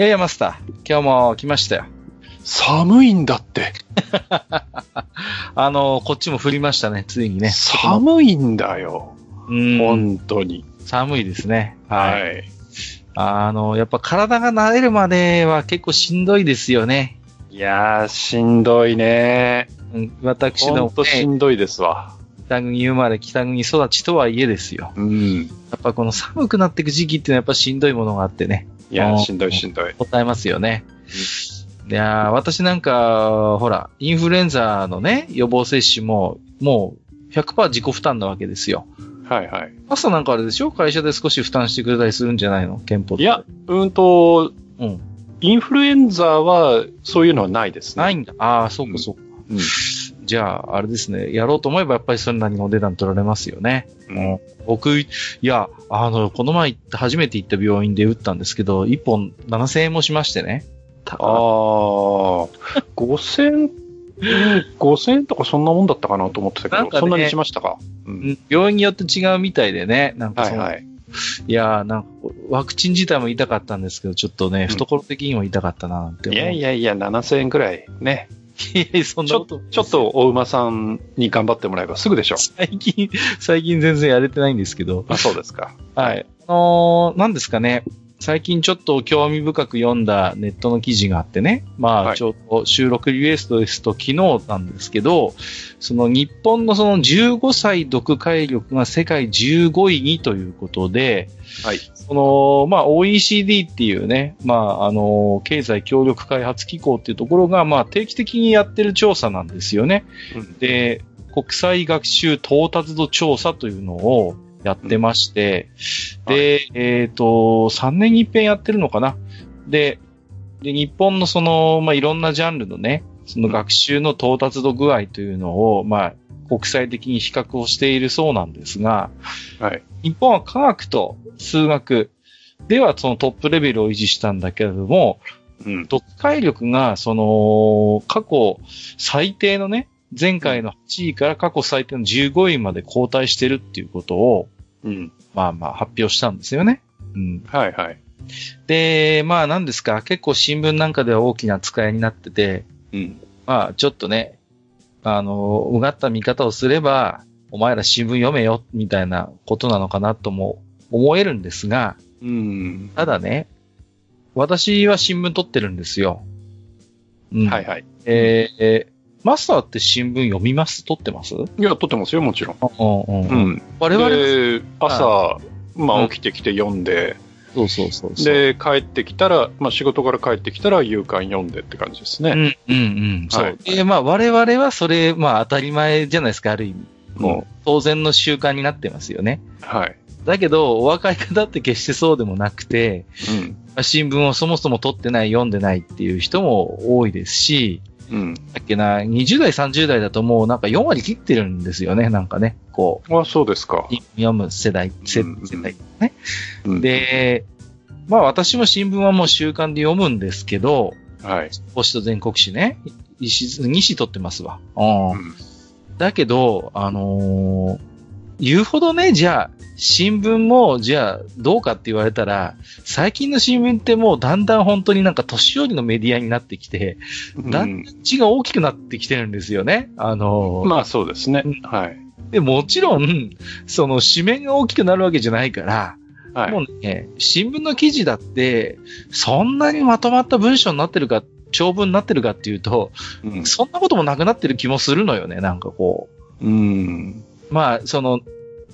やいや、マスター。今日も来ましたよ。寒いんだって。あの、こっちも降りましたね、ついにね。寒いんだよ。うん。本当に。寒いですね。はい。い。あの、やっぱ体が慣れるまでは結構しんどいですよね。いやー、しんどいね。うん、私の、ほんとしね、んどいですわ。北国生まれ、北国育ちとはいえですよ。うん。やっぱこの寒くなっていく時期っていうのはやっぱしんどいものがあってね。いやしんどいしんどい。答えますよね。いやー私なんか、ほら、インフルエンザのね、予防接種も、もう100%自己負担なわけですよ。はいはい。朝なんかあれでしょ？会社で少し負担してくれたりするんじゃないの？憲法でいや、うんと、うん。インフルエンザは、そういうのはないですね。ないんだ。ああ、そうかそうか。うん。じゃあ、あれですね。やろうと思えばやっぱりそれなりのお値段取られますよね。うん僕、いや、あの、この前行った初めて行った病院で打ったんですけど、1本7000円もしましてね。ああ、5000、5000円とかそんなもんだったかなと思ってたけど、なんかねそんなにしましたか？う。うんん病院によって違うみたいでね。なんかその、はいはい。いやーなんか、ワクチン自体も痛かったんですけど、ちょっとね、ん懐的にも痛かったななんてい思う。やいやいや、7000円くらいね。いやいや、そんちょなこと。ちょっとお馬さんに頑張ってもらえばすぐでしょ。最近、最近全然やれてないんですけど。あ、そうですか。はい。あのー、なんですかね。最近ちょっと興味深く読んだネットの記事があってね。まあ、はいちょうど収録リクエストですと昨日なんですけど、その日本のその15歳読解力が世界15位にということで、はい。その、まあ、OECD っていうね、まあ、あの、経済協力開発機構っていうところが、まあ、定期的にやってる調査なんですよね。うんで、国際学習到達度調査というのをやってまして、うんで、えっ、と、3年に一遍やってるのかな。で、で、日本のその、まあ、いろんなジャンルのね、その学習の到達度具合というのを、まあ、国際的に比較をしているそうなんですが、はい。日本は科学と数学ではそのトップレベルを維持したんだけれども、うん。読解力がその過去最低のね、前回の8位から過去最低の15位まで後退してるっていうことを、うん。まあまあ発表したんですよね。うん。はいはい。で、まあ何ですか、結構新聞なんかでは大きな使いになってて、うん。まあちょっとね、あの、うがった見方をすれば、お前ら新聞読めよ、みたいなことなのかなとも思えるんですが、うん。ただね、私は新聞取ってるんですよ。うん。はいはい。えーえーマスターって新聞読みます？取ってます？うんいや、撮ってますよ、もちろん。うんううん。ん。我々、で、朝、まうんあ起きてきて読んで、そうそうそうそう。で、帰ってきたら、まあ仕事から帰ってきたら夕刊読んでって感じですね。うんうんうん。そう。はいで、まあ我々はそれ、まあ当たり前じゃないですか、ある意味。もう当然の習慣になってますよね。はい。だけど、お若い方って決してそうでもなくて、うん。まあ新聞をそもそも取ってない、読んでないっていう人も多いですし、うん。だっけな、20代、30代だともうなんか4割切ってるんですよね、なんかね。こあ、そうですかう、。読む世代、世代ね。うん、で、まあ私も新聞はもう習慣で読むんですけど、はい。ポスト全国紙ね、西、西取ってますわ。うんうんだけど、あのー言うほどね、じゃあ、新聞も、じゃあ、どうかって言われたら、最近の新聞ってもうだんだん本当になんか年寄りのメディアになってきて、だうんん字が大きくなってきてるんですよね。あのーまあそうですねうん。はい。で、もちろん、その紙面が大きくなるわけじゃないから、はい。もうね、新聞の記事だって、そんなにまとまった文章になってるか、長文になってるかっていうと、うんそんなこともなくなってる気もするのよね、なんかこうん。う。まあ、その、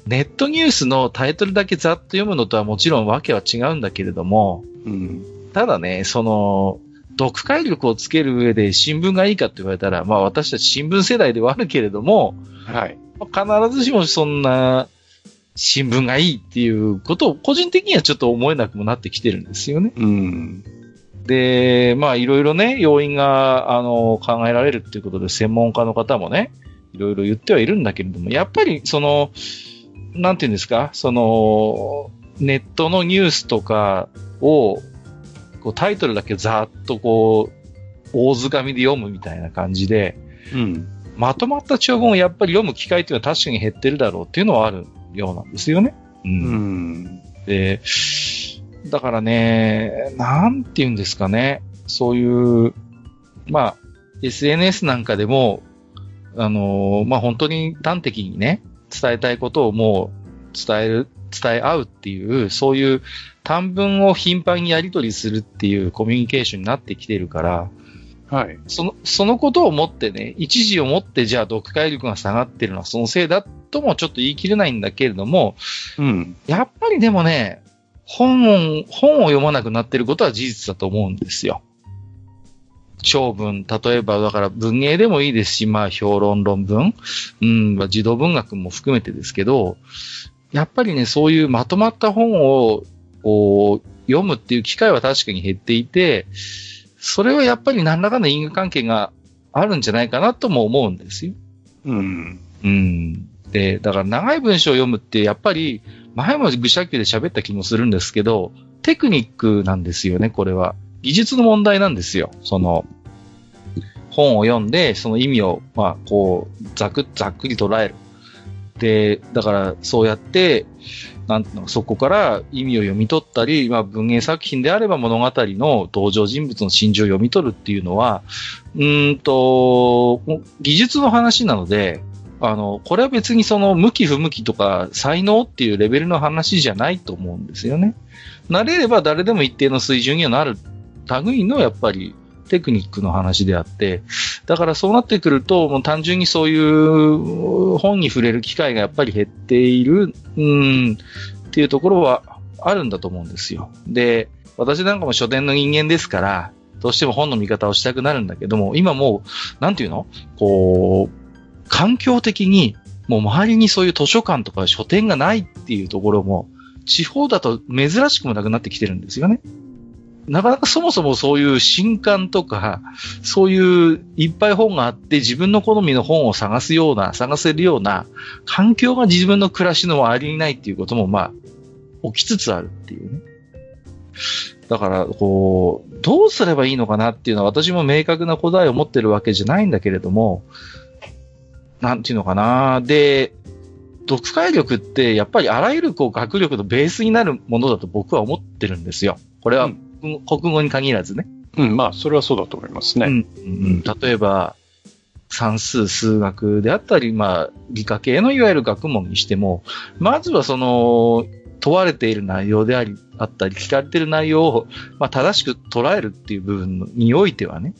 ネットニュースのタイトルだけざっと読むのとはもちろんわけは違うんだけれども、うん。ただね、その、読解力をつける上で新聞がいいかって言われたら、まあ私たち新聞世代ではあるけれども、はい。必ずしもそんな新聞がいいっていうことを個人的にはちょっと思えなくもなってきてるんですよね。うん。で、まあいろいろね、要因が、あの、考えられるっていうことで専門家の方もね、いろいろ言ってはいるんだけれども、やっぱりその、なんていうんですか、その、ネットのニュースとかを、こうタイトルだけざーっとこう、大図紙で読むみたいな感じで、うん。まとまった長文をやっぱり読む機会っていうのは確かに減ってるだろうっていうのはあるようなんですよね。う。うんん。で、だからね、なんて言うんですかね。そういう、まあ、SNS なんかでも、あのまあ本当に端的にね、伝えたいことをもう伝える、伝え合うっていう、そういう短文を頻繁にやり取りするっていうコミュニケーションになってきてるから、はい。その、そのことをもってね、一時をもってじゃあ読解力が下がってるのはそのせいだともちょっと言い切れないんだけれども、うん。やっぱりでもね、本を、本を読まなくなってることは事実だと思うんですよ。長文、例えばだから文芸でもいいですし、まあ評論論文、うん、まあ児童文学も含めてですけど、やっぱりね、そういうまとまった本を、こう、読むっていう機会は確かに減っていて、それはやっぱり何らかの因果関係があるんじゃないかなとも思うんですよ。うん。うん。で、だから長い文章を読むって、やっぱり、前も愚者級で喋った気もするんですけど、テクニックなんですよね、これは。技術の問題なんですよ。その、本を読んで、その意味を、まあ、こう、ざく、ざっくり捉える。で、だから、そうやって、なんの、そこから意味を読み取ったり、まあ、文芸作品であれば物語の登場人物の心情を読み取るっていうのは、うんと、技術の話なので、あの、これは別にその向き不向きとか才能っていうレベルの話じゃないと思うんですよね。慣れれば誰でも一定の水準にはなる類のやっぱりテクニックの話であって、だからそうなってくると、もう単純にそういう本に触れる機会がやっぱり減っている、うん、っていうところはあるんだと思うんですよ。で、私なんかも書店の人間ですから、どうしても本の見方をしたくなるんだけども、今もう、なんていうの？こう、環境的に、もう周りにそういう図書館とか書店がないっていうところも、地方だと珍しくもなくなってきてるんですよね。なかなかそもそもそういう新刊とか、そういういっぱい本があって自分の好みの本を探すような、探せるような環境が自分の暮らしの周りにないっていうこともまあ、起きつつあるっていうね。だから、こう、どうすればいいのかなっていうのは私も明確な答えを持ってるわけじゃないんだけれども、なんていうのかな。で、読解力ってやっぱりあらゆるこう学力のベースになるものだと僕は思ってるんですよ。これは、うん国語に限らずね。うん、まあ、それはそうだと思いますね。うんうん例えば、算数、数学であったり、まあ、理科系のいわゆる学問にしても、まずはその、問われている内容であり、あったり、聞かれている内容を、まあ、正しく捉えるっていう部分においてはね、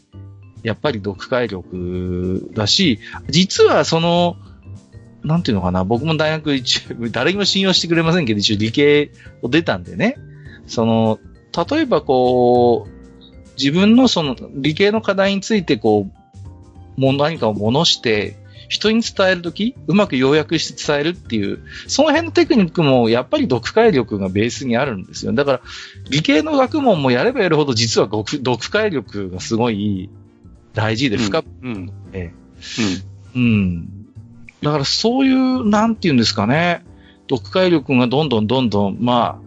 やっぱり読解力だし、実はその、なんていうのかな、僕も大学一応、誰にも信用してくれませんけど、一応理系を出たんでね、その、例えばこう、自分のその理系の課題についてこう、何かを物して、人に伝えるとき、うまく要約して伝えるっていう、その辺のテクニックもやっぱり読解力がベースにあるんですよ。だから、理系の学問もやればやるほど実は読読解力がすごい大事で深くうん。て、うん。うん。だからそういう、なんていうんですかね、読解力がどんどんどんどん、まあ、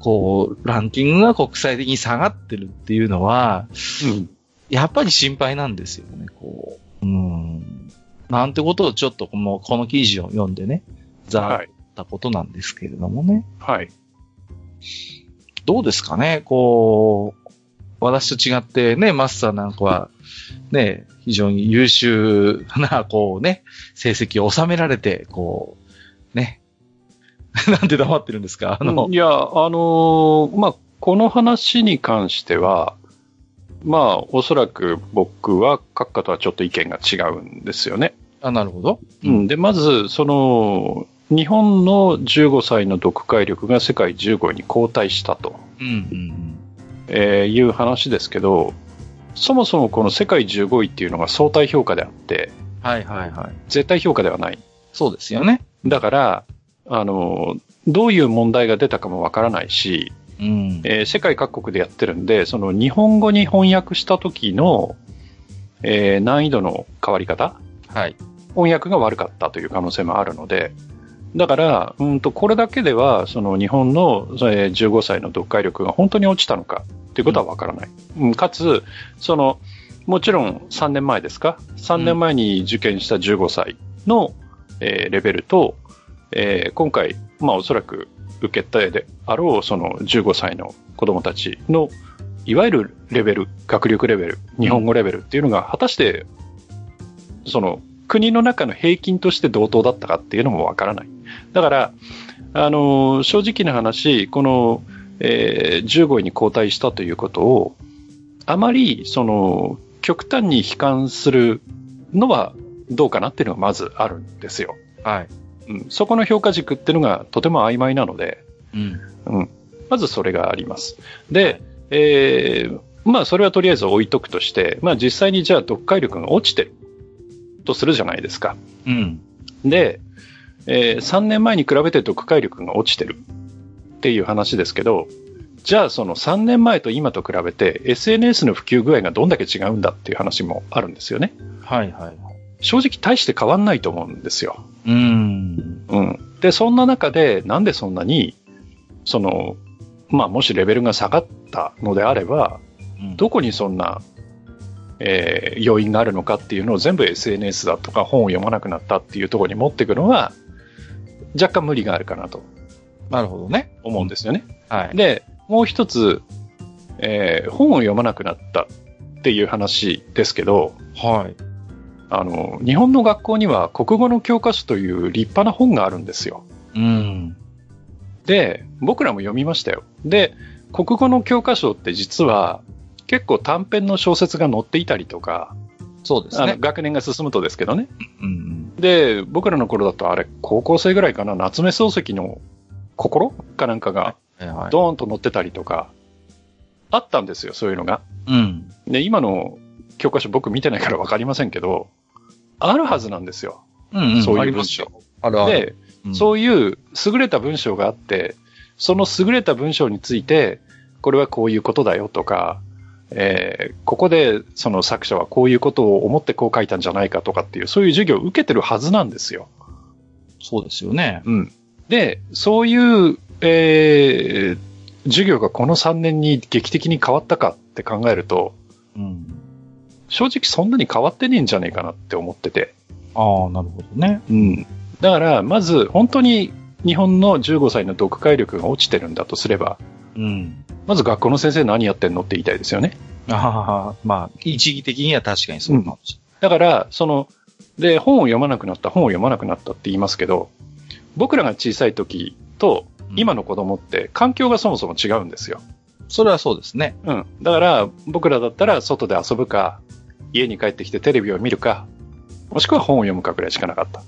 こう、ランキングが国際的に下がってるっていうのは、うん。やっぱり心配なんですよね、こう。うん。なんてことをちょっとこの、この記事を読んでね、ざーっはい。たことなんですけれどもね。はい。どうですかね、こう、私と違ってね、マスターなんかは、ね、非常に優秀な、こうね、成績を収められて、こう、ね。なんで黙ってるんですか？あの、いや、あのーまあ、この話に関しては、まあ、おそらく僕は閣下とはちょっと意見が違うんですよね。あ、なるほど。うん、で、まず、その、日本の15歳の読解力が世界15位に後退したと、うん、うん、えーいう話ですけど、そもそもこの世界15位っていうのが相対評価であって、はいはいはい。絶対評価ではない。そうですよね。だから、あの、どういう問題が出たかもわからないし、うん。えー世界各国でやってるんで、その日本語に翻訳した時の、えー難易度の変わり方？はい。翻訳が悪かったという可能性もあるので、だから、うんと、これだけでは、その日本のえー15歳の読解力が本当に落ちたのかっていうことはわからない。うんかつ、その、もちろん3年前ですか ?3 年前に受験した15歳の、えーレベルと、えー今回、まあおそらく受けたであろう、その15歳の子供たちの、いわゆるレベル、学力レベル、日本語レベルっていうのが、果たして、その、国の中の平均として同等だったかっていうのもわからない。だから、あの、正直な話、この、えー15位に交代したということを、あまり、その、極端に悲観するのはどうかなっていうのがまずあるんですよ。はい。うん、そこの評価軸っていうのがとても曖昧なので、うん。うん、まずそれがあります。で、えーまあそれはとりあえず置いとくとして、まあ実際にじゃあ読解力が落ちてるとするじゃないですか。うん。で、えー3年前に比べて読解力が落ちてるっていう話ですけど、じゃあその3年前と今と比べて SNS の普及具合がどんだけ違うんだっていう話もあるんですよね。はいはいはい。正直大して変わんないと思うんですよ。うん。うん。で、そんな中で、なんでそんなに、その、まあ、もしレベルが下がったのであれば、どこにそんな、えー要因があるのかっていうのを全部 SNS だとか本を読まなくなったっていうところに持ってくるのは、若干無理があるかなとなるほどね。思うんですよね。はい。で、もう一つ、えー本を読まなくなったっていう話ですけど、はい。あの、日本の学校には国語の教科書という立派な本があるんですよ。うん。で、僕らも読みましたよ。で、国語の教科書って実は結構短編の小説が載っていたりとか、そうですね。学年が進むとですけどね。うん。で、僕らの頃だとあれ、高校生ぐらいかな、夏目漱石の心？かなんかが。ドーンと載ってたりとか、あったんですよ、そういうのが。うん。で、今の教科書僕見てないからわかりませんけど、あるはずなんですよ。うん、うん。そういう文章。あるある。で、うんそういう優れた文章があって、その優れた文章について、これはこういうことだよとか、えーここでその作者はこういうことを思ってこう書いたんじゃないかとかっていう、そういう授業を受けてるはずなんですよ。そうですよね。うん。で、そういう、えー授業がこの3年に劇的に変わったかって考えると、うん。正直そんなに変わってねえんじゃねえかなって思ってて。ああ、なるほどね。うん。だから、まず、本当に日本の15歳の読解力が落ちてるんだとすれば、うん。まず学校の先生何やってんのって言いたいですよね。ああ、まあ、一義的には確かにそうかもしだから、その、で、本を読まなくなった、本を読まなくなったって言いますけど、僕らが小さい時と。今の子供って環境がそもそも違うんですよ。それはそうですね。うん。だから、僕らだったら外で遊ぶか、家に帰ってきてテレビを見るか、もしくは本を読むかくらいしかなかった。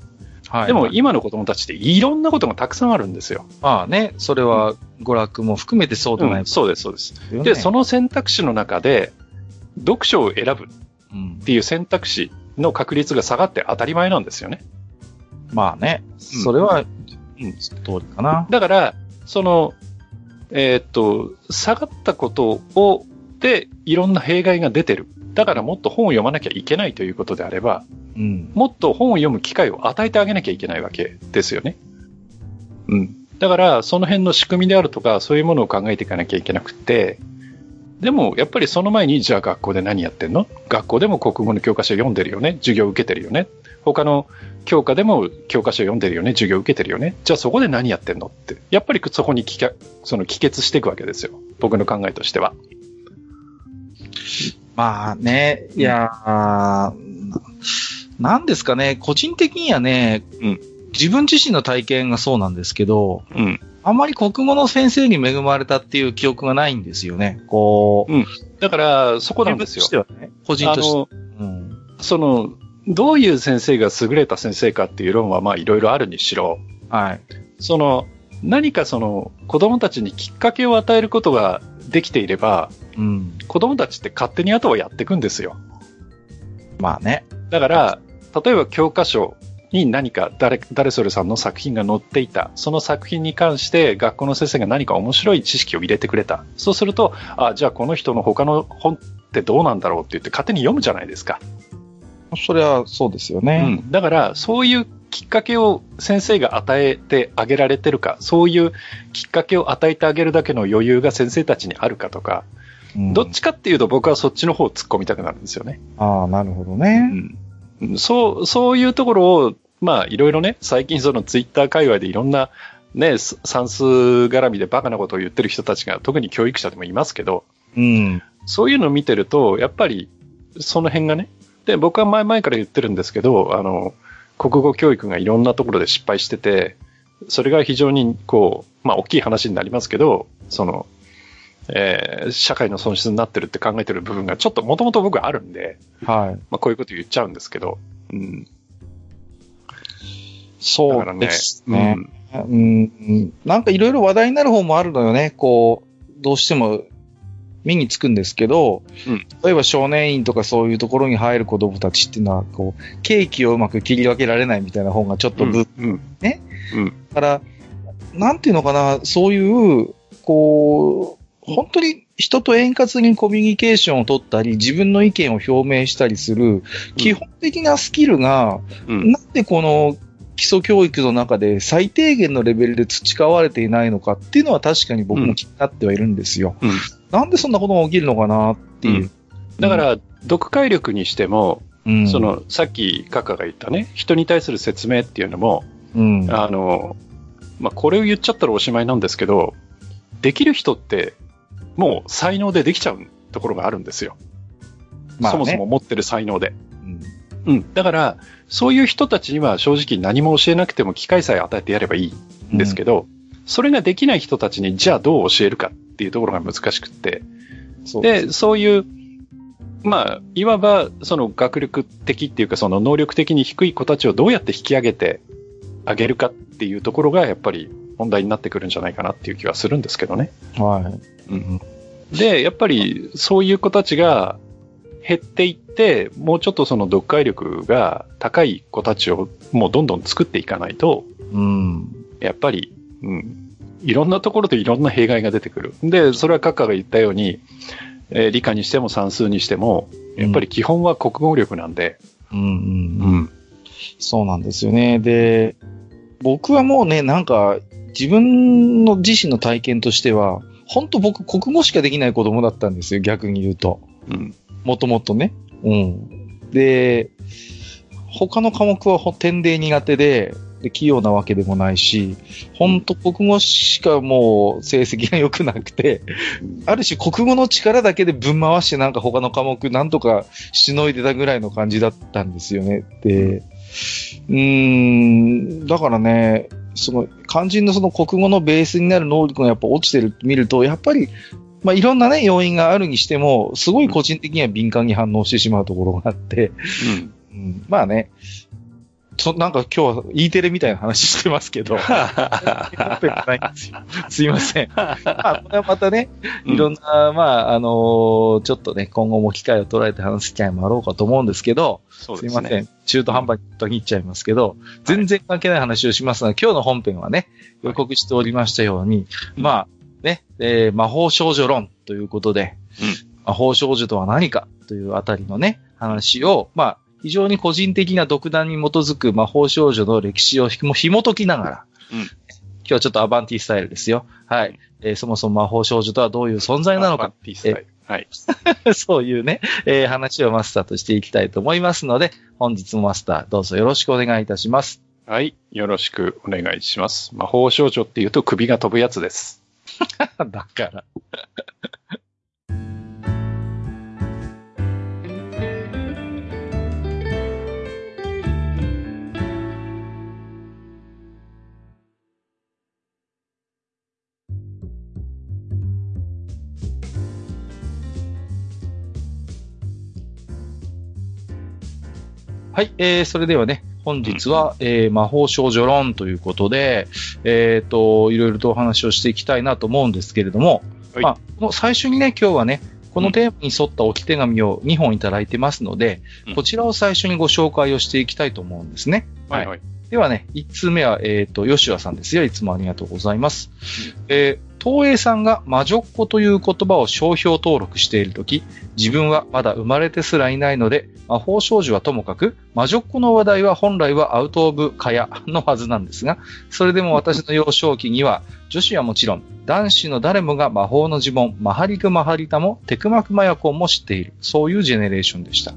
はい。でも今の子供たちっていろんなことがたくさんあるんですよ。まあね、それは娯楽も含めてそうでないうん、そうです、そうです。で、その選択肢の中で、読書を選ぶっうん。ていう選択肢の確率が下がって当たり前なんですよね。まあね、うんそれは、うん通りかな。だから、その、えーっと、下がったことを、で、いろんな弊害が出てる。だからもっと本を読まなきゃいけないということであれば、うん。もっと本を読む機会を与えてあげなきゃいけないわけですよね。うん。だから、その辺の仕組みであるとか、そういうものを考えていかなきゃいけなくて、でも、やっぱりその前に、じゃあ学校で何やってんの？学校でも国語の教科書読んでるよね？授業受けてるよね？他の教科でも教科書読んでるよね？授業受けてるよね？じゃあそこで何やってんの？って。やっぱりそこに帰結その帰結していくわけですよ。僕の考えとしては。まあね、いやー、なんですかね、個人的にはね、うん自分自身の体験がそうなんですけど、うん。あんまり国語の先生に恵まれたっていう記憶がないんですよね。こう、だから、そこなんですよね、個人あとして。の、うん。その、どういう先生が優れた先生かっていう論はまあいろいろあるにしろ、はい。その、何かその子供たちにきっかけを与えることができていれば、うん。子供たちって勝手に後はやっていくんですよ。まあね。だから、例えば教科書に何か誰、誰それさんの作品が載っていた。その作品に関して学校の先生が何か面白い知識を入れてくれた。そうすると、あ、じゃあこの人の他の本ってどうなんだろうって言って勝手に読むじゃないですか。それはそうですようね。ん。だから、そういうきっかけを先生が与えてあげられてるか、そういうきっかけを与えてあげるだけの余裕が先生たちにあるかとか、うんどっちかっていうと僕はそっちの方を突っ込みたくなるんですよね。ああ、なるほどね。うんそう、そういうところを、まあ、いろいろね、最近そのツイッター界隈でいろんな、ね、す算数絡みでバカなことを言ってる人たちが、特に教育者でもいますけど、うん。そういうのを見てると、やっぱり、その辺がね、で、僕は前々から言ってるんですけど、あの、国語教育がいろんなところで失敗してて、それが非常に、こう、まあ、大きい話になりますけど、その、えー社会の損失になってるって考えてる部分がちょっともともと僕はあるんで、はい。まあ、こういうこと言っちゃうんですけど、うん。だそうからねですね。うん。なんかいろいろ話題になる方もあるのよね。こう、どうしても目につくんですけど、うん例えば少年院とかそういうところに入る子供たちっていうのは、こう、ケーキをうまく切り分けられないみたいな方がちょっとぶ、うん。ねうん。だから、なんていうのかな、そういう、こう、本当に人と円滑にコミュニケーションを取ったり、自分の意見を表明したりする、基本的なスキルが、うん。なんでこの基礎教育の中で最低限のレベルで培われていないのかっていうのは確かに僕も気になってはいるんですよ。うんなんでそんなことが起きるのかなっていう。だから、読解力にしても、うん、そ、の、さっきカカが言ったね、人に対する説明っていうのも、うん。あの、まあ、これを言っちゃったらおしまいなんですけど、できる人って、もう才能でできちゃうところがあるんですよ。まあねそもそも持ってる才能で。うんうん。だから、そういう人たちには正直何も教えなくても機会さえ与えてやればいいんですけど、それができない人たちにじゃあどう教えるかっていうところが難しくって、そうです。で、そういう、まあ、いわば、その学力的っていうか、その能力的に低い子たちをどうやって引き上げてあげるかっていうところが、やっぱり問題になってくるんじゃないかなっていう気はするんですけどね。はい。うん。で、やっぱり、そういう子たちが減っていって、もうちょっとその読解力が高い子たちをもうどんどん作っていかないと、うん。やっぱり、うん。いろんなところでいろんな弊害が出てくる。で、それはカッカが言ったように、えー理科にしても算数にしても、やっぱり基本は国語力なんで、うん。うん。うん。そうなんですよね。で、僕はもうね、なんか、自分の自身の体験としては、本当僕、国語しかできない子供だったんですよ、逆に言うと。うん。もともとね。うん。で、他の科目はほ点で苦手で、で器用なわけでもないし、本当国語しかもう成績が良くなくて、ある種国語の力だけでぶん回してなんか他の科目なんとかしのいでたぐらいの感じだったんですよね。で、うーん、だからね、その肝心のその国語のベースになる能力がやっぱ落ちてるって見ると、やっぱりまあ、いろんなね、要因があるにしても、すごい個人的には敏感に反応してしまうところがあって、うん。うん、まあね、そなんか今日は E テレみたいな話してますけど、すいません。まあ、これはまたね、いろんな、まあ、あのーちょっとね、今後も機会を捉えて話す機会もあろうかと思うんですけど、すね。すいません。中途半端に途切っちゃいますけど、全然関係ない話をしますが、今日の本編はね、予告しておりましたように、うん。まあ、ね、えー魔法少女論ということで、魔法少女とは何かというあたりのね、話を、まあ、非常に個人的な独断に基づく魔法少女の歴史をひも紐解きながら、うん今日はちょっとアバンティスタイルですよ。はい。えーそもそも魔法少女とはどういう存在なのかアバン、ティスタイルはい。そういうね、えー話をマスターとしていきたいと思いますので、本日もマスターどうぞよろしくお願いいたします。はい。よろしくお願いします。魔法少女って言うと首が飛ぶやつです。だから。はい、えー、それではね、本日は、えー魔法少女論ということで、えっ、と、いろいろとお話をしていきたいなと思うんですけれども、はいまあ、最初にね、今日はね、このテーマに沿った置き手紙を2本いただいてますので、うんこちらを最初にご紹介をしていきたいと思うんですね。はいはい。ではね、1通目は、えっ、と、吉和さんですよ。いつもありがとうございます。えー東映さんが魔女っ子という言葉を商標登録しているとき、自分はまだ生まれてすらいないので、魔法少女はともかく、魔女っ子の話題は本来はアウトオブカヤのはずなんですが、それでも私の幼少期には、女子はもちろん、男子の誰もが魔法の呪文、マハリクマハリタもテクマクマヤコンも知っている。そういうジェネレーションでした。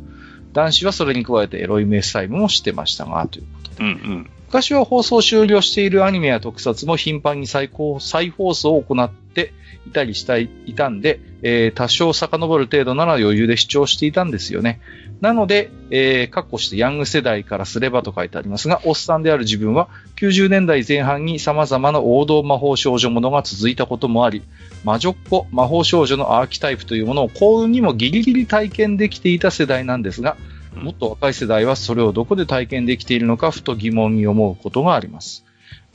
男子はそれに加えてエロイメスタイムも知ってましたが、といううんうん。昔は放送終了しているアニメや特撮も頻繁に再放再放送を行っていたりしたいいたんで、えー多少遡る程度なら余裕で視聴していたんですよね。なので、えー、括弧してヤング世代からすればと書いてありますが、おっさんである自分は90年代前半に様々な王道魔法少女ものが続いたこともあり、魔女っ子、魔法少女のアーキタイプというものを幸運にもギリギリ体験できていた世代なんですが、もっと若い世代はそれをどこで体験できているのかふと疑問に思うことがあります。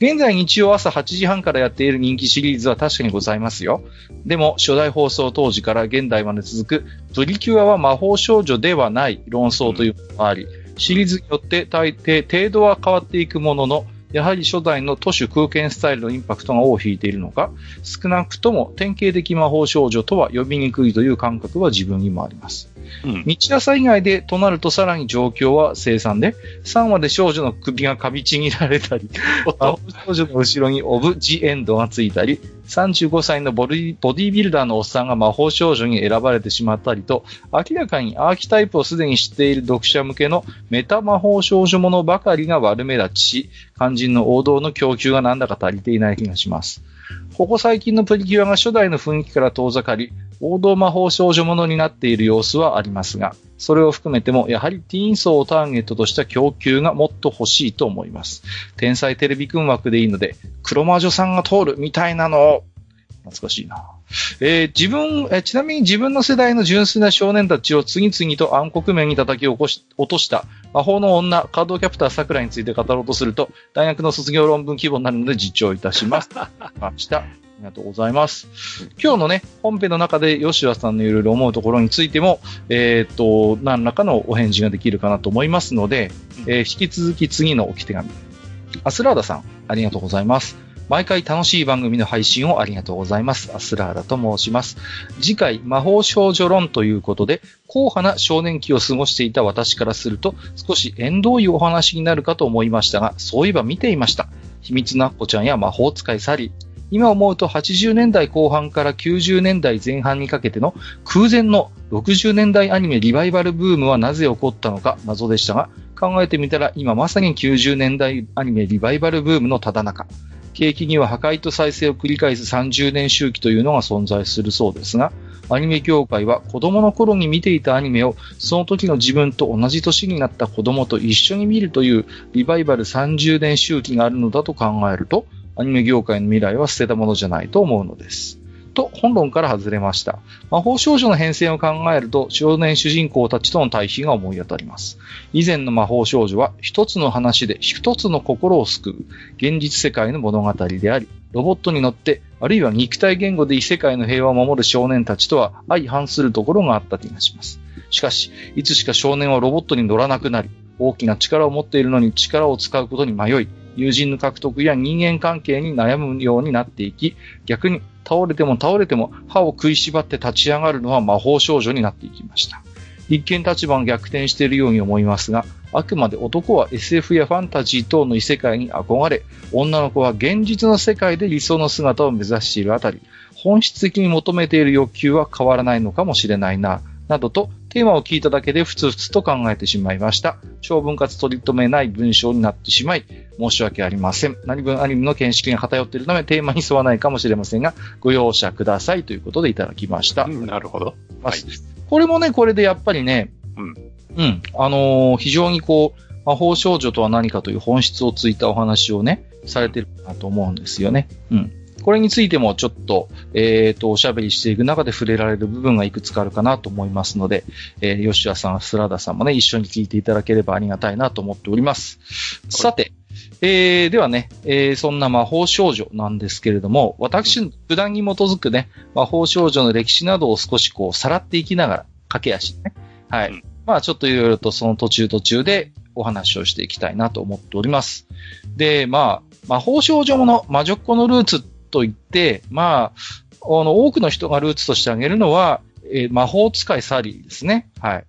現在日曜朝8時半からやっている人気シリーズは確かにございますよ。でも初代放送当時から現代まで続くプリキュアは魔法少女ではない論争というものがあり、シリーズによって大抵程度は変わっていくものの、やはり初代の都市空間スタイルのインパクトが尾を引いているのか、少なくとも典型的魔法少女とは呼びにくいという感覚は自分にもあります。うん。道朝以外でとなるとさらに状況は凄惨で、3話で少女の首がかびちぎられたり、魔法少女の後ろにオブ・ジ・エンドがついたり、35歳のボディボディービルダーのおっさんが魔法少女に選ばれてしまったりと、明らかにアーキタイプをすでに知っている読者向けのメタ魔法少女ものばかりが悪目立ちし、肝心の王道の供給がなんだか足りていない気がします。ここ最近のプリキュアが初代の雰囲気から遠ざかり、王道魔法少女ものになっている様子はありますが、それを含めても、やはりティーン層をターゲットとした供給がもっと欲しいと思います。天才テレビくん枠でいいので、黒魔女さんが通るみたいなのを、懐かしいな。えー自分、えーちなみに自分の世代の純粋な少年たちを次々と暗黒面に叩き起こし、落とした魔法の女、カードキャプター桜について語ろうとすると、大学の卒業論文規模になるので実調いたします。ました。ありがとうございます。今日のね、本編の中で吉田さんのいろいろ思うところについても、えっ、と、何らかのお返事ができるかなと思いますので、えー引き続き次の置き手紙。アスラーダさん、ありがとうございます。毎回楽しい番組の配信をありがとうございます。アスラーダと申します。次回、魔法少女論ということで、硬派な少年期を過ごしていた私からすると、少し縁遠いお話になるかと思いましたが、そういえば見ていました。秘密のアッコちゃんや魔法使いサリー。今思うと80年代後半から90年代前半にかけての空前の60年代アニメリバイバルブームはなぜ起こったのか謎でしたが、考えてみたら今まさに90年代アニメリバイバルブームのただ中。景気には破壊と再生を繰り返す30年周期というのが存在するそうですが、アニメ業界は子供の頃に見ていたアニメをその時の自分と同じ年になった子供と一緒に見るというリバイバル30年周期があるのだと考えると、アニメ業界の未来は捨てたものじゃないと思うのです。と、本論から外れました。魔法少女の変遷を考えると、少年主人公たちとの対比が思い当たります。以前の魔法少女は、一つの話で一つの心を救う、現実世界の物語であり、ロボットに乗って、あるいは肉体言語で異世界の平和を守る少年たちとは相反するところがあった気がします。しかし、いつしか少年はロボットに乗らなくなり、大きな力を持っているのに力を使うことに迷い、友人の獲得や人間関係に悩むようになっていき、逆に倒れても倒れても歯を食いしばって立ち上がるのは魔法少女になっていきました。一見立場が逆転しているように思いますが、あくまで男は SF やファンタジー等の異世界に憧れ、女の子は現実の世界で理想の姿を目指しているあたり、本質的に求めている欲求は変わらないのかもしれないな、などとテーマを聞いただけでふつふつと考えてしまいました。長文かつ取り留めない文章になってしまい、申し訳ありません。何分アニメの見識が偏っているためテーマに沿わないかもしれませんが、ご容赦くださいということでいただきました。うんなるほど。はいこれもね、これでやっぱりね、うん。うん。あのー非常にこう、魔法少女とは何かという本質をついたお話をね、されてるかなと思うんですよね。うん。これについてもちょっと、えっ、と、おしゃべりしていく中で触れられる部分がいくつかあるかなと思いますので、えー吉田さん、スラダさんもね、一緒に聞いていただければありがたいなと思っております。さて、えー、ではね、えー、そんな魔法少女なんですけれども、私の普段に基づくね、魔法少女の歴史などを少しこう、さらっていきながら、駆け足ね。はい。うん、まあ、ちょっといろいろとその途中途中でお話をしていきたいなと思っております。で、まあ、魔法少女もの、魔女っ子のルーツといって、まあ、あの、多くの人がルーツとして挙げるのは、えー、魔法使いサリーですね。はい。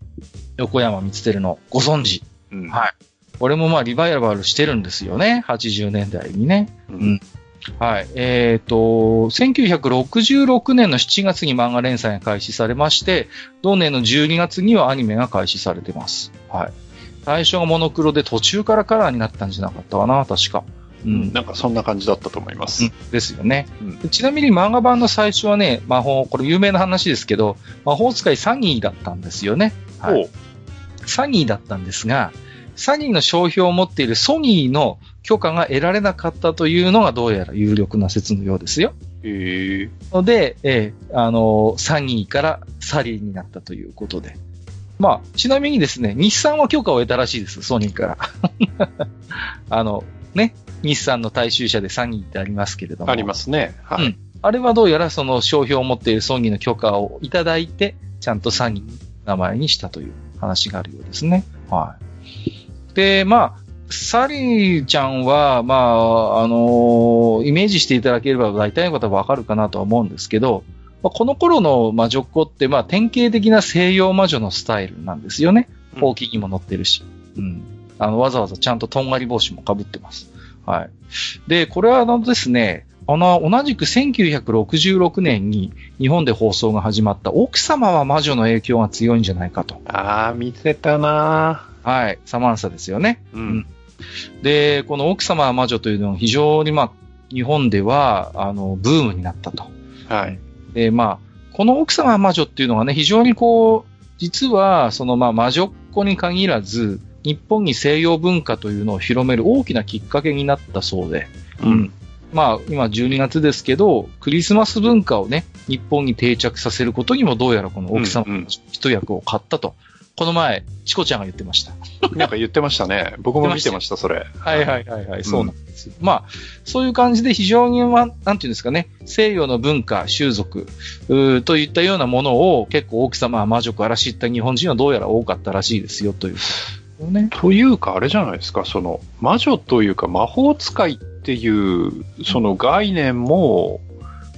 横山光輝のご存知。うん、はい。これもまあリバイバルしてるんですよね。80年代にね。うん。はい。えっ、ー、と、1966年の7月に漫画連載が開始されまして、同年の12月にはアニメが開始されてます。はい。最初がモノクロで途中からカラーになったんじゃなかったかな、確か。うん、なんかそんな感じだったと思います。うん、ですよね、うん、ちなみに漫画版の最初はね、魔法、これ有名な話ですけど、魔法使いサニーだったんですよね。はい。サニーだったんですが、サニーの商標を持っているソニーの許可が得られなかったというのがどうやら有力な説のようですよ。へえ。ので、えー、あの、サニーからサリーになったということで。まあ、ちなみにですね、日産は許可を得たらしいです、ソニーから。あの、ね、日産の大衆車でサニーってありますけれども。ありますね。はい。うん。あれはどうやらその商標を持っているソニーの許可をいただいて、ちゃんとサニー名前にしたという話があるようですね。はい。で、まあ、サリーちゃんは、まあ、あのー、イメージしていただければ大体の方はわかるかなとは思うんですけど、まあ、この頃の魔女っ子って、まあ、典型的な西洋魔女のスタイルなんですよね。ほうきにも乗ってるし。うん。あの、わざわざちゃんととんがり帽子も被ってます。はい。で、これはあのですね、あの、同じく1966年に日本で放送が始まった奥様は魔女の影響が強いんじゃないかと。ああ、見てたなはい。サマンサですよね。うん。で、この奥様は魔女というのは非常にまあ、日本では、あの、ブームになったと。はい。で、まあ、この奥様は魔女っていうのがね、非常にこう、実は、そのまあ、魔女っ子に限らず、日本に西洋文化というのを広める大きなきっかけになったそうで。うん。まあ、今12月ですけど、クリスマス文化をね、日本に定着させることにもどうやらこの奥様の一役を買ったとこの前、チコちゃんが言ってました。なんか言ってましたね。僕も見てました、それ。はいはいはいはい、そうなんですよ。まあ、そういう感じで非常に、なんていうんですかね、西洋の文化、習俗、といったようなものを結構奥様は魔女から知った日本人はどうやら多かったらしいですよ、という。ね、というか、あれじゃないですか、その、魔女というか魔法使いっていう、その概念も、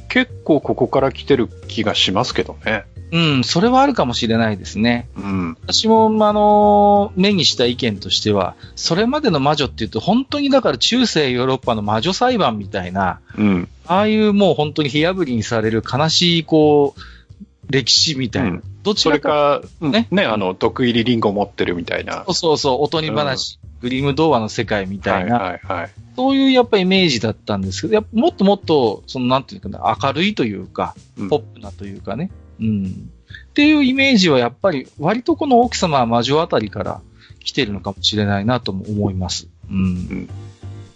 結構ここから来てる気がしますけどね。うん、それはあるかもしれないですね。うん。私も、あの、目にした意見としては、それまでの魔女っていうと、本当にだから中世ヨーロッパの魔女裁判みたいな、うん。ああいうもう本当に火破りにされる悲しい、こう、歴史みたいな。うん、どちらか、それか、ね、ね、あの、毒入りリンゴ持ってるみたいな。そうそうそう、おとり話、うん、グリム童話の世界みたいな。はいはいはい。そういうやっぱイメージだったんですけど、やっぱもっともっと、そのなんていうかな、明るいというか、ポップなというかね。うん。っていうイメージはやっぱり割とこの奥様は魔女あたりから来てるのかもしれないなとも思います。うん。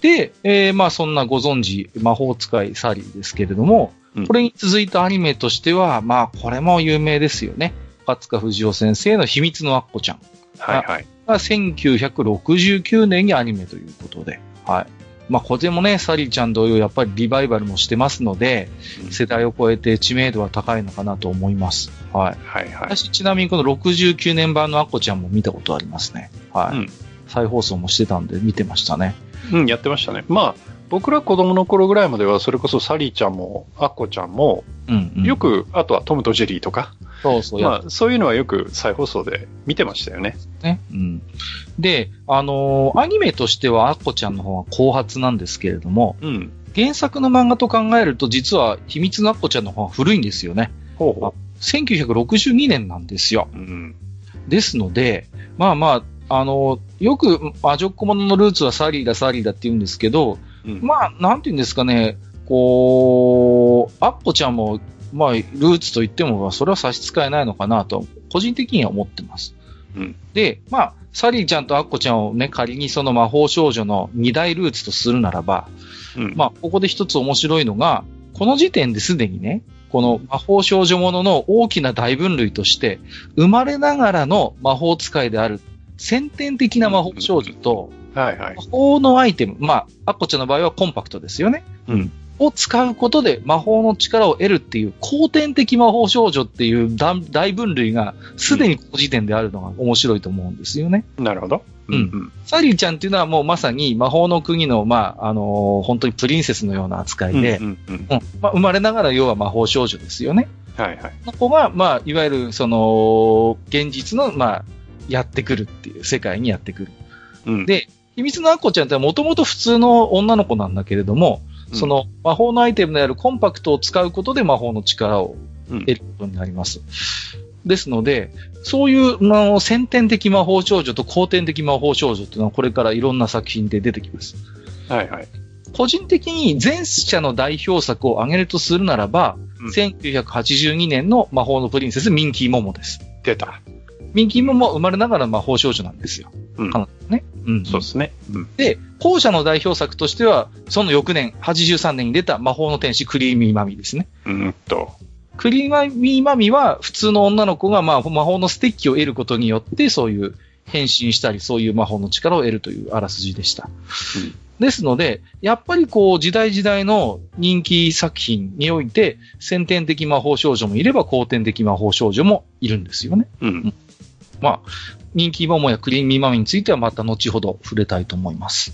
で、えー、まあそんなご存知、魔法使いサリーですけれども、うん、これに続いたアニメとしては、まあこれも有名ですよね。勝塚藤夫先生の秘密のアッコちゃん。はいはい。が1969年にアニメということで、はい。まあ、これもね、サリーちゃん同様、やっぱりリバイバルもしてますので、うん、世代を超えて知名度は高いのかなと思います。はい。はいはい。私、ちなみにこの69年版のアッコちゃんも見たことありますね。はい。うん、再放送もしてたんで見てましたね。うん、やってましたね。まあ、僕ら子供の頃ぐらいまでは、それこそサリーちゃんも、アッコちゃんも、うんうん、よく、あとはトムとジェリーとか、そうそう。まあ、そういうのはよく再放送で見てましたよね。ね。うん。で、あのー、アニメとしてはアッコちゃんの方は後発なんですけれども、うん。原作の漫画と考えると、実は秘密のアッコちゃんの方が古いんですよね。ほうほう。1962年なんですよ。うん。ですので、まあまあ、あのー、よく魔女っ子者のルーツはサリーだ、サリーだって言うんですけど、うん、まあ、なんて言うんですかね、こう、アッコちゃんもまあ、ルーツと言っても、それは差し支えないのかなと、個人的には思ってます。うん、で、まあ、サリーちゃんとアッコちゃんをね、仮にその魔法少女の二大ルーツとするならば、うん、まあ、ここで一つ面白いのが、この時点ですでにね、この魔法少女ものの大きな大分類として、生まれながらの魔法使いである先天的な魔法少女と、はいはい魔。法のアイテム、まあ、アッコちゃんの場合はコンパクトですよね。うん。を使うことで魔法の力を得るっていう、後天的魔法少女っていう大大分類が、すでにこの時点であるのが面白いと思うんですよね。なるほど。うんうん。サリーちゃんっていうのはもうまさに魔法の国の、まあ、あのー本当にプリンセスのような扱いで、うんうん生まれながら要は魔法少女ですよね。はいはい。の子が、まあ、いわゆる、その、現実の、まあ、やってくるっていう、世界にやってくる。うん。で秘密のアッコちゃんってもともと普通の女の子なんだけれども、うんその魔法のアイテムであるコンパクトを使うことで魔法の力をうん得ることになります。ですので、そういう、まあ先天的魔法少女と後天的魔法少女っていうのはこれからいろんな作品で出てきます。はいはい。個人的に前者の代表作を挙げるとするならば、うん1982年の魔法のプリンセスミンキーモモです。出た。ミンキーモモは生まれながら魔法少女なんですよ。うんね。うん。そうですね。うん。で、後者の代表作としては、その翌年、83年に出た魔法の天使クリーミーマミですね。うんと。クリーミーマミは普通の女の子がまあ魔法のステッキを得ることによって、そういう変身したり、そういう魔法の力を得るというあらすじでした。ですので、やっぱりこう、時代時代の人気作品において、先天的魔法少女もいれば後天的魔法少女もいるんですよね。うん。まあ、人気モモやクリーミーマミについてはまた後ほど触れたいと思います。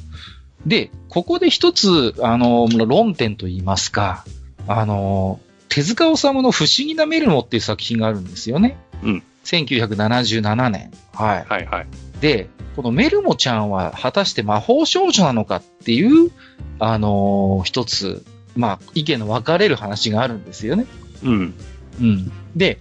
で、ここで一つ、あの、論点と言いますか、あの、手塚治虫の不思議なメルモっていう作品があるんですよね。うん。1977年。はい。はいはい。で、このメルモちゃんは果たして魔法少女なのかっていう、あのー一つ、まあ、意見の分かれる話があるんですよね。うん。うん。で、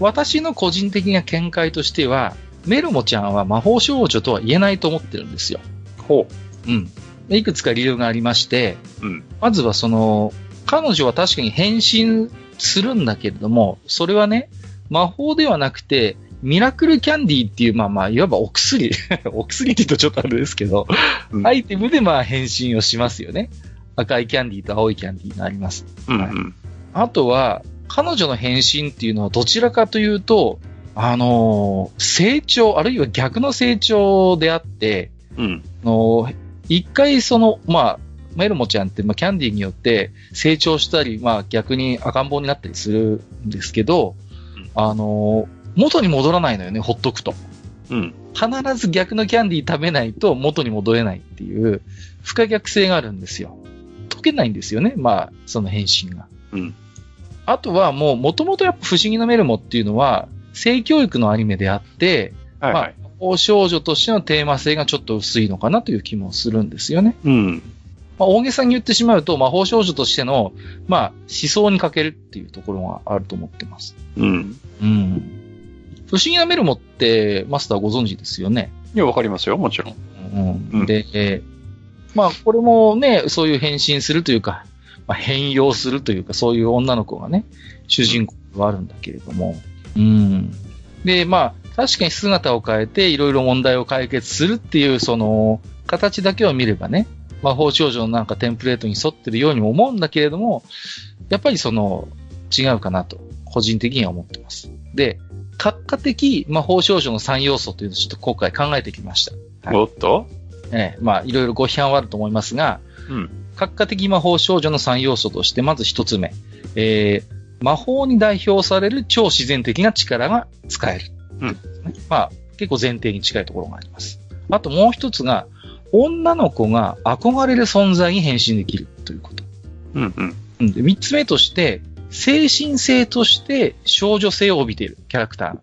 私の個人的な見解としては、メルモちゃんは魔法少女とは言えないと思ってるんですよ。ほうん。でいくつか理由がありまして、う。うん。まずはその、彼女は確かに変身するんだけれども、それはね、魔法ではなくて、ミラクルキャンディーっていう、まあまあ、いわばお薬、お薬って言うとちょっとあれですけど、うんアイテムでまあ変身をしますよね。赤いキャンディーと青いキャンディーがあります。うんうん。あとは、彼女の変身っていうのはどちらかというと、あのー成長、あるいは逆の成長であって、うん。あのー一回その、まあ、メルモちゃんって、まあ、キャンディーによって成長したり、まあ、逆に赤ん坊になったりするんですけど、うんあのー元に戻らないのよね、ほっとくと。うん。必ず逆のキャンディー食べないと元に戻れないっていう不可逆性があるんですよ。解けないんですよね、まあ、その変身が。うん。あとはもう、もともとやっぱ不思議なメルモっていうのは、性教育のアニメであって、まあはいはい。、魔法少女としてのテーマ性がちょっと薄いのかなという気もするんですよね。うん。まあ、大げさに言ってしまうと、魔法少女としての、まあ、思想に欠けるっていうところがあると思ってます。うん。うん。不思議なメルモって、マスターご存知ですよね？いや、わかりますよ、もちろん。うんうんで、えーまあ、これもね、そういう変身するというか、まあ、変容するというか、そういう女の子がね、主人公ではあるんだけれども、うん。で、まあ、確かに姿を変えて、いろいろ問題を解決するっていう、その、形だけを見ればね、魔法少女のなんかテンプレートに沿ってるようにも思うんだけれども、やっぱりその、違うかなと、個人的には思ってます。で、閣下的魔法少女の3要素というのをちょっと今回考えてきました。はいおっと？ええ、まあ、いろいろご批判はあると思いますが、うん。閣下的魔法少女の3要素として、まず一つ目。えー、魔法に代表される超自然的な力が使える。うんねまあ、結構前提に近いところがあります。あともう一つが、女の子が憧れる存在に変身できるということ。うんうん。うんで三つ目として、精神性として少女性を帯びているキャラクター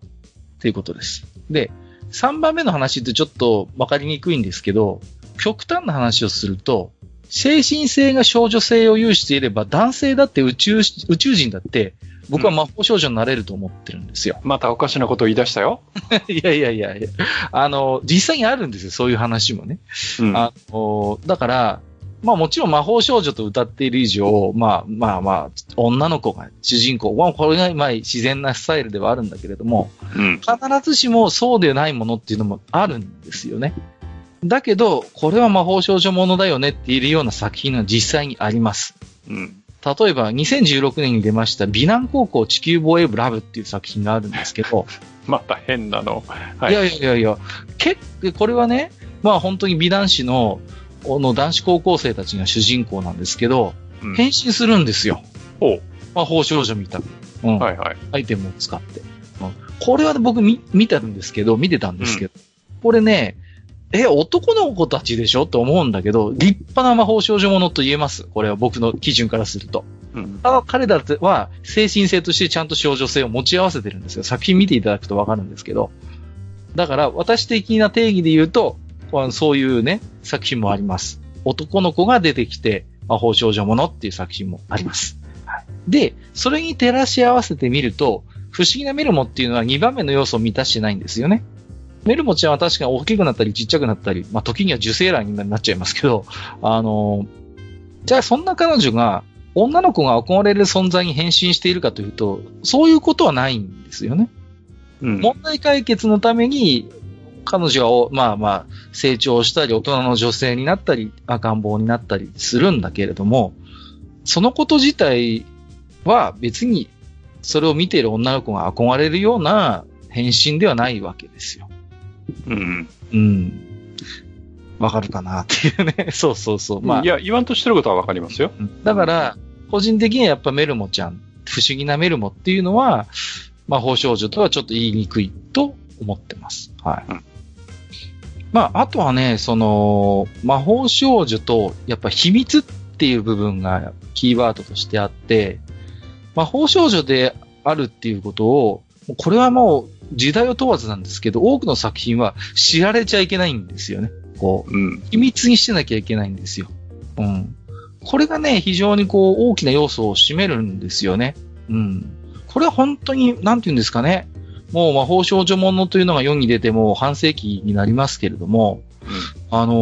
ということです。で、三番目の話ってちょっとわかりにくいんですけど、極端な話をすると、精神性が少女性を有していれば、男性だって宇宙、宇宙人だって、僕は魔法少女になれると思ってるんですよ。またおかしなことを言い出したよ。いやいやいやいや。あの、実際にあるんですよ、そういう話もね。うん。あの、だから、まあもちろん魔法少女と歌っている以上、まあまあまあ、女の子が主人公、まあこれがまあ自然なスタイルではあるんだけれども、うん。必ずしもそうでないものっていうのもあるんですよね。だけど、これは魔法少女ものだよねって言えるような作品が実際にあります。うん。例えば、2016年に出ました、美南高校地球防衛部ラブっていう作品があるんですけど、また変なの。はいいやいやいやいや、結構、これはね、まあ本当に美男子の、の男子高校生たちが主人公なんですけど、うん変身するんですよ。ほう。魔法少女みたく。うん。はいはい。アイテムを使って。うんこれは僕見、見たんですけど、見てたんですけど、これね、え、男の子たちでしょ？と思うんだけど、立派な魔法少女ものと言えます。これは僕の基準からすると。うん。ただ彼らは精神性としてちゃんと少女性を持ち合わせてるんですよ。作品見ていただくとわかるんですけど。だから私的な定義で言うと、そういうね、作品もあります。男の子が出てきて魔法少女ものっていう作品もあります。はいで、それに照らし合わせてみると、不思議なメルモっていうのは2番目の要素を満たしてないんですよね。メルモちゃんは確かに大きくなったりちっちゃくなったり、まあ時には受精卵になっちゃいますけど、あの、じゃあそんな彼女が女の子が憧れる存在に変身しているかというと、そういうことはないんですよね。うん。問題解決のために、彼女は、まあまあ、成長したり、大人の女性になったり、赤ん坊になったりするんだけれども、そのこと自体は別に、それを見ている女の子が憧れるような変身ではないわけですよ。うん。うん。わかるかなっていうね。そうそうそう。まあい、や、言わんとしてることはわかりますよ。うんだから、個人的にはやっぱメルモちゃん、不思議なメルモっていうのは、魔法少女とはちょっと言いにくいと思ってます。はい。うんまあ、あとはね、その、魔法少女と、やっぱ秘密っていう部分がキーワードとしてあって、魔法少女であるっていうことを、もうこれはもう時代を問わずなんですけど、多くの作品は知られちゃいけないんですよね。こう、うん。秘密にしてなきゃいけないんですよ。うん。これがね、非常にこう、大きな要素を占めるんですよね。うん。これは本当に、なんて言うんですかね。もう魔法少女ものというのが世に出てもう半世紀になりますけれども、あの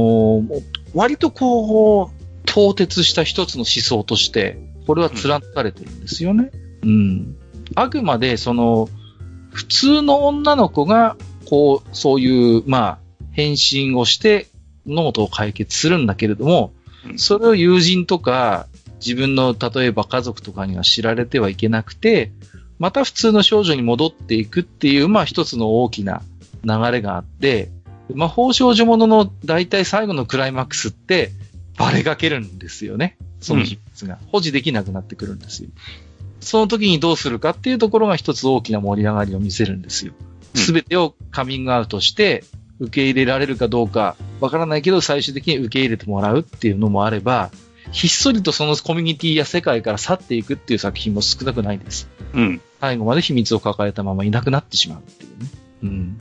ー割とこう、凍結した一つの思想として、これは貫かれてるんですよね。うん。あくまで、その、普通の女の子が、こう、そういう、まあ、変身をして、物事を解決するんだけれどもう、んそれを友人とか、自分の、例えば家族とかには知られてはいけなくて、また普通の少女に戻っていくっていう、まあ一つの大きな流れがあって、魔法少女ものの大体最後のクライマックスって、バレがけるんですよね。その秘密が。保持できなくなってくるんですよ。その時にどうするかっていうところが一つ大きな盛り上がりを見せるんですよ。うんすべてをカミングアウトして、受け入れられるかどうかわからないけど、最終的に受け入れてもらうっていうのもあれば、ひっそりとそのコミュニティや世界から去っていくっていう作品も少なくないです。うん。最後まで秘密を抱えたままいなくなってしまうっていうね。うん。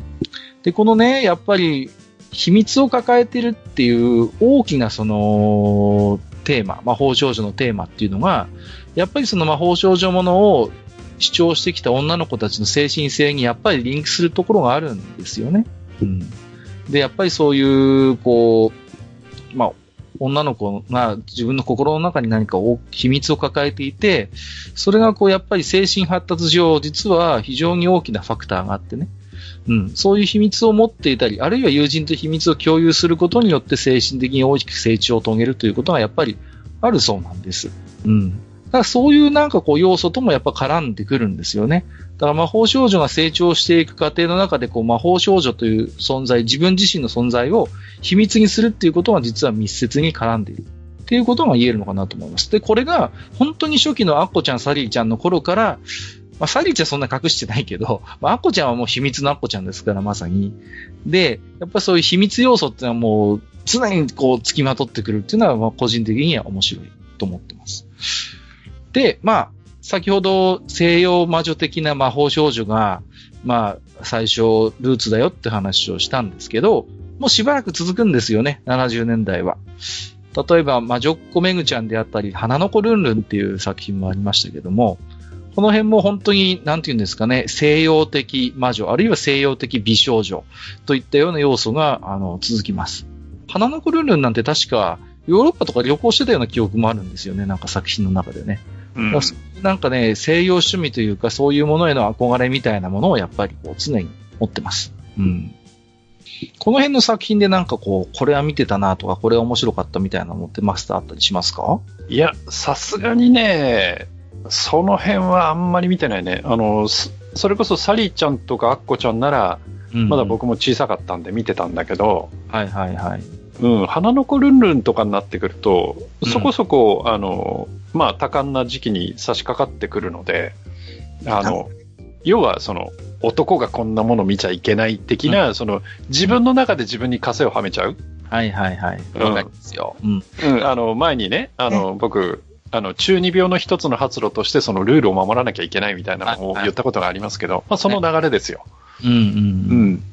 で、このね、やっぱり、秘密を抱えてるっていう大きなその、テーマ、魔法少女のテーマっていうのが、やっぱりその魔法少女ものを主張してきた女の子たちの精神性にやっぱりリンクするところがあるんですよね。うん。で、やっぱりそういう、こう、まあ、女の子が自分の心の中に何か大秘密を抱えていて、それがこうやっぱり精神発達上、実は非常に大きなファクターがあってね。うん。そういう秘密を持っていたり、あるいは友人と秘密を共有することによって精神的に大きく成長を遂げるということがやっぱりあるそうなんです。うん。だからそういうなんかこう要素ともやっぱ絡んでくるんですよね。だから魔法少女が成長していく過程の中でこう魔法少女という存在、自分自身の存在を秘密にするっていうことが実は密接に絡んでいる。っていうことが言えるのかなと思います。で、これが本当に初期のアッコちゃん、サリーちゃんの頃から、まあ、サリーちゃんそんな隠してないけど、まあ、アッコちゃんはもう秘密のアッコちゃんですから、まさに。で、やっぱそういう秘密要素っていうのはもう常にこう付きまとってくるっていうのは、まあ個人的には面白いと思ってます。で、まあ、先ほど西洋魔女的な魔法少女が、まあ、最初ルーツだよって話をしたんですけど、もうしばらく続くんですよね、70年代は。例えば、魔女っ子めぐちゃんであったり、花の子ルンルンっていう作品もありましたけども、この辺も本当に、なんていうんですかね、西洋的魔女、あるいは西洋的美少女といったような要素が、あの、続きます。花の子ルンルンなんて確か、ヨーロッパとか旅行してたような記憶もあるんですよね、なんか作品の中でね。うんなんかね、西洋趣味というか、そういうものへの憧れみたいなものをやっぱりこう常に持ってます。うん。この辺の作品でなんかこう、これは見てたなとか、これは面白かったみたいなのってマスターあったりしますか？いや、さすがにね、その辺はあんまり見てないね。あの、すそれこそサリーちゃんとかアッコちゃんなら、まだ僕も小さかったんで見てたんだけど、はいはいはい。うん、花の子ルンルンとかになってくると、うんそこそこ、あの、まあ、多感な時期に差し掛かってくるので、あの、要はその、男がこんなもの見ちゃいけない的な、その、自分の中で自分に枷をはめちゃう。はいはいはい。うんわかりますよ。うん。うん、あの、前にね、あの、僕、あの、中二病の一つの発露として、そのルールを守らなきゃいけないみたいなのをはい言ったことがありますけど、まあ、その流れですよ。うんうんううん。ん。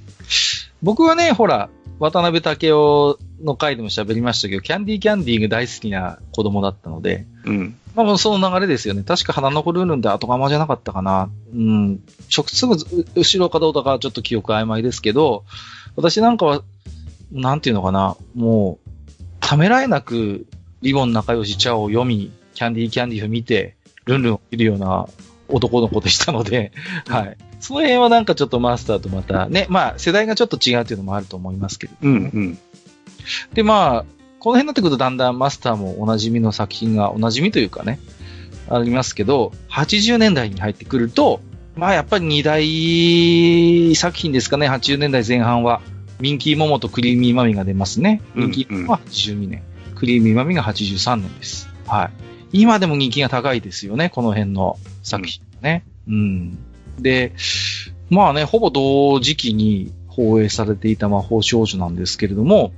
僕はね、ほら、渡辺武雄の回でも喋りましたけど、キャンディーキャンディーが大好きな子供だったので、うん。まあもうその流れですよね。確か花の子ルールンで後釜じゃなかったかな。うん。直すぐ後ろかどうだかはちょっと記憶曖昧ですけど、私なんかは、なんていうのかな、もう、ためらいなく、リボン仲良しチャオを読み、キャンディーキャンディーを見て、ルンルンを見るような男の子でしたので、はい。その辺はなんかちょっとマスターとまた、ね、まあ世代がちょっと違うっていうのもあると思いますけど。うん。うん。で、まあ、この辺になってくるとだんだんマスターもおなじみの作品が、おなじみというかね、ありますけど、80年代に入ってくると、まあやっぱり二大作品ですかね、80年代前半は。ミンキーモモとクリーミーマミが出ますね。うんミンキーモモは82年、クリーミーマミが83年です。はい。今でも人気が高いですよね、この辺の作品ね。うん。で、まあね、ほぼ同時期に放映されていた魔法少女なんですけれども、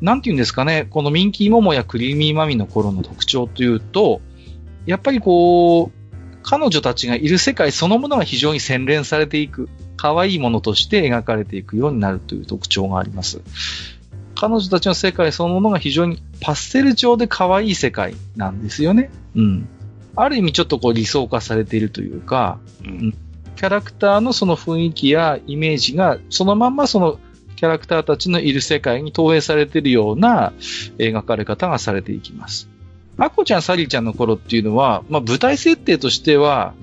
なんて言うんですかね、このミンキーモモやクリーミーマミの頃の特徴というと、やっぱりこう、彼女たちがいる世界そのものが非常に洗練されていく、可愛いものとして描かれていくようになるという特徴があります。彼女たちの世界そのものが非常にパステル調で可愛い世界なんですよね。うん。ある意味ちょっとこう理想化されているというか、うん。キャラクターのその雰囲気やイメージが、そのまんまそのキャラクターたちのいる世界に投影されているような描かれ方がされていきます。アコちゃん、サリーちゃんの頃っていうのは、まあ舞台設定としては、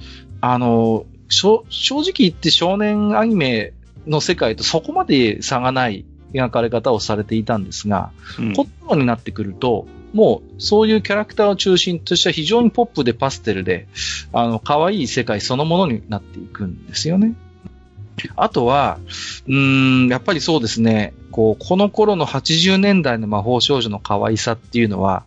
あの、正直言って少年アニメの世界とそこまで差がない描かれ方をされていたんですが、うんこの頃になってくると、もうそういうキャラクターを中心とした非常にポップでパステルで、あの、可愛い世界そのものになっていくんですよね。あとは、うーん、やっぱりそうですね、こう、この頃の80年代の魔法少女の可愛さっていうのは、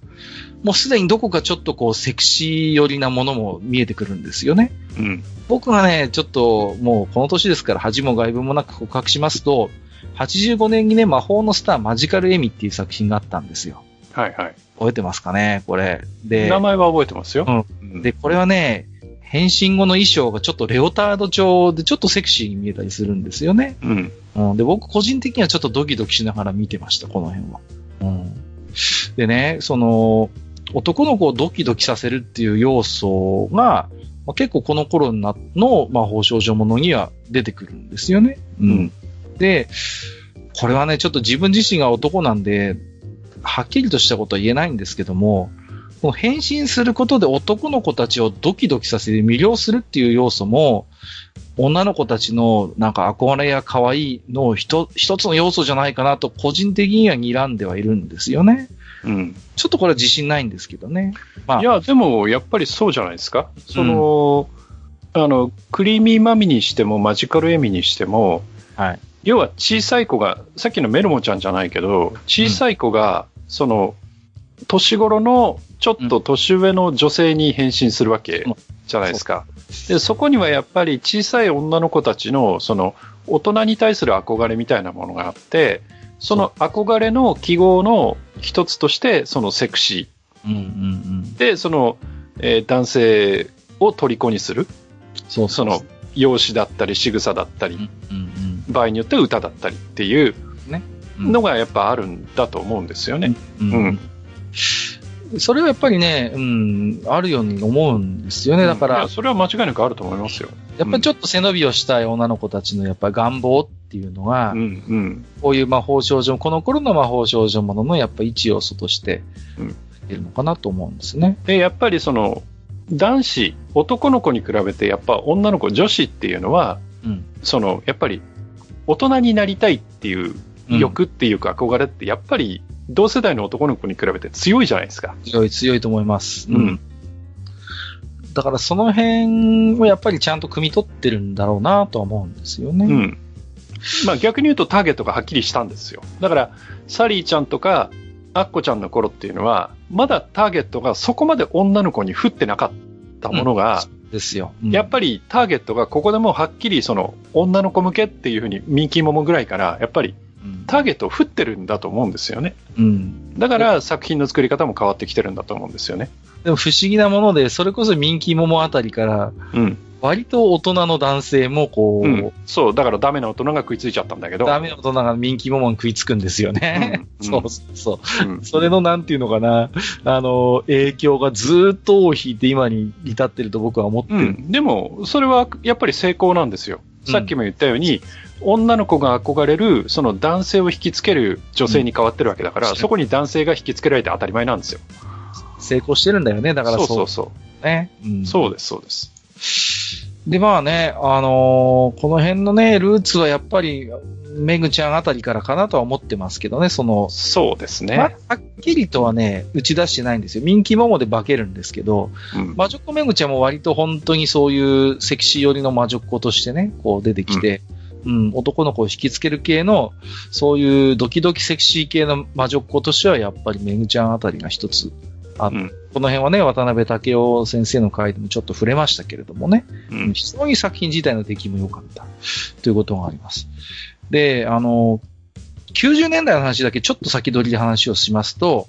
もうすでにどこかちょっとこう、セクシー寄りなものも見えてくるんですよね。うん。僕がね、ちょっともうこの年ですから恥も外部もなく告白しますと、85年にね、魔法のスターマジカルエミっていう作品があったんですよ。はいはい。覚えてますかねこれ。で、名前は覚えてますよ。うんで、これはね、変身後の衣装がちょっとレオタード調でちょっとセクシーに見えたりするんですよね。うん。うん、で、僕個人的にはちょっとドキドキしながら見てました、この辺は。うん、でね、その、男の子をドキドキさせるっていう要素が、まあ、結構この頃なの魔法少女ものには出てくるんですよね。うん。で、これはね、ちょっと自分自身が男なんで、はっきりとしたことは言えないんですけども、この変身することで男の子たちをドキドキさせて魅了するっていう要素も、女の子たちのなんか憧れや可愛いの一一つの要素じゃないかなと個人的には睨んではいるんですよね。うん。ちょっとこれは自信ないんですけどね。まあ、いや、でも、やっぱりそうじゃないですか。その、あの、クリーミーマミにしても、マジカルエミにしても、はい。要は小さい子が、さっきのメルモちゃんじゃないけど、小さい子が、その、年頃のちょっと年上の女性に変身するわけじゃないですか。で、そこにはやっぱり小さい女の子たちの、その、大人に対する憧れみたいなものがあって、その憧れの記号の一つとして、そのセクシうんうんうん。ー。で、その、えー男性を虜にする。そうその、容姿だったり仕草だったりうん、うん場合によっては歌だったりっていううん。のがやっぱあるんだと思うんですよね。うんうんそれはやっぱりね、うん、あるように思うんですよね。だからいや、それは間違いなくあると思いますよ。やっぱりちょっと背伸びをしたい女の子たちのやっぱり願望っていうのが、うんうん。こういう魔法少女、この頃の魔法少女もののやっぱ一要素としてうん、いるのかなと思うんですね。で、やっぱりその、男子、男の子に比べて、やっぱ女の子、女子っていうのは、うん。その、やっぱり、大人になりたいっていううん欲っていうか憧れって、やっぱり、同世代の男の子に比べて強いじゃないですか。強い、強いと思います。うん。だからその辺をやっぱりちゃんと汲み取ってるんだろうなとは思うんですよね。うん。まあ逆に言うとターゲットがはっきりしたんですよ。だから、サリーちゃんとか、アッコちゃんの頃っていうのは、まだターゲットがそこまで女の子に降ってなかったものが、ですよ。やっぱりターゲットがここでもうはっきりその女の子向けっていうふうにミンキーモモぐらいからやっぱりターゲットを振ってるんだと思うんですよね。うん。だから作品の作り方も変わってきてるんだと思うんですよね。でも不思議なもので、それこそミンキーモモあたりから、うん。割と大人の男性もこう、うん、そう、だからダメな大人が食いついちゃったんだけど。ダメな大人がミンキーモモに食いつくんですよね。うん そうそうそう。うんそれのなんていうのかな、あの、影響がずーっと尾を引いて今に至ってると僕は思ってる。うん、でも、それはやっぱり成功なんですよ。うんさっきも言ったように、女の子が憧れる、その男性を引きつける女性に変わってるわけだから、うんそこに男性が引きつけられて当たり前なんですよ。成功してるんだよね。だからそうそうそうね。うんそう。です、そうです。で、まあね、あのーこの辺のね、ルーツはやっぱり、メグちゃんあたりからかなとは思ってますけどね、その、そうですまね。はっきりとはね、打ち出してないんですよ。ミンキーモモで化けるんですけど、うん魔女っ子メグちゃんも割と本当にそういうセクシー寄りの魔女っ子としてね、こう出てきて、うん、男の子を引きつける系の、そういうドキドキセクシー系の魔女っ子としてはやっぱりメグちゃんあたりが一つあうんこの辺はね、渡辺武雄先生の回でもちょっと触れましたけれどもね、うん非常に作品自体の出来も良かったということがあります。で、あの、90年代の話だけちょっと先取りで話をしますと、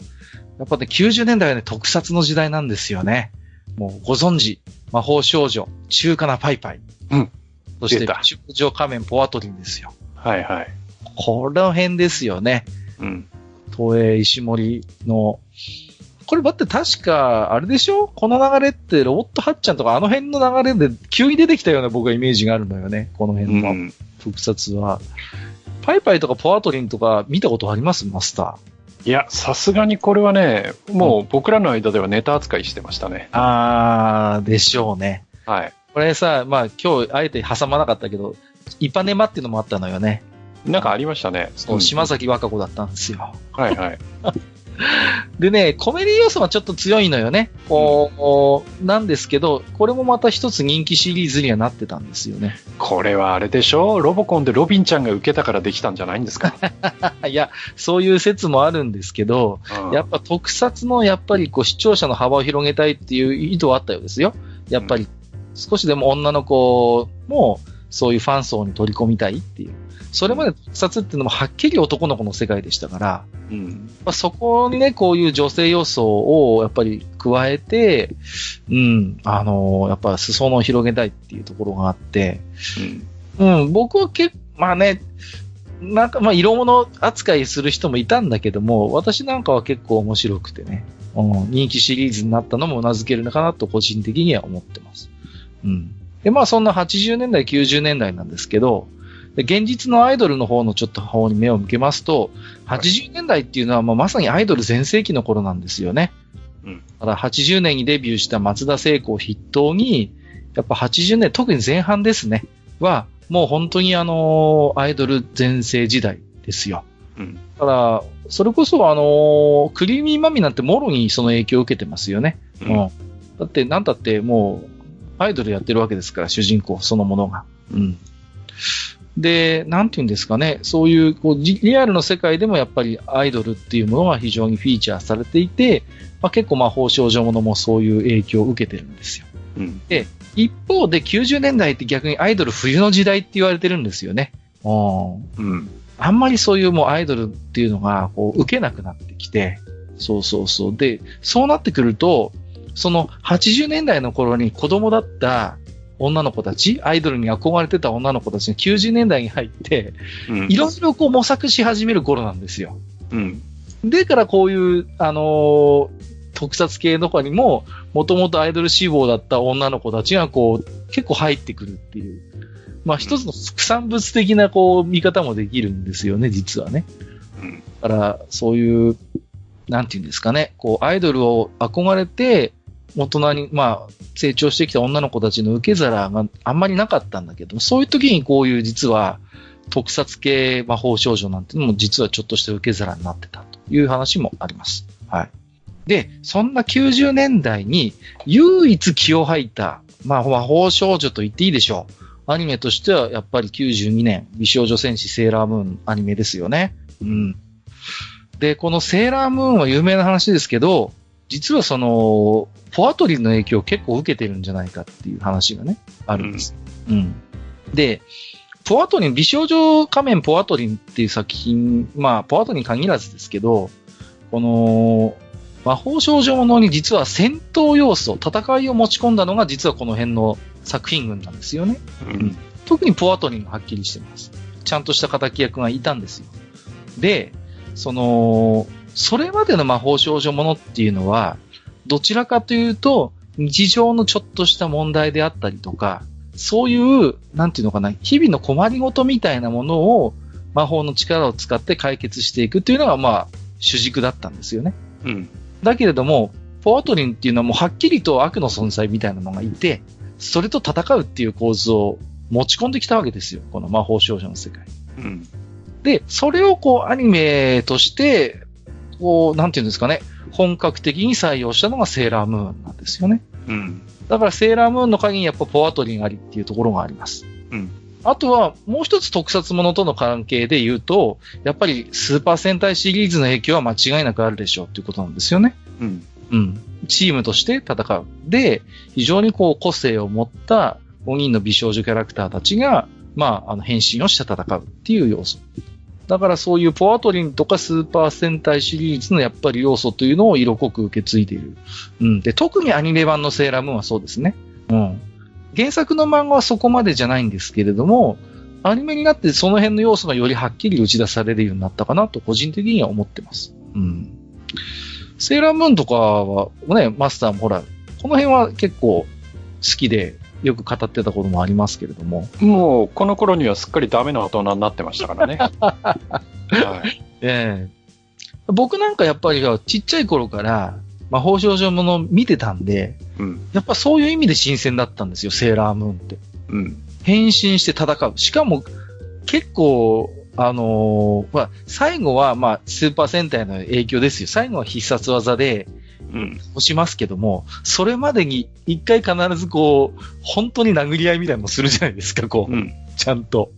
やっぱね、90年代はね、特撮の時代なんですよね。もうご存知、魔法少女、中華なパイパイ。うん。そして中上仮面ポアトリンですよ。はいはい。この辺ですよね。うん。東映石森の、これだって確か、あれでしょ？この流れってロボットハッチャンとかあの辺の流れで急に出てきたような僕はイメージがあるのよね。このう辺のん。特撮は。パイパイとかポアトリンとか見たことあります？マスター。いや、さすがにこれはね、もう僕らの間ではネタ扱いしてましたね。あー、でしょうね。はい。これさ、まあ今日あえて挟まなかったけど、イパネマっていうのもあったのよね。なんかありましたね。そう、ん島崎和歌子だったんですよ。はいはい。でね、コメディ要素はちょっと強いのよね。こう、なんですけど、これもまた一つ人気シリーズにはなってたんですよね。これはあれでしょ？ロボコンでロビンちゃんが受けたからできたんじゃないんですか、いや、そういう説もあるんですけど、うんやっぱ特撮のやっぱりこう視聴者の幅を広げたいっていう意図はあったようですよ。やっぱり少しでも女の子もそういうファン層に取り込みたいっていう。それまで特撮っていうのもはっきり男の子の世界でしたから、うん。まあ、そこにね、こういう女性要素をやっぱり加えて、うん、あのやっぱ裾野を広げたいっていうところがあって、うん。うん、僕は結まあね、なんか、まあ、色物扱いする人もいたんだけども、私なんかは結構面白くてね、うん、人気シリーズになったのも頷けるのかなと個人的には思ってます。うん。で、まあ、そんな80年代、90年代なんですけど、で現実のアイドルの方のちょっと方に目を向けますと、80年代っていうのは、まあ、まさにアイドル全盛期の頃なんですよね。うんだから80年にデビューした松田聖子を筆頭に、やっぱ80年、特に前半ですね、は、もう本当にあの、アイドル全盛時代ですよ。うん。だから、それこそあの、クリーミーマミなんてもろにその影響を受けてますよね。ううんん。だって、なんだってもう、アイドルやってるわけですから、主人公そのものが。うん。で、なんていうんですかね、そういう、こう、リリアルの世界でもやっぱりアイドルっていうものが非常にフィーチャーされていて、まあ、結構魔法少女ものもそういう影響を受けてるんですよ。うん。一方で90年代って逆にアイドル冬の時代って言われてるんですよね。うん。うん。あんまりそういうもうアイドルっていうのがこう受けなくなってきて、そうそうそう。で、そうなってくると、その80年代の頃に子供だった女の子たち、アイドルに憧れてた女の子たちが90年代に入って、うん。いろいろこう模索し始める頃なんですよ。うん。でからこういう、あのー特撮系とかにも、もともとアイドル志望だった女の子たちがこう、結構入ってくるっていう。まあ一つの副産物的なこう、見方もできるんですよね、実はね。うん。だから、そういう、なんていうんですかね、こう、アイドルを憧れて、大人に、まあ、成長してきた女の子たちの受け皿があんまりなかったんだけど、そういう時にこういう実は、特撮系魔法少女なんてのも実はちょっとした受け皿になってたという話もあります。はい。で、そんな90年代に唯一気を吐いた、まあ、魔法少女と言っていいでしょう。アニメとしてはやっぱり92年、美少女戦士セーラームーンアニメですよね。うん。で、このセーラームーンは有名な話ですけど、実はその、ポアトリンの影響を結構受けてるんじゃないかっていう話がね、あるんです。うん。で、ポアトリン、美少女仮面ポアトリンっていう作品、まあ、ポアトリン限らずですけど、この、魔法少女ものに実は戦闘要素、戦いを持ち込んだのが実はこの辺の作品群なんですよね。うん。特にポアトリンがはっきりしてます。ちゃんとした敵役がいたんですよ。で、その、それまでの魔法少女ものっていうのは、どちらかというと、日常のちょっとした問題であったりとか、そういう、なんていうのかな、日々の困りごとみたいなものを魔法の力を使って解決していくっていうのが、まあ、主軸だったんですよね。うん。だけれども、ポアトリンっていうのはもうはっきりと悪の存在みたいなのがいて、それと戦うっていう構図を持ち込んできたわけですよ。この魔法少女の世界。うん。で、それをこうアニメとして、こう、なんていうんですかね、本格的に採用したのがセーラームーンなんですよね。うん。だからセーラームーンの鍵にやっぱポアトリンありっていうところがあります。うん。あとは、もう一つ特撮ものとの関係で言うと、やっぱりスーパー戦隊シリーズの影響は間違いなくあるでしょうっていうことなんですよね。うん。うん。チームとして戦う。で、非常にこう個性を持った5人の美少女キャラクターたちが、まあ、あの、変身をして戦うっていう要素。だからそういうポアトリンとかスーパー戦隊シリーズのやっぱり要素というのを色濃く受け継いでいる。うん。で、特にアニメ版のセーラームーンはそうですね。うん。原作の漫画はそこまでじゃないんですけれども、アニメになってその辺の要素がよりはっきり打ち出されるようになったかなと個人的には思ってます。うん。セーラームーンとかは、ね、マスターもほら、この辺は結構好きでよく語ってたこともありますけれども。もう、この頃にはすっかりダメな大人になってましたからね。はい。ええ僕なんかやっぱりちっちゃい頃から魔法少女もの見てたんで、うん。やっぱそういう意味で新鮮だったんですよ、セーラームーンって。うん。変身して戦う。しかも、結構、あのーまあ、最後は、まあ、スーパー戦隊の影響ですよ。最後は必殺技でうん。押しますけども、それまでに一回必ずこう、本当に殴り合いみたいなのするじゃないですか、こう、うん。ちゃんと。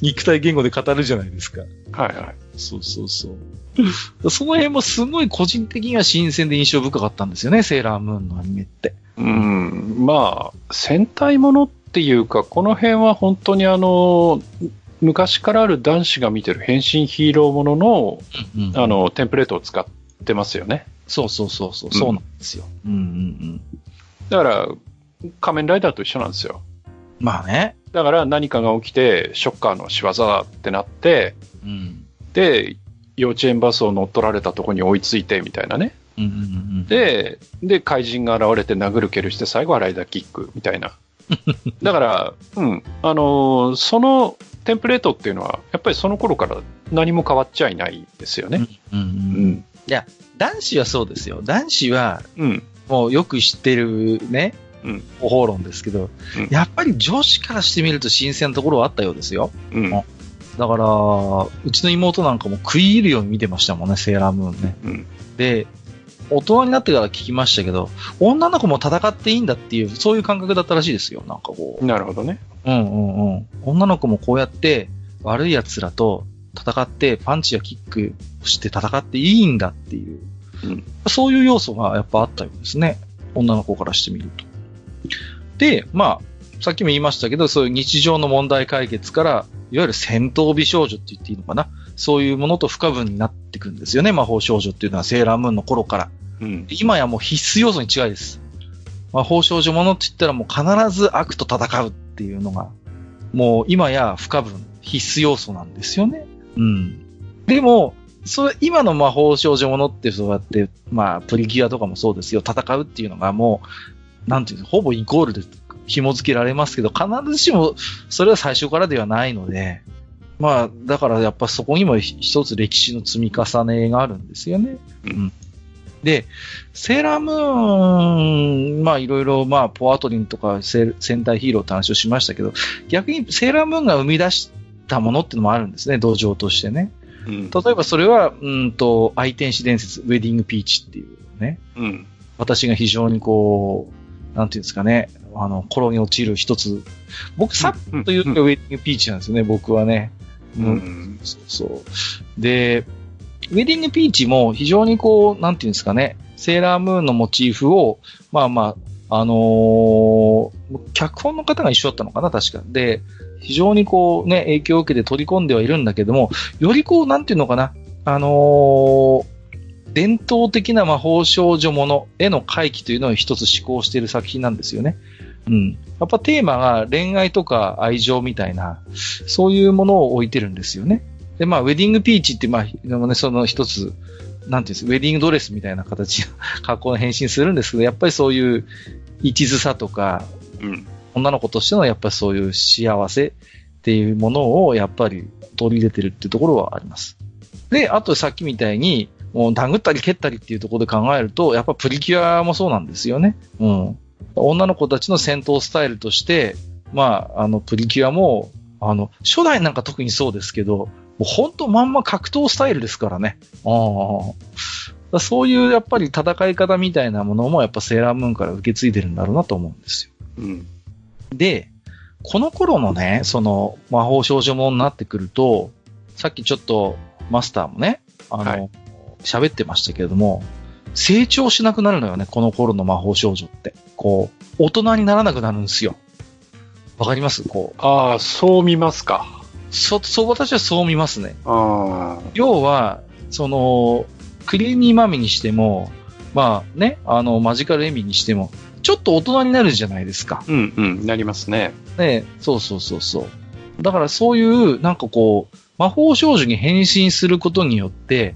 肉体言語で語るじゃないですか。はいはい。そうそうそう。その辺もすごい個人的には新鮮で印象深かったんですよね、セーラームーンのアニメって。うん。まあ、戦隊ものっていうか、この辺は本当にあの、昔からある男子が見てる変身ヒーローものの、うんうんあ、の、テンプレートを使ってますよね。そうそうそうそう、うんそうなんですよ。うんうんうん。だから、仮面ライダーと一緒なんですよ。まあね。だから何かが起きて、ショッカーの仕業だってなって、うん。で、幼稚園バスを乗っ取られたとこに追いついてみたいなね。うんうんうん、で、で、怪人が現れて殴る蹴るして最後はライダーキックみたいな。だから、うん、あのーそのテンプレートっていうのは、やっぱりその頃から何も変わっちゃいないですよね。うんうんううん。ん。男子はそうですよ。男子は、うん。もうよく知ってるね、うん方法論ですけど、うんやっぱり女子からしてみると新鮮なところはあったようですよ。うん。だから、うちの妹なんかも食い入るように見てましたもんね、セーラームーンね。うん。で、大人になってから聞きましたけど、女の子も戦っていいんだっていう、そういう感覚だったらしいですよ。なんかこう。なるほどね。うんうんうん。女の子もこうやって悪い奴らと戦ってパンチやキックをして戦っていいんだっていう、うんそういう要素がやっぱあったようですね。女の子からしてみると。で、まあ、さっきも言いましたけど、そういう日常の問題解決から、いわゆる戦闘美少女って言っていいのかな。そういうものと不可分になっていくんですよね。魔法少女っていうのはセーラームーンの頃から。うん。今やもう必須要素に違いです。魔法少女ものって言ったらもう必ず悪と戦うっていうのが、もう今や不可分、必須要素なんですよね。うん。でも、それ、今の魔法少女ものってそうやって、まあ、プリキュアとかもそうですよ。戦うっていうのがもう、なんていうの、ほぼイコールで紐付けられますけど、必ずしもそれは最初からではないので、まあ、だからやっぱそこにも一つ歴史の積み重ねがあるんですよね。うんで、セーラームーン、まあいろいろ、まあ、ポアトリンとか戦隊ヒーローって話をしましたけど、逆にセーラームーンが生み出したものっていうのもあるんですね、土壌としてね。うん。例えばそれは、うんと、愛天使伝説、ウェディングピーチっていうね、うん。私が非常にこう、なんていうんですかね、あの、頃に落ちる一つ。僕、さっと言うとウェディングピーチなんですよね、僕はね。ううんん。そうそう。で、ウェディングピーチも非常にこう、なんていうんですかね、セーラームーンのモチーフを、まあまあ、あのー脚本の方が一緒だったのかな、確か。で、非常にこうね、影響を受けて取り込んではいるんだけども、よりこう、なんていうのかな、あのー伝統的な魔法少女ものへの回帰というのを一つ思考している作品なんですよね。うん。やっぱテーマが恋愛とか愛情みたいな、そういうものを置いてるんですよね。で、まあ、ウェディングピーチって、まあ、でもね、その一つ、なんていうんですウェディングドレスみたいな形、格好の変身するんですけど、やっぱりそういう一途さとか、うん。女の子としてのやっぱりそういう幸せっていうものをやっぱり取り入れてるっていうところはあります。で、あとさっきみたいに、もう殴ったり蹴ったりっていうところで考えると、やっぱプリキュアもそうなんですよね。うん。女の子たちの戦闘スタイルとして、まあ、あの、プリキュアも、あの、初代なんか特にそうですけど、もう本当まんま格闘スタイルですからね。ああ。そういうやっぱり戦い方みたいなものもやっぱセーラームーンから受け継いでるんだろうなと思うんですよ。うん。で、この頃のね、その魔法少女ものになってくると、さっきちょっとマスターもね、あはの、喋、ってましたけれども、成長しなくなるのよね、この頃の魔法少女って。こう、大人にならなくなるんですよ。わかります？こう。ああ、そう見ますか。そ、そう、私はそう見ますね。ああ。要は、その、クリーミーマミにしても、まあね、あの、マジカルエミにしても、ちょっと大人になるじゃないですか。うんうん、なりますね。ねそうそうそうそう。だからそういう、なんかこう、魔法少女に変身することによって、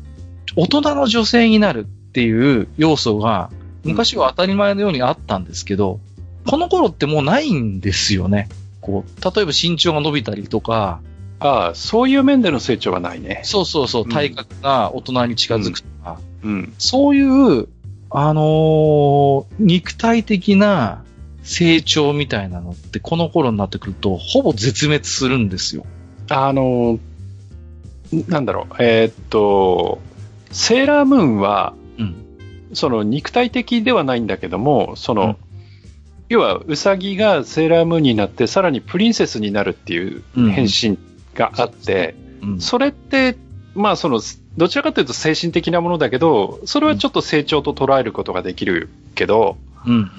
大人の女性になるっていう要素が、昔は当たり前のようにあったんですけど、この頃ってもうないんですよね。こう、例えば身長が伸びたりとか、ああ、そういう面での成長はないね。そうそうそうう、ん体格が大人に近づくとか、うん。そういう、あのー肉体的な成長みたいなのって、この頃になってくると、ほぼ絶滅するんですよ。あの、なんだろう、えーっと、セーラームーンは、うん。その肉体的ではないんだけども、その、うん要はウサギがセーラームーンになって、さらにプリンセスになるっていううん変身があって、うん。それって、まあその、どちらかというと精神的なものだけど、それはちょっと成長と捉えることができるけど、うん。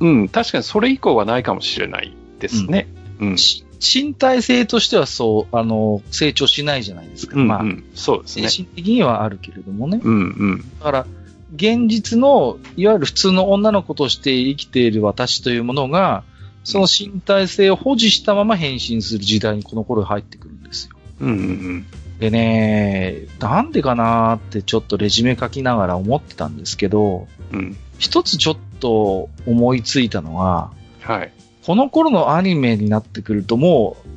うん、確かにそれ以降はないかもしれないですね。うん。し身体性としてはそう、あの、成長しないじゃないですか。うん、まあ、うんそうですね。精神的にはあるけれどもね。うん、うん。だから、現実の、いわゆる普通の女の子として生きている私というものが、その身体性を保持したまま変身する時代にこの頃入ってくるんですよ。うん、うん、でね、なんでかなーってちょっとレジュメ書きながら思ってたんですけど、うん。うん。一つちょっと思いついたのが、はい。この頃のアニメになってくるともう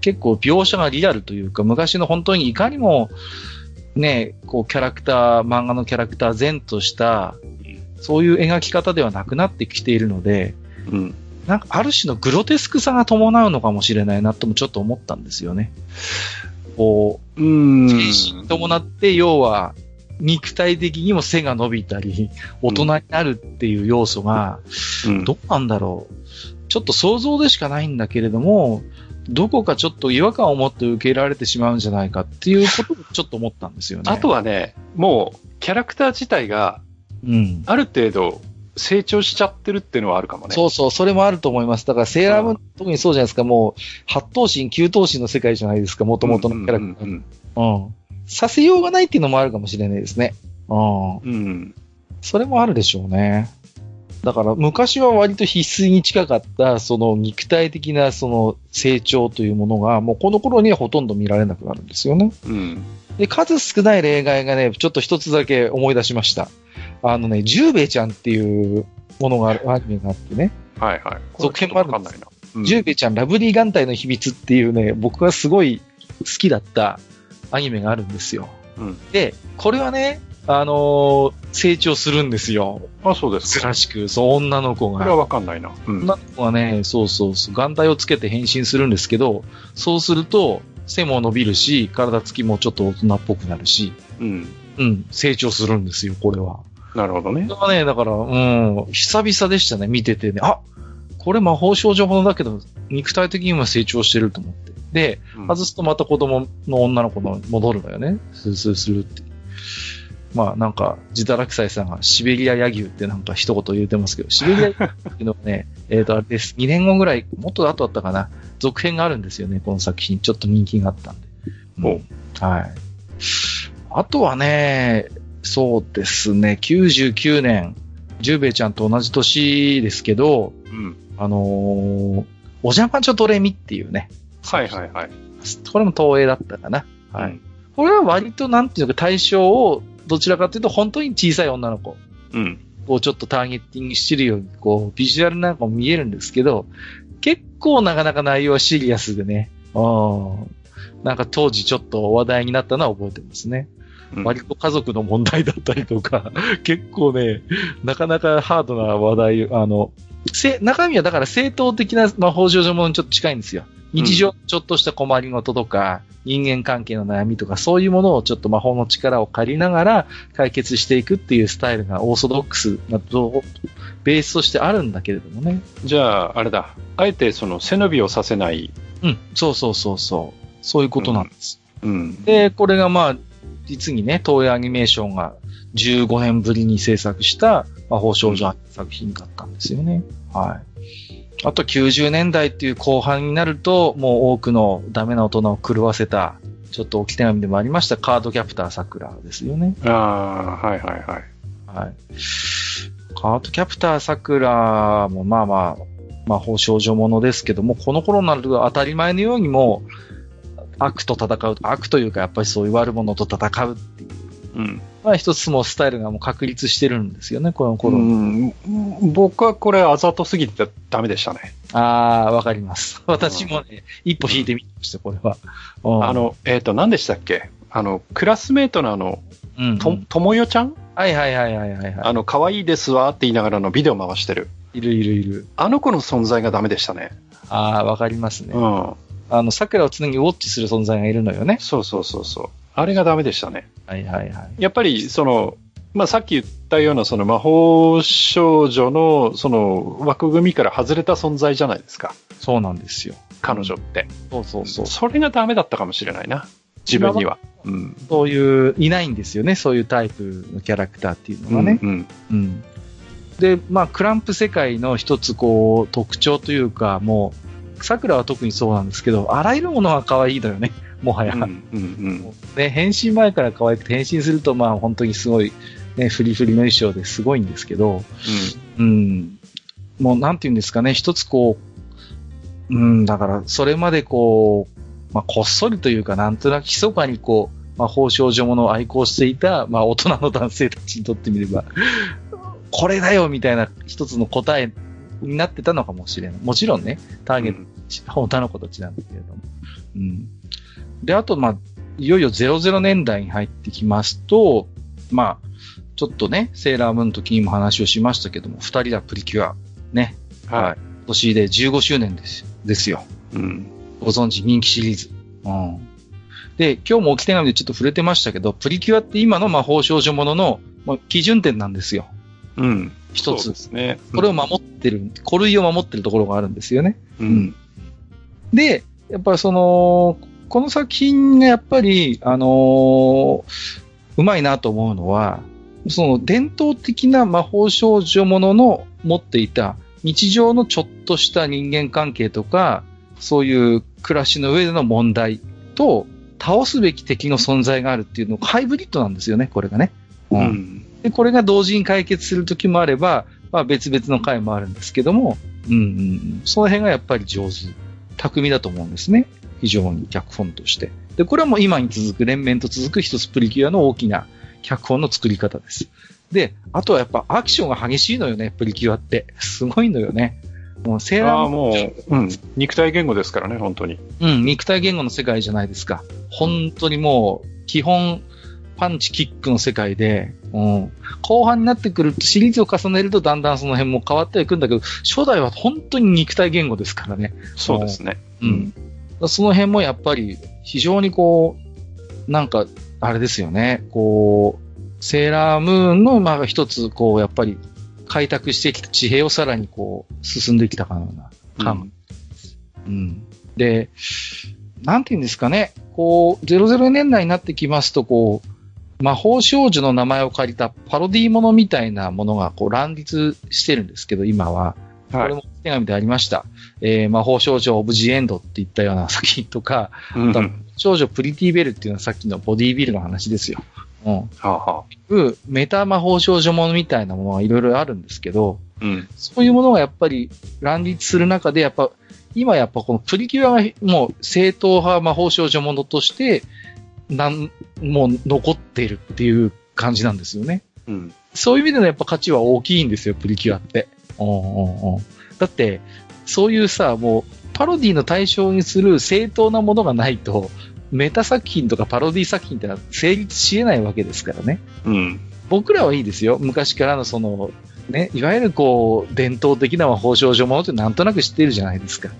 結構描写がリアルというか昔の本当にいかにもね、こうキャラクター、漫画のキャラクター前としたそういう描き方ではなくなってきているので、うん。なんかある種のグロテスクさが伴うのかもしれないなともちょっと思ったんですよね。こう、うん。精神に伴って要は肉体的にも背が伸びたり、大人になるっていう要素が、うんどうなんだろう。ちょっと想像でしかないんだけれども、どこかちょっと違和感を持って受け入れられてしまうんじゃないかっていうことをちょっと思ったんですよね。あとはね、もう、キャラクター自体がうん。ある程度成長しちゃってるっていうのはあるかもね。そうそう、それもあると思います。だから、セーラームーン、うん特にそうじゃないですか、もう、八頭身、九頭身の世界じゃないですか、元々のキャラクター。うんうん。させようがないっていうのもあるかもしれないですね。うん。うんうん。それもあるでしょうね。だから昔は割と必須に近かった、その肉体的なその成長というものが、もうこの頃にはほとんど見られなくなるんですよね。うん。で、数少ない例外がね、ちょっと一つだけ思い出しました。あのね、ジューベイちゃんっていうものがある、アニメがあってね、はいはい。続編もあるんですわかんないな。うんジューベイちゃんラブリー眼帯の秘密っていうね、僕がすごい好きだったアニメがあるんですよ。うんで、これはね、あのー成長するんですよ。あ、そうですか。珍しく、そう、女の子が。これはわかんないな。うん。女の子がね、そうそうそう、眼帯をつけて変身するんですけど、そうすると、背も伸びるし、体つきもちょっと大人っぽくなるし、うん。うん、成長するんですよ、これは。なるほどねこれ。はね、だから、うん、久々でしたね、見ててね。あこれ魔法少女ものだけど、肉体的には成長してると思って。で、うん外すとまた子供の女の子の戻るのよね。スースーするって。まあなんか、ジダラクサイさんがシベリア野牛ってなんか一言言うてますけど、シベリア野牛っていうのはね、えっとあれです。2年後ぐらい、もっと後だったかな。続編があるんですよね、この作品。ちょっと人気があったんで。うんはい。あとはね、そうですね、99年、ジューベイちゃんと同じ年ですけど、うん。あのーお邪魔女ドレミっていうね、はいはいはい。これも東映だったかな。はい。うんこれは割となんていうのか対象をどちらかというと本当に小さい女の子うん。をちょっとターゲッティングしてるように、こう、ビジュアルなんかも見えるんですけど、結構なかなか内容はシリアスでね、うん。なんか当時ちょっと話題になったのは覚えてますね。うん割と家族の問題だったりとか、結構ね、なかなかハードな話題、あの、せ中身はだから正当的な魔法少女ものにちょっと近いんですよ。日常、ちょっとした困りごととか、人間関係の悩みとか、そういうものをちょっと魔法の力を借りながら解決していくっていうスタイルがオーソドックスなとベースとしてあるんだけれどもね。じゃあ、あれだ。あえてその背伸びをさせない。うん、そうそうそうそう。そういうことなんです。うん。で、これがまあ、実にね、東映アニメーションが15年ぶりに制作した魔法少女作品だったんですよね。はい。あと90年代っていう後半になると、もう多くのダメな大人を狂わせた、ちょっと置き手紙でもありましたカードキャプター桜ですよね。ああ、はいはいはい。はい。カードキャプター桜もまあまあ、魔法少女ものですけども、この頃になると当たり前のようにもう、悪と戦う、悪というかやっぱりそういう悪者と戦うっていう、うん。まあ一つもうスタイルがもう確立してるんですよね、この頃。うん、僕はこれあざとすぎてダメでしたね。ああ、わかります。私もね、一歩引いてみました、これは。うんあ、の、えっ、と、何でしたっけ？あの、クラスメートのあの、うん、と、ともよちゃん？はいはいはいはいはい、はあの、可愛いですわって言いながらのビデオ回してる。い。いるいるいる。あの子の存在がダメでしたね。ああ、わかりますね。うん。あの、桜を常にウォッチする存在がいるのよね。そうそうそうそう。あれがダメでしたね。はいはいはい。やっぱり、その、まあ、さっき言ったような、その魔法少女の、その枠組みから外れた存在じゃないですか。そうなんですよ。彼女って。そうそうそう。それがダメだったかもしれないな。自分には。うん。そういう、いないんですよね。そういうタイプのキャラクターっていうのがね。うん。うん。で、まあ、クランプ世界の一つこう、特徴というか、もう、桜は特にそうなんですけど、あらゆるものが可愛いのよね。もはや。うん。うん。ね、変身前から可愛くて、変身するとまあ本当にすごい、ね、フリフリの衣装ですごいんですけど、うん。もうなんて言うんですかね、一つこう、うん、だから、それまでこう、まあ、こっそりというか、なんとなく密かにこう、魔法少女ものを愛好していた、まあ、大人の男性たちにとってみれば、これだよみたいな一つの答えになってたのかもしれない。もちろんね、ターゲット、女の子たちなんだけれども。うん。で、あと、まあ、いよいよ00年代に入ってきますと、まあ、ちょっとね、セーラームーンの時にも話をしましたけども、二人だプリキュア、ね。は今年で15周年ですですよ。い。うん。ご存知、人気シリーズ。うん。で、今日も置き手紙でちょっと触れてましたけど、プリキュアって今の魔法少女ものの、まあ、基準点なんですよ。うん。一つで。すね。これを守ってる、古類を守ってるところがあるんですよね。うん。で、やっぱりその、この作品がやっぱり、あのーうまいなと思うのは、その伝統的な魔法少女ものの持っていた日常のちょっとした人間関係とか、そういう暮らしの上での問題と、倒すべき敵の存在があるっていうのがハイブリッドなんですよね、これがね。ううんん。で、これが同時に解決するときもあれば、まあ別々の回もあるんですけども、うんうんうん、その辺がやっぱり上手。巧みだと思うんですね。非常に脚本として。で、これはもう今に続く、連綿と続く一つプリキュアの大きな脚本の作り方です。で、あとはやっぱアクションが激しいのよね、プリキュアって。すごいのよね。もうセーラーもう、うん。肉体言語ですからね、本当に。うん、肉体言語の世界じゃないですか。本当にもう、基本、パンチキックの世界で、うん、後半になってくると、シリーズを重ねるとだんだんその辺も変わっていくんだけど、初代は本当に肉体言語ですからね。そうですね。うん。その辺もやっぱり、非常にこう、なんか、あれですよね、こう、セーラームーンの、まあ一つ、こう、やっぱり、開拓してきた地平をさらにこう、進んできたかのような感。うん。で、なんて言うんですかね。こう、00年代になってきますと、こう、魔法少女の名前を借りたパロディものみたいなものがこう乱立してるんですけど、今は。こはいれも手紙でありました。えー魔法少女オブジエンドっていったような作品とか、うんあと少女プリティベルっていうのはさっきのボディービルの話ですよ。うん。はあはメタ魔法少女ものみたいなものがいろいろあるんですけど、うん。そういうものがやっぱり乱立する中で、やっぱ、今やっぱこのプリキュアがもう正統派魔法少女ものとして、なん、もう残っているっていう感じなんですよね。うん。そういう意味でのやっぱ価値は大きいんですよ、プリキュアって。うんうだって、そういうさ、もう、パロディの対象にする正当なものがないと、メタ作品とかパロディ作品ってのは成立し得ないわけですからね。うん。僕らはいいですよ。昔からのその、ね、いわゆるこう、伝統的な魔法少女ものってなんとなく知ってるじゃないですか。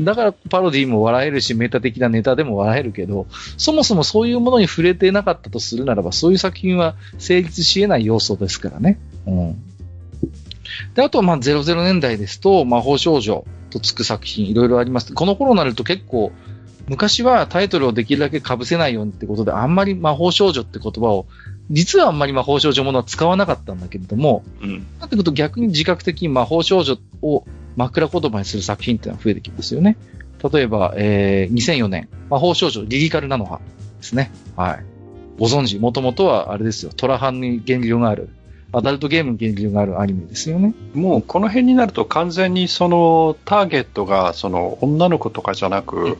だからパロディも笑えるし、メタ的なネタでも笑えるけど、そもそもそういうものに触れてなかったとするならば、そういう作品は成立し得ない要素ですからね。うん。で、あとはまあ00年代ですと、魔法少女とつく作品いろいろあります。この頃になると結構、昔はタイトルをできるだけ被せないようにってことで、あんまり魔法少女って言葉を、実はあんまり魔法少女ものは使わなかったんだけれども、うん。なってくると逆に自覚的に魔法少女を枕言葉にする作品っていうのは増えてきますよね。例えば、えー、2004年、魔法少女リリカルナノハですね。はい。ご存知、もともとはあれですよ、トラハンに原料がある、アダルトゲームに原料があるアニメですよね。もうこの辺になると完全にそのターゲットがその女の子とかじゃなく、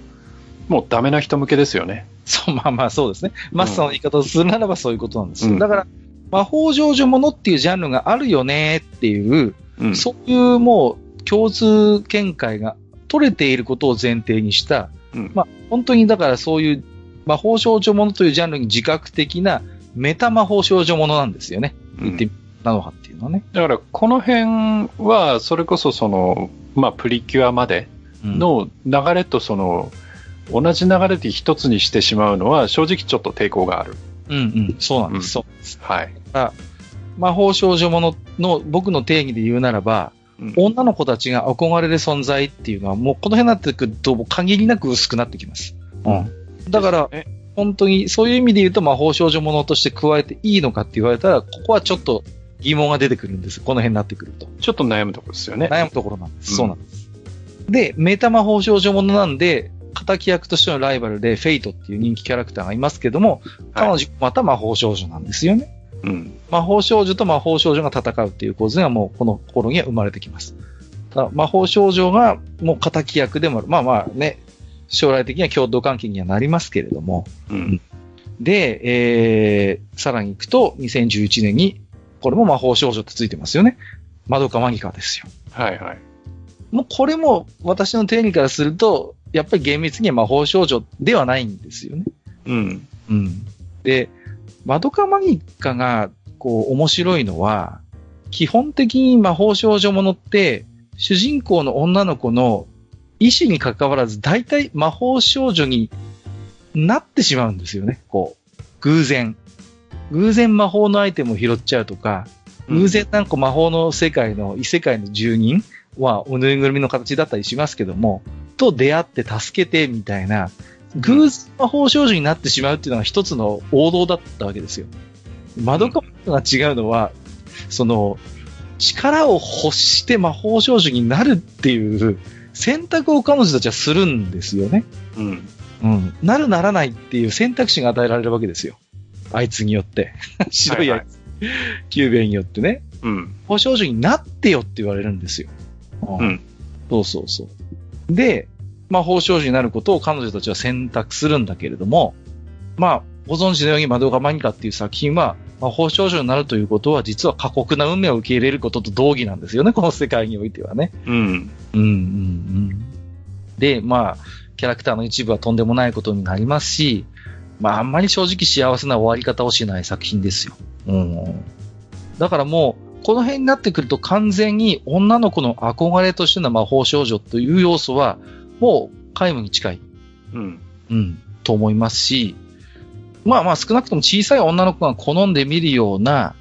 もうダメな人向けですよね。そう、まあまあそうですね。マスターの言い方をするならばそういうことなんですよ。うんだから、魔法少女ものっていうジャンルがあるよねっていう、うん。そういうもう共通見解が取れていることを前提にした、うんまあ本当にだからそういう魔法少女ものというジャンルに自覚的なメタ魔法少女ものなんですよね。言ってみ、なのはっていうのはね。だからこの辺はそれこそその、まあ、プリキュアまでの流れとその、同じ流れで一つにしてしまうのは正直ちょっと抵抗がある。うんうん、そうなんです。うんそうです。はい。魔法少女ものの僕の定義で言うならば、うん女の子たちが憧れる存在っていうのはもうこの辺になってくると限りなく薄くなってきます。うん。だから、え本当にそういう意味で言うと魔法少女ものとして加えていいのかって言われたら、ここはちょっと疑問が出てくるんです。この辺になってくると。ちょっと悩むところですよね。悩むところなんです。うんそうなんです。で、メタ魔法少女ものなんで、敵役としてのライバルでフェイトっていう人気キャラクターがいますけども、彼女また魔法少女なんですよね。うん。魔法少女と魔法少女が戦うっていう構図がもうこの頃には生まれてきます。ただ魔法少女がもう敵役でもある。まあまあね、将来的には共同関係にはなりますけれども。うん。で、えー、さらに行くと2011年に、これも魔法少女ってついてますよね。マドカマギカですよ。はいはい。もうこれも私の定義からすると、やっぱり厳密には魔法少女ではないんですよね。うん。うん。で、マドカマギカが、こう、面白いのは、基本的に魔法少女ものって、主人公の女の子の意思に関わらず、大体魔法少女になってしまうんですよね。こう、偶然。偶然魔法のアイテムを拾っちゃうとか、偶然なんか魔法の世界の異世界の住人は、おぬいぐるみの形だったりしますけども、と出会って助けてみたいな、偶然魔法少女になってしまうっていうのが一つの王道だったわけですよ。まどマドカマが違うのは、その、力を欲して魔法少女になるっていう選択を彼女たちはするんですよね。うん。うん。なるならないっていう選択肢が与えられるわけですよ。あいつによって。白いあいつ。キュゥべえによってね。うん。魔法少女になってよって言われるんですよ。ううん。そうそうそう。で、魔法少女になることを彼女たちは選択するんだけれども、まあ、ご存知のようにマドカマニカっていう作品は、魔法少女になるということは、実は過酷な運命を受け入れることと同義なんですよね、この世界においてはね。うん。うん、うん、うん。で、まあ、キャラクターの一部はとんでもないことになりますし、まあ、あんまり正直幸せな終わり方をしない作品ですよ。うん。だからもう、この辺になってくると完全に女の子の憧れとしての魔法少女という要素は、もう皆無に近い、うん。うん、と思いますし、まあまあ少なくとも小さい女の子が好んで見るような、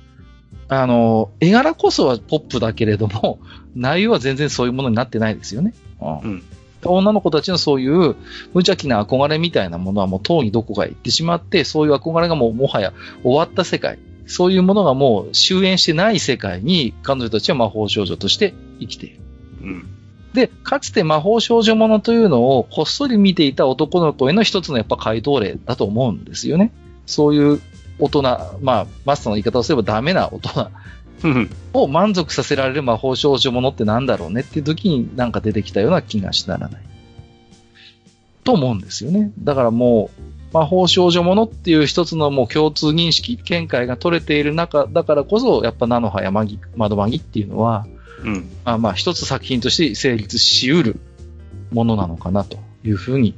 あの、絵柄こそはポップだけれども、内容は全然そういうものになってないですよね。うん。うん。女の子たちのそういう無邪気な憧れみたいなものはもうとうにどこかへ行ってしまって、そういう憧れがもうもはや終わった世界、そういうものがもう終焉してない世界に彼女たちは魔法少女として生きている。うん。で、かつて魔法少女ものというのをこっそり見ていた男の子への一つのやっぱ回答例だと思うんですよね。そういう大人、まあ、マスターの言い方をすればダメな大人うん。を満足させられる魔法少女ものってなんだろうねっていう時になんか出てきたような気がしならない。と思うんですよね。だからもう、魔法少女ものっていう一つのもう共通認識、見解が取れている中だからこそ、やっぱ菜の葉やまぎ窓マギっていうのは、うん。まあまあ一つ作品として成立しうるものなのかなというふうに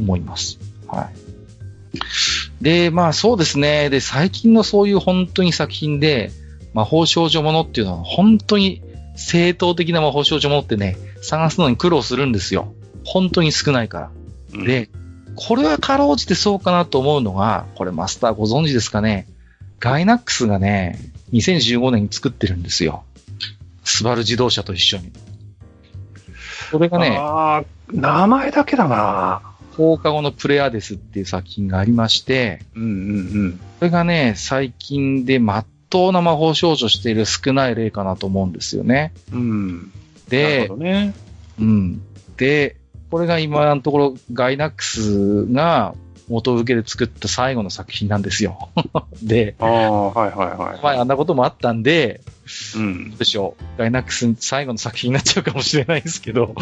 思います。はい。で、まあそうですね。で、最近のそういう本当に作品で、魔法少女ものっていうのは本当に正当的な魔法少女ものってね、探すのに苦労するんですよ。本当に少ないから。うん、で、これはかろうじてそうかなと思うのが、これマスターご存知ですかね？ガイナックスがね、2015年に作ってるんですよ。スバル自動車と一緒に。それがね、名前だけだな。放課後のプレアデスっていう作品がありまして、うんうんこれがね、最近で真っ当な魔法少女している少ない例かなと思うんですよね。うん。でね。うん。で、これが今のところガイナックスが元請けで作った最後の作品なんですよ。で、ああ、はいはいはい。前あんなこともあったんで、うんどう。でしょう。ガイナックス最後の作品になっちゃうかもしれないですけど。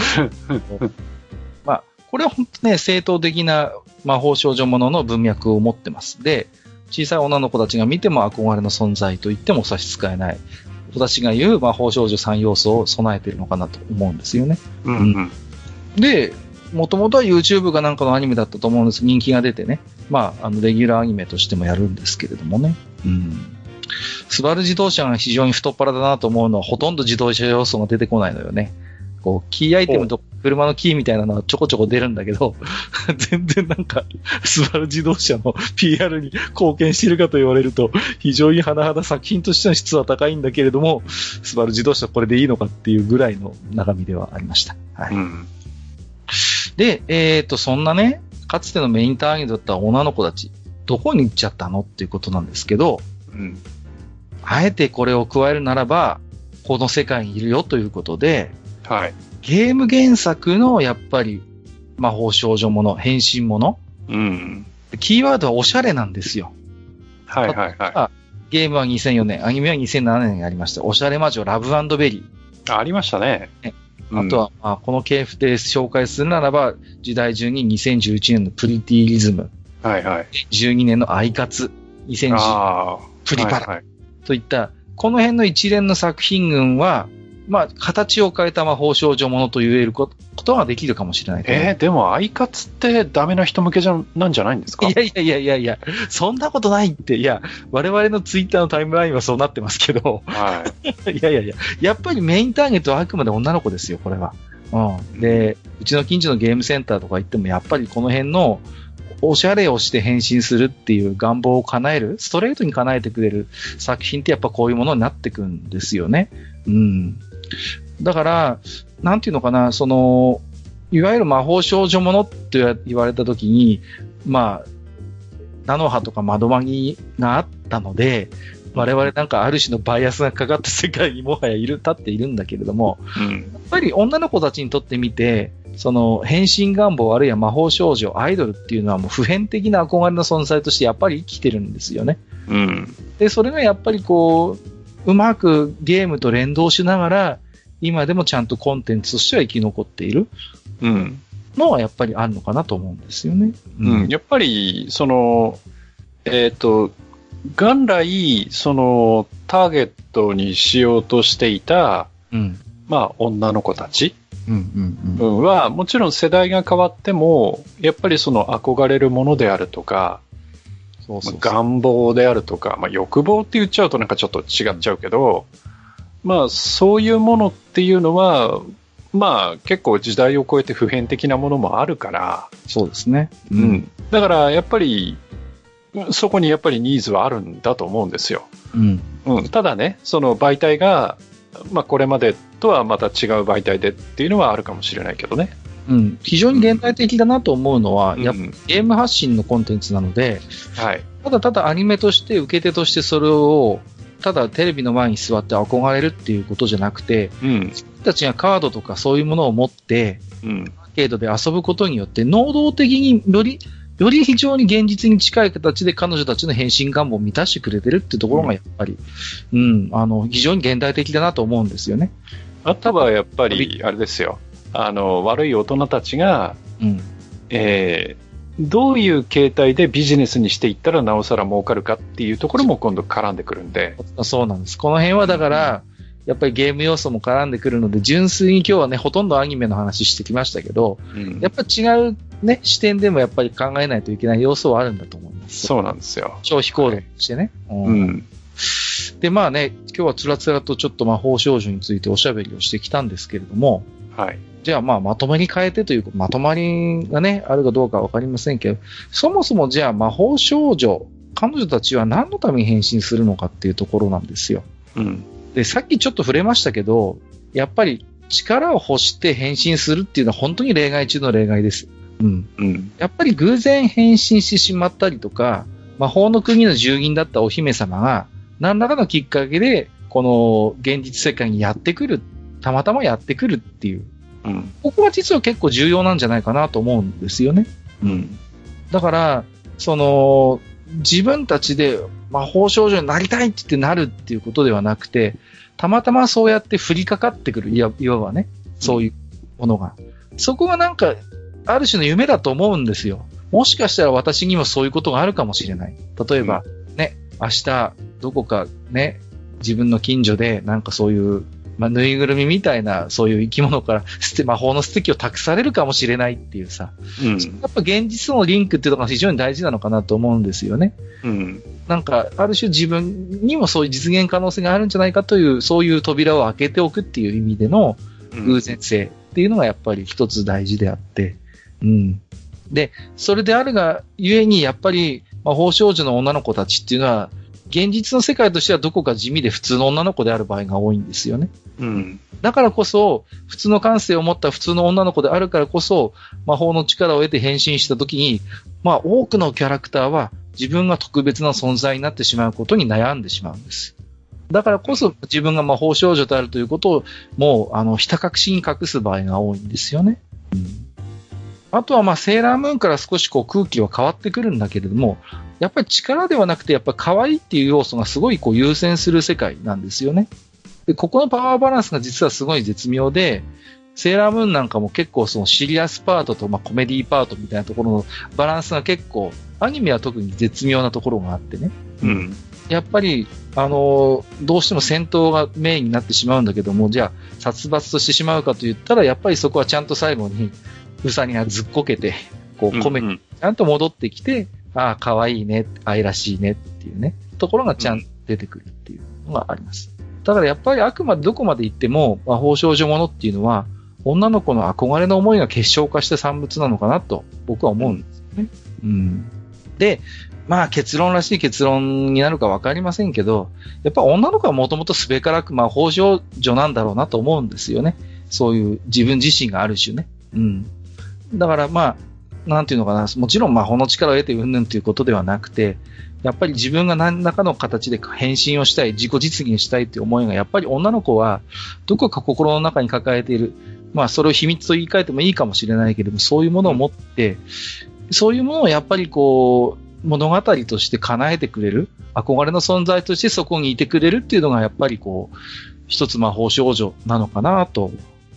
まあ、これは本当ね、正当的な魔法少女ものの文脈を持ってます。で、小さい女の子たちが見ても憧れの存在と言っても差し支えない。私が言う魔法少女3要素を備えているのかなと思うんですよね。うんうん。で、もともとは YouTube かなんかのアニメだったと思うんです。人気が出てね。まあ、あの、レギュラーアニメとしてもやるんですけれどもね。うん。スバル自動車が非常に太っ腹だなと思うのは、ほとんど自動車要素が出てこないのよね。こう、キーアイテムと車のキーみたいなのはちょこちょこ出るんだけど、全然なんか、スバル自動車の PR に貢献しているかと言われると、非常に甚だ作品としての質は高いんだけれども、スバル自動車これでいいのかっていうぐらいの中身ではありました。はい。うん。で、えっ、と、そんなね、かつてのメインターゲットだった女の子たち、どこに行っちゃったのっていうことなんですけど、うん。あえてこれを加えるならば、この世界にいるよということで、はい。ゲーム原作のやっぱり魔法少女もの、変身もの、うん。キーワードはおしゃれなんですよ。はいはいはゲームは2004年、アニメは2007年にありました。おしゃれ魔女ラブベリー。い。ありましたね。あとは、まあ、この系譜で紹介するならば、時代中に2011年のプリティリズム、はいはい。12年のアイカツ、2010ああ。プリパラ。はいはい。といった、この辺の一連の作品群は、まあ、形を変えた魔法少女ものと言えることができるかもしれない。えー、でも、アイカツってダメな人向けじゃなんじゃないんですか？いやいやいやいやいや、そんなことないって。いや、我々のツイッターのタイムラインはそうなってますけど、はい。いやいやいや、やっぱりメインターゲットはあくまで女の子ですよ、これは。うん。で、うちの近所のゲームセンターとか行っても、やっぱりこの辺の、おしゃれをして変身するっていう願望を叶える、ストレートに叶えてくれる作品ってやっぱこういうものになってくんですよね。うん。だから、なんていうのかな、その、いわゆる魔法少女ものって言われたときに、まあ、菜の葉とか窓マギがあったので、我々なんかある種のバイアスがかかった世界にもはやいる、立っているんだけれども、うん。やっぱり女の子たちにとってみて、その変身願望あるいは魔法少女、アイドルっていうのはもう普遍的な憧れの存在としてやっぱり生きてるんですよね。うん。で、それがやっぱりこう、うまくゲームと連動しながら、今でもちゃんとコンテンツとしては生き残っているうん。のはやっぱりあるのかなと思うんですよね。うん。やっぱり、その、えっ、と、元来、その、ターゲットにしようとしていた、うん。まあ、女の子たちうん。うん。うん。うんは、もちろん世代が変わっても、やっぱりその憧れるものであるとか、そうそうそう。願望であるとか、まあ、欲望って言っちゃうとなんかちょっと違っちゃうけど、まあ、そういうものっていうのは、まあ、結構時代を超えて普遍的なものもあるから、そうですね。うん。だから、やっぱり、そこにやっぱりニーズはあるんだと思うんですよ。うん。うん、ただね、その媒体が、まあ、これまでとはまた違う媒体でっていうのはあるかもしれないけどね。うん。非常に現代的だなと思うのは、やっぱうんゲーム発信のコンテンツなので、はい。ただただアニメとして、受け手としてそれを、ただテレビの前に座って憧れるっていうことじゃなくて、うん。自分たちがカードとかそういうものを持って、うん。アーケードで遊ぶことによって、能動的により、より非常に現実に近い形で彼女たちの変身願望を満たしてくれてるっていうところがやっぱり、うん、あの、非常に現代的だなと思うんですよね。あとはやっぱり、あれですよ。あの、悪い大人たちが、うん。えーどういう形態でビジネスにしていったらなおさら儲かるかっていうところも今度絡んでくるんで。そうなんです。この辺はだから、やっぱりゲーム要素も絡んでくるので、純粋に今日はね、ほとんどアニメの話してきましたけど、うんやっぱ違うね、視点でもやっぱり考えないといけない要素はあるんだと思います。そうなんですよ。消費行動としてね。うんうん。で、まあね、今日はつらつらとちょっと魔法少女についておしゃべりをしてきたんですけれども、はい。じゃあまあまとめに変えてというか、まとまりがね、あるかどうかわかりませんけど、そもそもじゃあ魔法少女、彼女たちは何のために変身するのかっていうところなんですよ。うん。で、さっきちょっと触れましたけど、やっぱり力を欲して変身するっていうのは本当に例外中の例外です。うん。うん。やっぱり偶然変身してしまったりとか、魔法の国の住人だったお姫様が、何らかのきっかけで、この現実世界にやってくる、たまたまやってくるっていう。うん。ここは実は結構重要なんじゃないかなと思うんですよね。うん。だから、その、自分たちで魔法少女になりたいってなるっていうことではなくて、たまたまそうやって降りかかってくる、いわいわばね、そういうものが。そこがなんか、ある種の夢だと思うんですよ。もしかしたら私にもそういうことがあるかもしれない。例えば、ね、明日、どこかね、自分の近所で、なんかそういう、まあ、ぬいぐるみみたいな、そういう生き物から、捨て、魔法の素敵を託されるかもしれないっていうさ、うん。やっぱ現実とのリンクっていうのが非常に大事なのかなと思うんですよね。うん。なんか、ある種自分にもそういう実現可能性があるんじゃないかという、そういう扉を開けておくっていう意味での偶然性っていうのがやっぱり一つ大事であって、うん。で、それであるがゆえに、やっぱり魔法少女の女の子たちっていうのは、現実の世界としてはどこか地味で普通の女の子である場合が多いんですよね。うん。だからこそ、普通の感性を持った普通の女の子であるからこそ、魔法の力を得て変身したときに、まあ多くのキャラクターは自分が特別な存在になってしまうことに悩んでしまうんです。だからこそ自分が魔法少女であるということを、もう、あの、ひた隠しに隠す場合が多いんですよね。あとはまあ、セーラームーンから少しこう空気は変わってくるんだけれども、やっぱり力ではなくて、やっぱり可愛いっていう要素がすごいこう優先する世界なんですよね。で、ここのパワーバランスが実はすごい絶妙で、セーラームーンなんかも結構そのシリアスパートとまあコメディパートみたいなところのバランスが結構、アニメは特に絶妙なところがあってね。うん。やっぱり、あのーどうしても戦闘がメインになってしまうんだけども、じゃあ、殺伐としてしまうかと言ったら、やっぱりそこはちゃんと最後に、ウサギがずっこけて、こう、コメディうんちゃんと戻ってきて、ああ、可愛いね、愛らしいねっていうね、ところがちゃんと出てくるっていうのがあります。だからやっぱりあくまでどこまで行っても、魔法少女ものっていうのは、女の子の憧れの思いが結晶化した産物なのかなと、僕は思うんですよね。うん。で、まあ結論らしい結論になるかわかりませんけど、やっぱ女の子はもともとすべからく魔法少女なんだろうなと思うんですよね。そういう自分自身がある種ね。うん。だからまあ、なんていうのかな、もちろん魔法の力を得てうんぬんということではなくて、やっぱり自分が何らかの形で変身をしたい、自己実現したいという思いが、やっぱり女の子は、どこか心の中に抱えている。まあ、それを秘密と言い換えてもいいかもしれないけれども、そういうものを持って、そういうものをやっぱりこう、物語として叶えてくれる、憧れの存在としてそこにいてくれるっていうのが、やっぱりこう、一つ魔法少女なのかなと、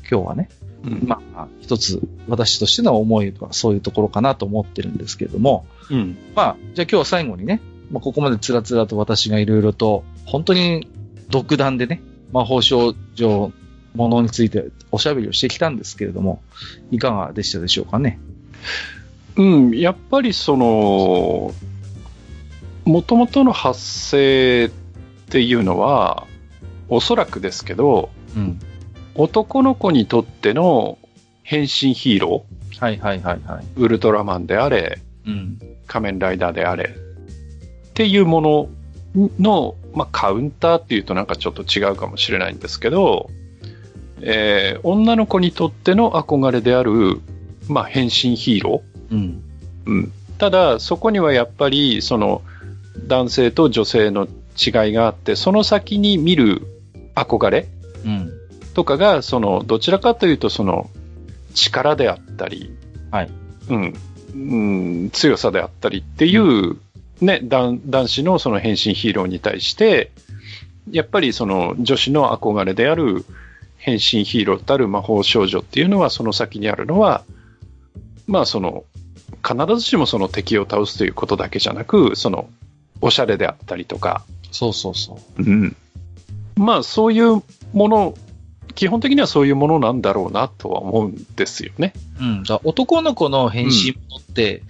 今日はね、うん。まあ、一つ私としての思いはそういうところかなと思ってるんですけれども、うん。まあ、じゃあ今日は最後にね、まあ、ここまでつらつらと私がいろいろと、本当に独断でね、魔法少女ものについておしゃべりをしてきたんですけれども、いかがでしたでしょうかね？うん、やっぱりその、もともとの発生っていうのは、おそらくですけど、うん。男の子にとっての変身ヒーロはいはいはいはい。ー、ウルトラマンであれ、うん。仮面ライダーであれ、っていうものの、まあ、カウンターっていうとなんかちょっと違うかもしれないんですけど、えー女の子にとっての憧れである、まあ、変身ヒーロうん。ー。うん。ただ、そこにはやっぱり、その、男性と女性の違いがあって、その先に見る憧れうん。とかが、その、どちらかというと、その、力であったり、はい。うん、うん、強さであったりっていう、ね、男男子のその変身ヒーローに対して、やっぱりその女子の憧れである変身ヒーローたる魔法少女っていうのは、その先にあるのは、まあその、必ずしもその敵を倒すということだけじゃなく、その、おしゃれであったりとか、そうそうそう。うん。まあそういうもの、基本的にはそういうものなんだろうなとは思うんですよね。うん。男の子の変身ものって、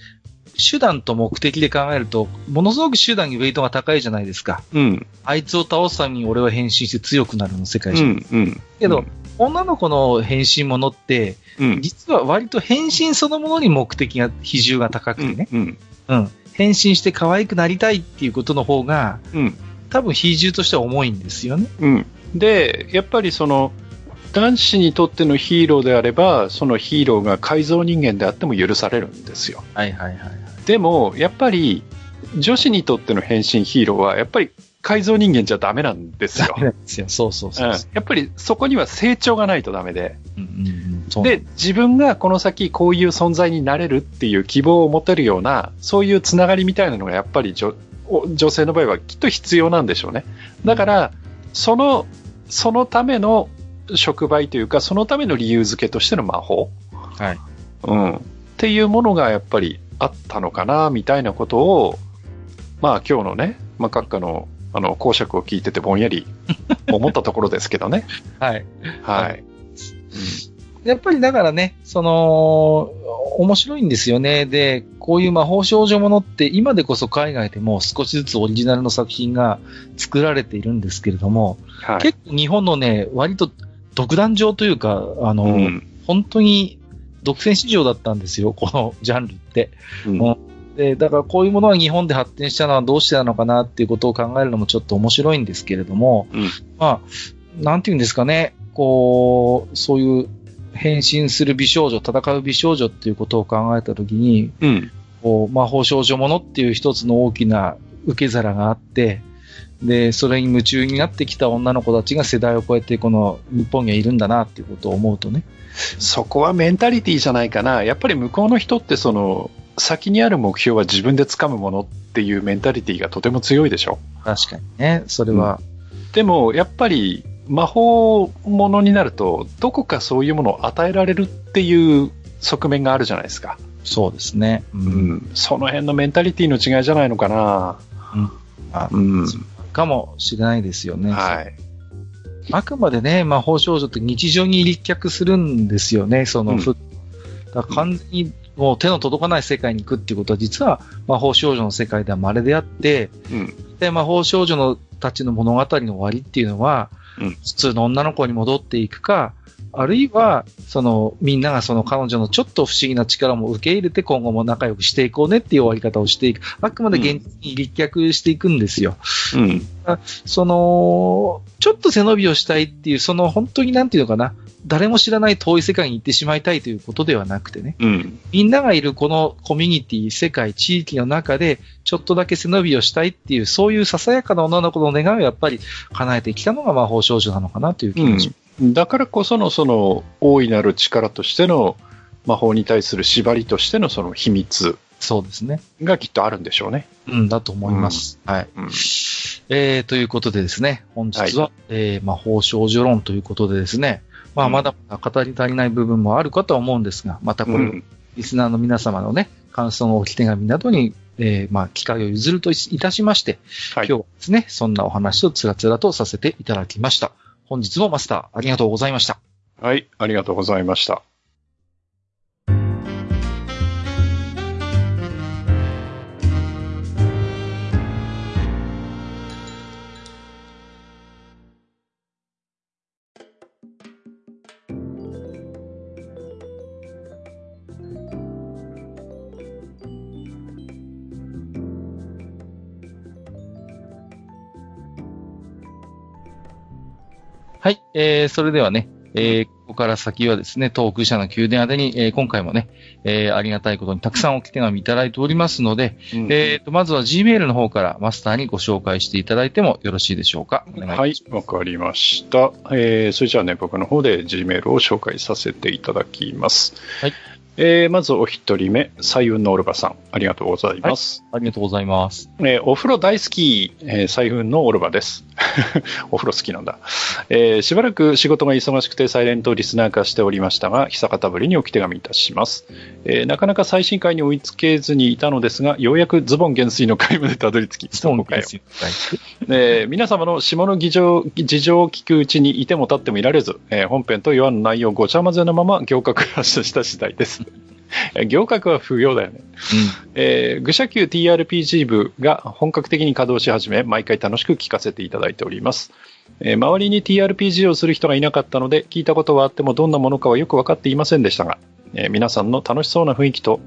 手段と目的で考えると、ものすごく手段にウェイトが高いじゃないですか。うん。あいつを倒すために俺は変身して強くなるの世界じゃん。うん。うん。けど、女の子の変身ものって、うん。実は割と変身そのものに目的が、比重が高くてね。うん。うん。変身して可愛くなりたいっていうことの方が、うん。多分比重としては重いんですよね。うん。で、やっぱりその、男子にとってのヒーローであれば、そのヒーローが改造人間であっても許されるんですよ。はいはいはいはい。でも、やっぱり、女子にとっての変身ヒーローは、やっぱり改造人間じゃダメなんですよ。すよ。そうそうそううん。やっぱりそこには成長がないとダメで。うんうんで、自分がこの先こういう存在になれるっていう希望を持てるような、そういうつながりみたいなのがやっぱり女お女性の場合はきっと必要なんでしょうね。だから、その、そのための触媒というか、そのための理由付けとしての魔法。はい。うん。っていうものがやっぱりあったのかな、みたいなことを、まあ今日のね、まあ閣下の、あの、講釈を聞いててぼんやり 思ったところですけどね。はい。はい。やっぱりだからね、その、面白いんですよね。で、こういう魔法少女ものって今でこそ海外でも少しずつオリジナルの作品が作られているんですけれども、はい。結構日本のね、割と独壇場というか、あの、うん本当に独占市場だったんですよ、このジャンルって。うんで、だからこういうものが日本で発展したのはどうしてなのかなっていうことを考えるのもちょっと面白いんですけれども、うんまあ、なんていうんですかね、こう、そういう変身する美少女、戦う美少女っていうことを考えたときに、うん。こう、魔法少女ものっていう一つの大きな受け皿があって、で、それに夢中になってきた女の子たちが世代を超えてこの日本にはいるんだなっていうことを思うとね。そこはメンタリティじゃないかな。やっぱり向こうの人ってその、先にある目標は自分で掴むものっていうメンタリティがとても強いでしょ。確かにね、それは、でも、やっぱり魔法ものになると、どこかそういうものを与えられるっていう側面があるじゃないですか。そうですね。う。うんん。その辺のメンタリティの違いじゃないのかな。あうん。かもしれないですよね。はい。あくまでね、魔法少女って日常に立脚するんですよね、その、うんふだ完全にもう手の届かない世界に行くっていうことは、実は魔法少女の世界では稀であって、うん。で魔法少女のたちの物語の終わりっていうのは、うん普通の女の子に戻っていくか、あるいは、その、みんながその彼女のちょっと不思議な力も受け入れて今後も仲良くしていこうねっていう終わり方をしていく。あくまで現実に立脚していくんですよ。うん。その、ちょっと背伸びをしたいっていう、その本当になんていうのかな、誰も知らない遠い世界に行ってしまいたいということではなくてね、うん。みんながいるこのコミュニティ、世界、地域の中で、ちょっとだけ背伸びをしたいっていう、そういうささやかな女の子の願いをやっぱり叶えてきたのが魔法少女なのかなという気がします。だからこそのその大いなる力としての魔法に対する縛りとしてのその秘密そうですね。がきっとあるんでしょうね。うん、だと思います。はい。うん。えー、ということでですね、本日は、えー魔法少女論ということでですね、まあ、うんまだまだ語り足りない部分もあるかとは思うんですが、またこれをうん。リスナーの皆様のね、感想の置き手紙などに、えーまあ、機会を譲るといたしまして、はい。今日はですね、そんなお話をつらつらとさせていただきました。本日もマスター、ありがとうございました。はい。ありがとうございました。えー、それではね、えー、ここから先はですね、東北社の宮殿宛てに、えー、今回もね、えー、ありがたいことにたくさんおき手紙いただいておりますので、うんえーと、まずは Gmail の方からマスターにご紹介していただいてもよろしいでしょうか？いはい、わかりました。えー、それじゃあね、僕の方で Gmail を紹介させていただきます。はい。えー、まずお一人目、彩雲のオルバさん、ありがとうございます。ありがとうございます。えーお風呂大好き、えー、彩雲のオルバです。お風呂好きなんだ、えーしばらく仕事が忙しくてサイレントリスナー化しておりましたが、久方ぶりにおき手紙いたします、えーなかなか最新回に追いつけずにいたのですが、ようやくズボン減衰の回までたどり着き、そうかよですよ。えー皆様の下の議場事情を聞くうちにいても立ってもいられず、えー本編と言わぬ内容ごちゃ混ぜのまま行革発射した次第です。えー行革は不要だよね。えー、愚者級 TRPG 部が本格的に稼働し始め、毎回楽しく聞かせていただいております。えー周りに TRPG をする人がいなかったので、聞いたことはあってもどんなものかはよく分かっていませんでしたが、えー皆さんの楽しそうな雰囲気と、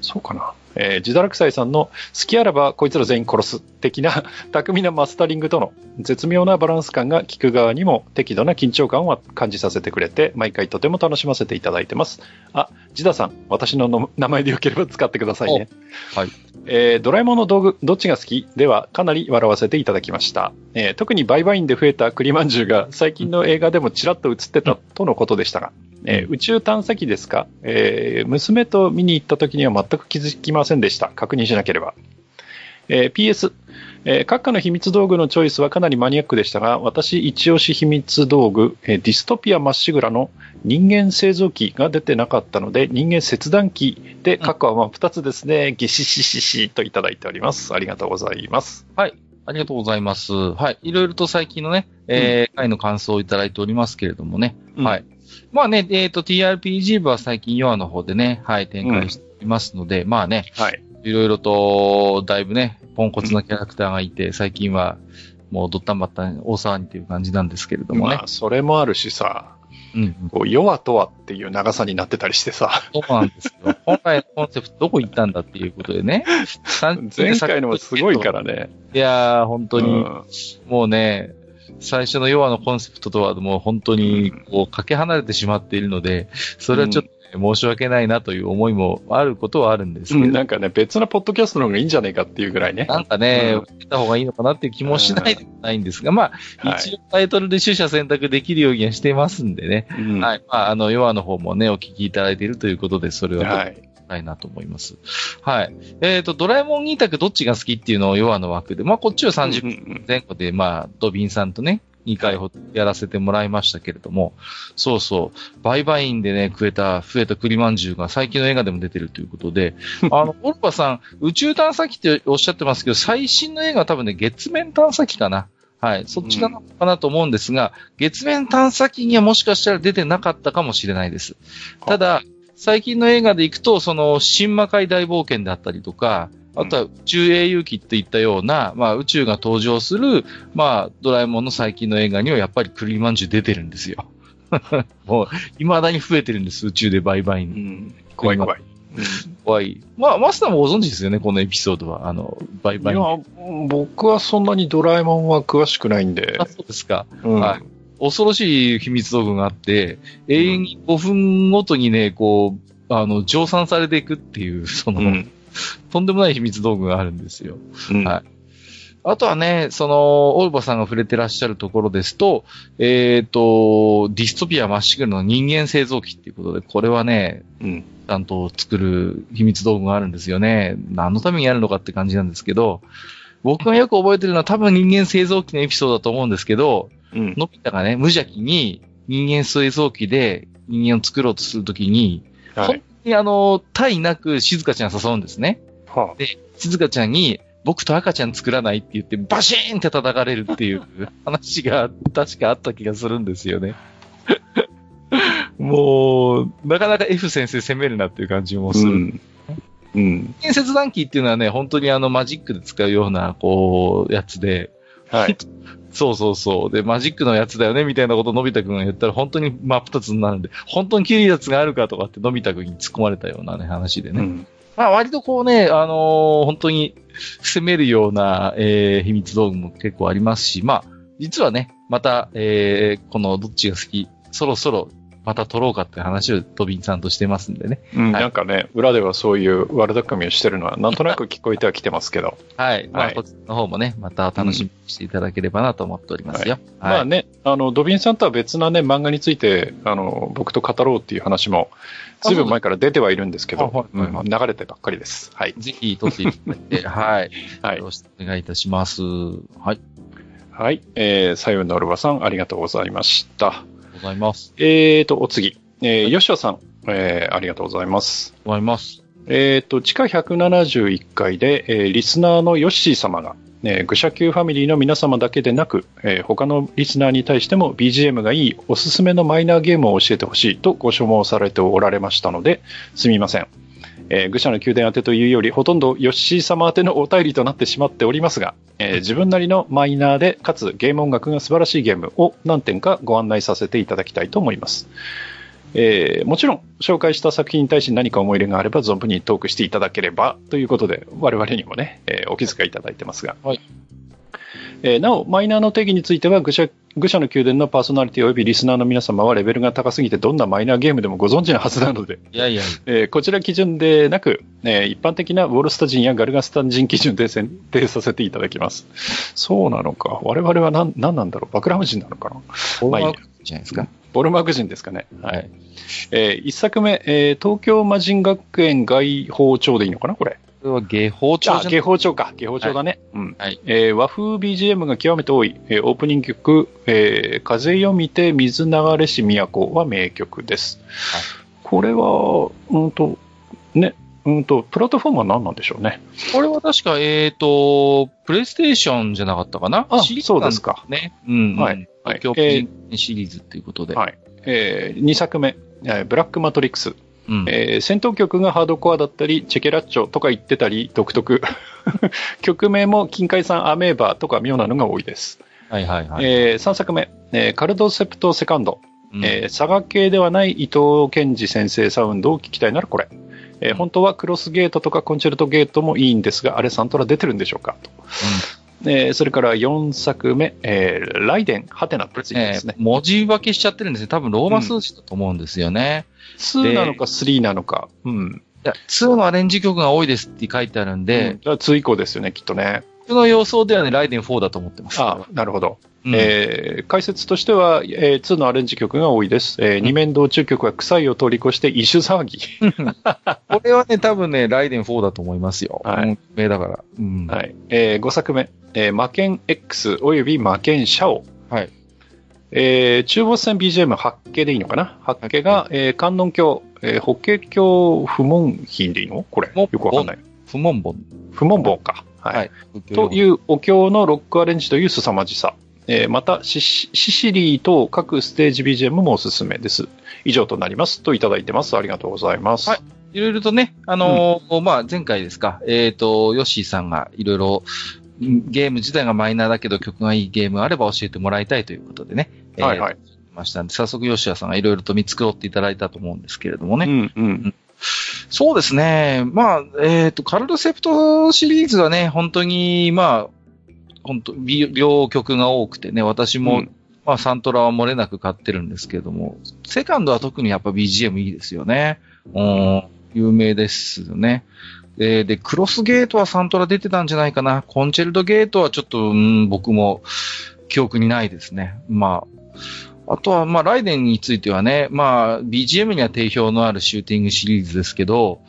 そうかな、えー、自堕落斎さんの好きあらばこいつら全員殺す的な 巧みなマスタリングとの絶妙なバランス感が聞く側にも適度な緊張感を感じさせてくれて、毎回とても楽しませていただいてます。あ、ジダさん、私のの名前でよければ使ってくださいね。はい。えードラえもんの道具、どっちが好きではかなり笑わせていただきました。えー特にバイバインで増えた栗まんじゅうが最近の映画でもちらっと映ってたとのことでしたが、えー宇宙探査機ですか、えー娘と見に行った時には全く気づきませんでした。確認しなければ。えー PS、えー閣下の秘密道具のチョイスはかなりマニアックでしたが、私一押し秘密道具、えーディストピアまっしぐらの人間製造機が出てなかったので、人間切断機で、閣下はまあ2つですね、ギシシシシといただいております。ありがとうございます。ありがとうございます。はい。いろいろと最近のね、えー回の感想をいただいておりますけれどもね。うんはい。まあね、えっ、と、TRPG 部は最近ヨアの方でね、はい、展開していますので、まあね、はい。いろいろと、だいぶね、ポンコツなキャラクターがいて、最近は、もうドッタンバッタン大騒ぎという感じなんですけれどもねま。あ、それもあるしさ、うんうん。こう、弱とはっていう長さになってたりしてさ、そうなんですよ。本来のコンセプトどこ行ったんだっていうことでね。前回のもすごいからね。いやー、本当に、うんもうね、最初のヨアのコンセプトとはもう本当にこうかけ離れてしまっているので、それはちょっと、ね申し訳ないなという思いもあることはあるんですけど、なんかね、別なポッドキャストの方がいいんじゃねえかっていうぐらいね。なんかね、うん受けた方がいいのかなっていう気もしないでもないんですが、まあ、はい一応タイトルで取捨選択できるようにはしてますんでね。うんはい。まあ、あの、ヨアの方もね、お聞きいただいているということで、それはとはい。いなと思います。はい。えっ、と、ドラえもん2択どっちが好きっていうのをヨアの枠で、まあ、こっちは30分分。前後で、まあ、ドビンさんとね、2回ほどやらせてもらいましたけれども、そうそう、バイバインでね、食えた、増えた栗まんじゅうが最近の映画でも出てるということで、あの、オルパさん、宇宙探査機っておっしゃってますけど、最新の映画は多分ね、月面探査機かな。はい。そっちかな,、かなと思うんですが、月面探査機にはもしかしたら出てなかったかもしれないです。ただ、最近の映画で行くと、その、新魔界大冒険であったりとか、あとは宇宙英雄機っていったような、まあ宇宙が登場する、まあドラえもんの最近の映画にはやっぱり栗まんじゅう出てるんですよ。もう、未だに増えてるんです、宇宙でバイバイうに。ん怖い怖い。怖い。まあ、マスターもご存知ですよね、このエピソードは。あの、バイバイン。いや、僕はそんなにドラえもんは詳しくないんであ、。そうですか。うんはい恐ろしい秘密道具があって、永遠に5分ごとにね、こう、あの、乗算されていくっていう、その、うんとんでもない秘密道具があるんですよ。うんはいあとはね、その、オルバさんが触れてらっしゃるところですと、えっ、と、ディストピアまっしぐるの人間製造機っていうことで、これはね、うんちゃんと作る秘密道具があるんですよね。何のためにやるのかって感じなんですけど、僕がよく覚えてるのは多分人間製造機のエピソードだと思うんですけど、うんのび太がね、無邪気に人間製造機で人間を作ろうとするときに、本はい。当にあの、対なく静香ちゃんを誘うんですね。は静香ちゃんに、僕と赤ちゃん作らないって言って、バシーンって叩かれるっていう 話が確かあった気がするんですよね。もう、なかなか F 先生攻めるなっていう感じもあする。うん。うん。建設断機っていうのはね、本当にあのマジックで使うような、こう、やつで、はい。そうそうそう。で、マジックのやつだよね、みたいなことをのび太くんが言ったら、本当に真っ二つになるんで、本当にキリやつがあるかとかってのび太くんに突っ込まれたようなね、話でね。うんまあ割とこうね、あのー本当に攻めるような、えー秘密道具も結構ありますし、まあ、実はね、また、えー、このどっちが好き、そろそろまた撮ろうかって話をドビンさんとしてますんでね。うん、はいなんかね、裏ではそういう悪巧みをしてるのは、なんとなく聞こえてはきてますけど。はい。まあ、はいこっちの方もね、また楽しみにしていただければなと思っておりますよ。はい。まあね、あの、ドビンさんとは別なね、漫画について、あの、僕と語ろうっていう話も、ずいぶん前から出てはいるんですけど、流れてばっかりです。はい。ぜひ撮っていただいて、はい。はいよろしくお願いいたします。はい。はい。えー、左右のルバさん、ありがとうございました。ございます。えーと、お次。えー、吉田さん、えー、ありがとうございます。ございます。えーと、地下171回で、えーリスナーのヨッシー様が、えー、愚者級ファミリーの皆様だけでなく、えー他のリスナーに対しても BGM がいいおすすめのマイナーゲームを教えてほしいとご所望されておられましたので、すみません。えー愚者の宮殿宛てというより、ほとんどヨッシー様宛てのお便りとなってしまっておりますが、えー自分なりのマイナーで、かつゲーム音楽が素晴らしいゲームを何点かご案内させていただきたいと思います。えーもちろん、紹介した作品に対して何か思い入れがあれば、存分にトークしていただければということで、我々にもね、えーお気遣いいただいてますが。はいえーなお、マイナーの定義については愚者、愚者の宮殿のパーソナリティ及びリスナーの皆様はレベルが高すぎてどんなマイナーゲームでもご存知のはずなので、いやいや、えーこちら基準でなく、えー一般的なウォルスタ人やガルガスタ人基準で選定させていただきます。そうなのか。我々は何何なんだろう。バクラム人なのかな。まあいいやじゃないですか。ボルマーク人ですかね。はい。はい。えー一作目、えー東京魔人学園外包丁でいいのかなこれ。これは下法帳あ、じゃ下包丁か。下包丁だね。うん。はい。えー和風 BGM が極めて多い、えーオープニング曲、えー風読みて水流れし都は名曲です。はいこれは、うんと、ね、うんと、プラットフォームは何なんでしょうね。これは確か、えっ、と、プレイステーションじゃなかったかな？あシリーズそうですかね。うん、うん。はいはい東京えプシリーズっていうことで。はいえ2作目、えーブラックマトリックス。うん。えー戦闘曲がハードコアだったり、チェケラッチョとか言ってたり、独特。曲名も金海さんアメーバーとか妙なのが多いです。はいはいはい。え3作目、えーカルドセプトセカンド。うんえー佐賀系ではない伊藤健二先生サウンドを聞きたいならこれ。えー本当はクロスゲートとかコンチェルトゲートもいいんですが、あれサントラ出てるんでしょうか？と。えーそれから4作目、えーライデン、ハテナってついてえますねー。文字分けしちゃってるんですね。多分ローマ数字だと思うんですよね。2なのか3なのか。うん。いや、2のアレンジ曲が多いですって書いてあるんで、で、2以降ですよね、きっとね。僕の予想ではね、ライデン4だと思ってます。あなるほど。うんえー解説としては、えー2のアレンジ曲が多いです。えー二面道中曲は臭いを通り越して異種騒ぎ。これはね、多分ね、ライデン4だと思いますよ。はい名だから。うん。はい。え5作目、えー魔剣 X および魔剣シャオ。はい。えー中ボス戦 BGM 八景でいいのかな？八景が、えー観音経、えー法華経不問品でいいの？これ。もよくわかんない。不問本。不問本か。はい。はい。というお経のロックアレンジという凄まじさ。えーまたシシ、シシリーと各ステージ BGM もおすすめです。以上となります。といただいてます。ありがとうございます。はいいろいろとね、あのーまあ、前回ですか、えっ、と、ヨッシーさんがいろいろ、うんゲーム自体がマイナーだけど曲がいいゲームがあれば教えてもらいたいということでね。えーはいはい。ましたんで、早速ヨッシーさんがいろいろと見繕っていただいたと思うんですけれどもね。うんうん。そうですね。まあ、えっ、と、カルドセプトシリーズはね、本当に、まあ、本当び両曲が多くてね、私も、うんまあ、サントラは漏れなく買ってるんですけれども、セカンドは特にやっぱ BGM いいですよね。うん、有名ですよね。で、で、クロスゲートはサントラ出てたんじゃないかな。コンチェルトゲートはちょっと、うん、僕も記憶にないですね。まあ、あとは、まあ、ライデンについてはね、まあ、BGM には定評のあるシューティングシリーズですけど、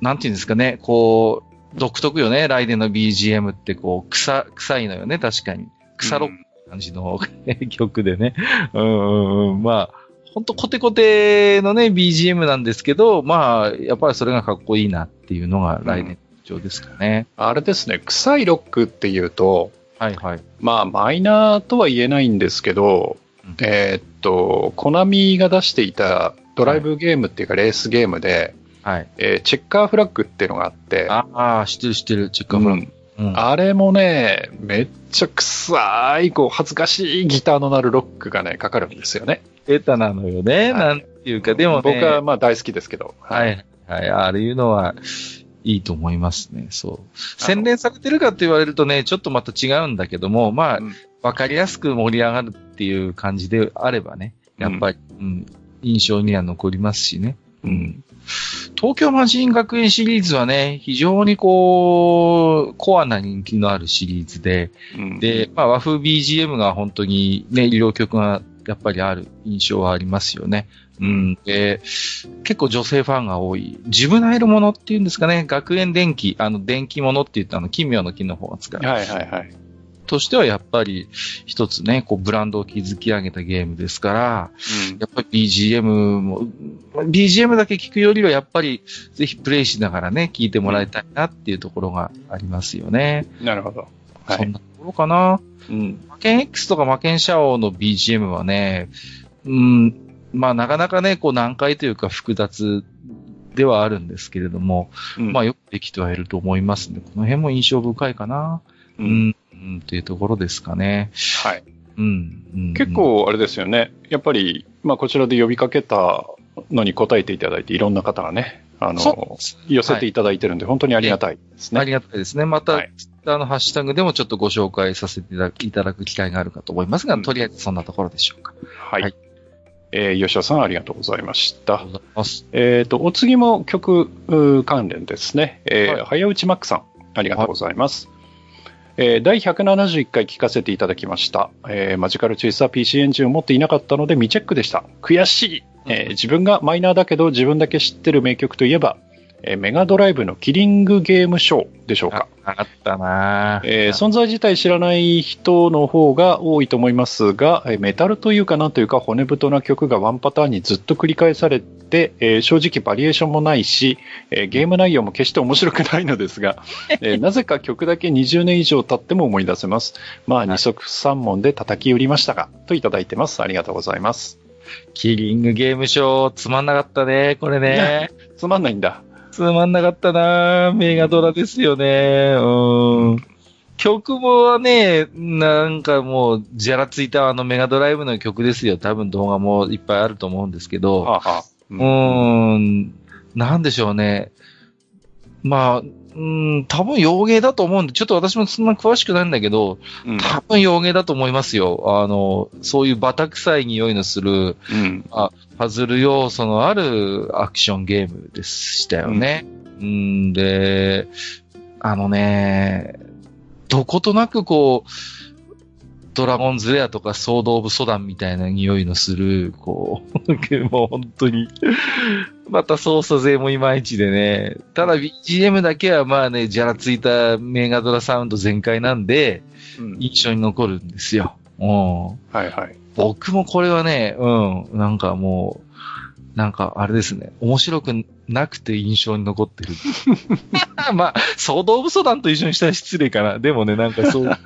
なんていうんですかね、こう、独特よね、ライデンの BGM ってこう、臭、臭いのよね、確かに。腐ろっ感じの 曲でね。うんうんうん。まあ、ほんとコテコテのね、BGM なんですけど、まあ、やっぱりそれがかっこいいなっていうのがライデンの特徴ですかね。あれですね、臭いロックっていうと、はいはい。まあ、マイナーとは言えないんですけど、うんえーっと、コナミが出していたドライブゲームっていうかレースゲームで、はい。えーチェッカーフラッグっていうのがあって、ああ、知ってる知ってる、チェッカーフラッグ。うんあれもね、めっちゃ臭い、こう、恥ずかしいギターの鳴るロックがね、かかるんですよね。ベタなのよね。はいなんていうか、でもね。僕はまあ大好きですけど。は。い。はい。ああいうのは、いいと思いますね。そう。洗練されてるかって言われるとね、ちょっとまた違うんだけども、まあ、うんわかりやすく盛り上がるっていう感じであればね、やっぱり、うん、印象には残りますしね。うん。東京マジン学園シリーズはね、非常にこう、コアな人気のあるシリーズで、うん、で、まあ和風 BGM が本当にね、医療曲がやっぱりある印象はありますよね。うん。で、結構女性ファンが多い。ジブナイルものっていうんですかね、学園電気、あの、電気ものって言ったあの、奇妙の木の方が使う。はいはいはい。としてはやっぱり一つね、こうブランドを築き上げたゲームですから、うんやっぱり BGM も、BGM だけ聞くよりはやっぱりぜひプレイしながらね、聞いてもらいたいなっていうところがありますよね。なるほど。はい。そんなところかな。うん。魔剣 X とか魔剣シャオの BGM はね、うん、まあなかなかね、こう難解というか複雑ではあるんですけれども、うんまあよくできてはいると思いますね。この辺も印象深いかな。ううんん、うん、っていうところですかね。はい。うん、うん。結、構あれですよね。やっぱり、まあこちらで呼びかけたのに答えていただいて、いろんな方がね、あの、寄せていただいてるんで、本当にありがたいですね。ありがたいですね。また、はいツイッターのハッシュタグでもちょっとご紹介させていただく機会があるかと思いますが、うんとりあえずそんなところでしょうか。はい。はいえー吉田さんありがとうございましたありがとう。ございます。えっ、と、お次も曲関連ですね。えーはい早打ちマックさん、ありがとうございます。え第171回聞かせていただきました。えーマジカルチェイスは PC エンジンを持っていなかったので未チェックでした。悔しい、えー自分がマイナーだけど自分だけ知ってる名曲といえば、えーメガドライブのキリングゲームショーでしょうか。ああったなぁえー存在自体知らない人の方が多いと思いますが、えーメタルというかなんというか骨太な曲がワンパターンにずっと繰り返されて、えー正直バリエーションもないし、えーゲーム内容も決して面白くないのですが、えーなぜか曲だけ20年以上経っても思い出せます。まあ二足三門で叩き売りましたが、といただいてます。ありがとうございます。キリングゲームショー、つまんなかったね、これね。つまんないんだ。つまんなかったなぁメガドラですよね。うん。曲もね、なんかもう、じゃらついたあのメガドライブの曲ですよ。多分動画もいっぱいあると思うんですけど。はあはあううーん、なんでしょうね。まあ、うん、多分洋芸だと思うんで、ちょっと私もそんな詳しくないんだけど、うん多分洋芸だと思いますよ。あの、そういうバタ臭い匂いのする、うん。パズル要素のあるアクションゲームでしたよね。うん、で、あのね、どことなくこう、ドラゴンズレアとかソードオブソダンみたいな匂いのする、こう、もう本当に、また操作勢もいまいちでね、ただ BGM だけはまあね、じゃらついたメガドラサウンド全開なんで、うん印象に残るんですよ。うん。はいはい。僕もこれはね、うん、なんかもう、なんかあれですね、面白くなくて印象に残ってる。まあ、ソードオブソダンと一緒にしたら失礼かな。でもね、なんかそう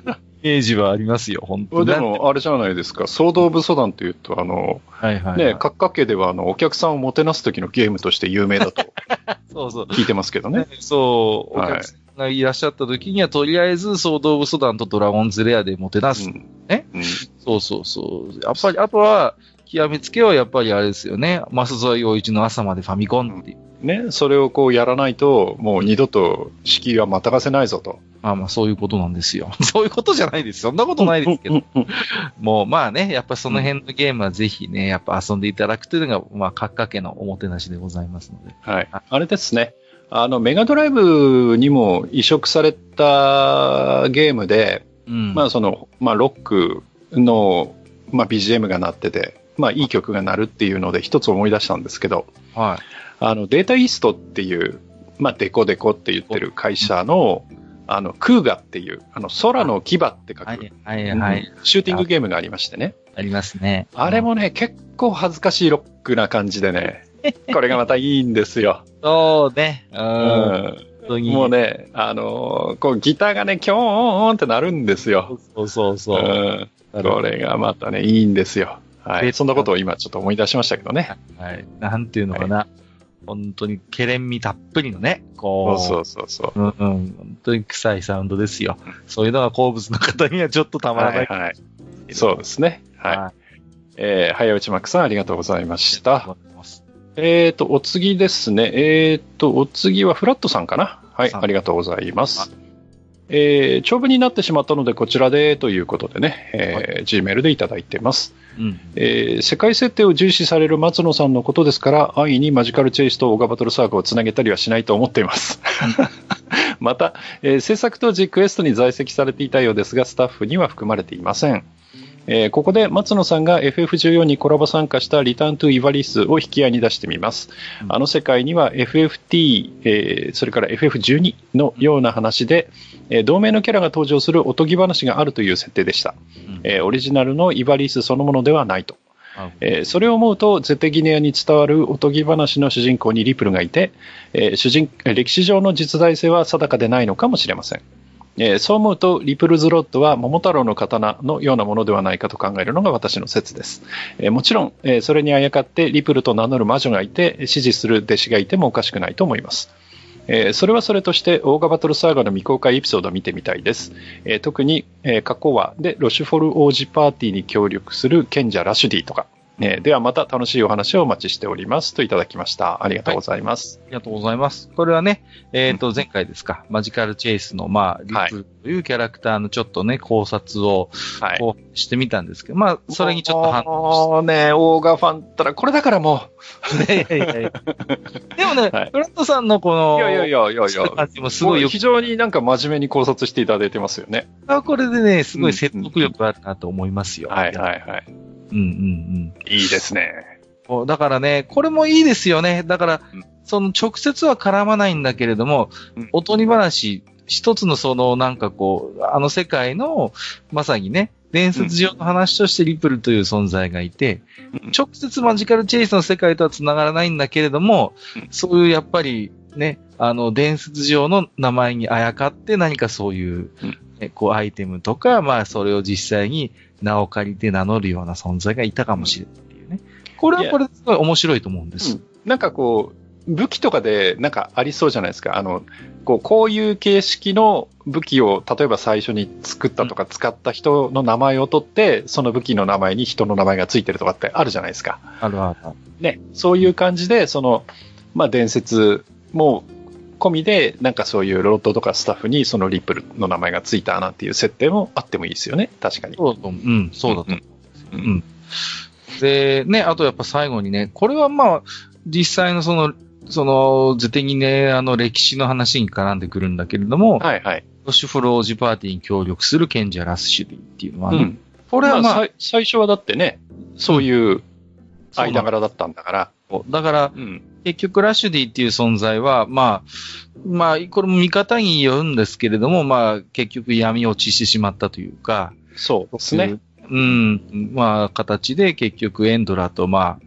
イメージはありますよ、本当に。でも、あれじゃないですか。ソード・オブ・ソダンというと、あの、はいはい、はい。ね、カッカ家では、あの、お客さんをもてなす時のゲームとして有名だと そうそう。聞いてますけどね。そう、おはい客さんがいらっしゃった時には、とりあえずソードオブソダンとドラゴンズレアでもてなす。うんね？うんそうそうそう。やっぱり、あとは、極めつけはやっぱりあれですよね。増添洋一の朝までファミコンっていう。ね、それをこうやらないと、もう二度と敷居はまたがせないぞと。まあまあそういうことなんですよ。そういうことじゃないです。そんなことないですけど。もうまあね、やっぱその辺のゲームはぜひね、やっぱ遊んでいただくというのが、まあ、閣下家のおもてなしでございますので。はい。あれですね。あの、メガドライブにも移植されたゲームで、うん。まあその、まあロックの、まあ BGM が鳴ってて、まあいい曲が鳴るっていうので一つ思い出したんですけど、はい。あの、データイーストっていう、まあデコデコって言ってる会社の、あの、クーガっていう、あの、空の牙って書く、はい、はい、はい。シューティングゲームがありましてね。ありますね。あれもね、結構恥ずかしいロックな感じでね、これがまたいいんですよ。そうね。う。うん。もうね、あのーこうギターがね、キョーンってなるんですよ。そうそうそう。うん。これがまたね、いいんですよ。はでい。そんなことを今ちょっと思い出しましたけどね。はい。なんていうのかな。本当に、ケレン味たっぷりのね、こう。そうそうそうそう。うんうん。本当に臭いサウンドですよ。そういうのが好物の方にはちょっとたまらないい。ははい。そうですね。はい。えー、早内マックさんありがとうございました。えーと、お次ですね。えーと、お次はフラットさんかなはい、ありがとうございます。えー長文になってしまったのでこちらでということでね、えー Gmail でいただいてます。うん。えー世界設定を重視される松野さんのことですから、安易にマジカルチェイスとオーガバトルサーガをつなげたりはしないと思っています。また、えー制作当時クエストに在籍されていたようですが、スタッフには含まれていません。えーここで松野さんが FF14 にコラボ参加したリターントゥイバリスを引き合いに出してみます。うんあの世界には FFT、えーそれから FF12 のような話で、えー同盟のキャラが登場するおとぎ話があるという設定でした。うんえーオリジナルのイバリスそのものではないと。あえーそれを思うと、ゼテギネアに伝わるおとぎ話の主人公にリプルがいて、えー主人えー歴史上の実在性は定かでないのかもしれません。えーそう思うと、リプルズロッドは桃太郎の刀のようなものではないかと考えるのが私の説です。えーもちろん、えーそれにあやかってリプルと名乗る魔女がいて、指示する弟子がいてもおかしくないと思います。えーそれはそれとして、オーガバトルサーガの未公開エピソードを見てみたいです。えー特に、えー過去話でロシュフォル王子パーティーに協力する賢者ラシュディとか、えーではまた楽しいお話をお待ちしておりますといただきました。ありがとうございます。ありがとうございます。これはね、えっ、と、前回ですか、マジカルチェイスの、まあ、リプルというキャラクターのちょっとね、考察を、してみたんですけど、まあ、それにちょっと反応もうね、オーガファンったら、これだからもして。いやいやいやでもね、はいフラットさんのこう、の、いやいやいやいやいや、感じもすごい非常になんか真面目に考察していただいてますよね。これでね、すごい説得力あるなと思いますよ。はいはいはい。うんうんうん。いいですね。だからね、これもいいですよね。だから、うんその直接は絡まないんだけれども、うんおとぎ話、一つのそのなんかこう、あの世界の、まさにね、伝説上の話としてリプルという存在がいて、うん直接マジカルチェイスの世界とは繋がらないんだけれども、うんそういうやっぱりね、あの伝説上の名前にあやかって何かそういう、うんねこうアイテムとか、まあそれを実際に名を借りて名乗るような存在がいたかもしれないっていうね。これはこれですごい面白いと思うんです。うんなんかこう、武器とかでなんかありそうじゃないですか。あの、こう、こういう形式の武器を、例えば最初に作ったとか使った人の名前を取って、その武器の名前に人の名前がついてるとかってあるじゃないですか。あるあるある。ね。そういう感じで、その、まあ伝説も込みで、なんかそういうロッドとかスタッフにそのリップルの名前がついたなんていう設定もあってもいいですよね。確かに。そうだと思う。うん、そうだと思う。うんうん。で、ね、あとやっぱ最後にね、これはまあ、実際のその、その、図的にね、あの歴史の話に絡んでくるんだけれども、はいはい。ロシュフォル王子パーティーに協力する賢者ラスシュディっていうのはね、うん。これはまあ、さい最初はだってね、そういう間柄だったんだから。だから、うん。結局ラッシュディっていう存在は、まあ、まあ、これも見方によるんですけれども、まあ、結局闇落ちしてしまったというか、そうですね。うん。まあ、形で結局エンドラと、ま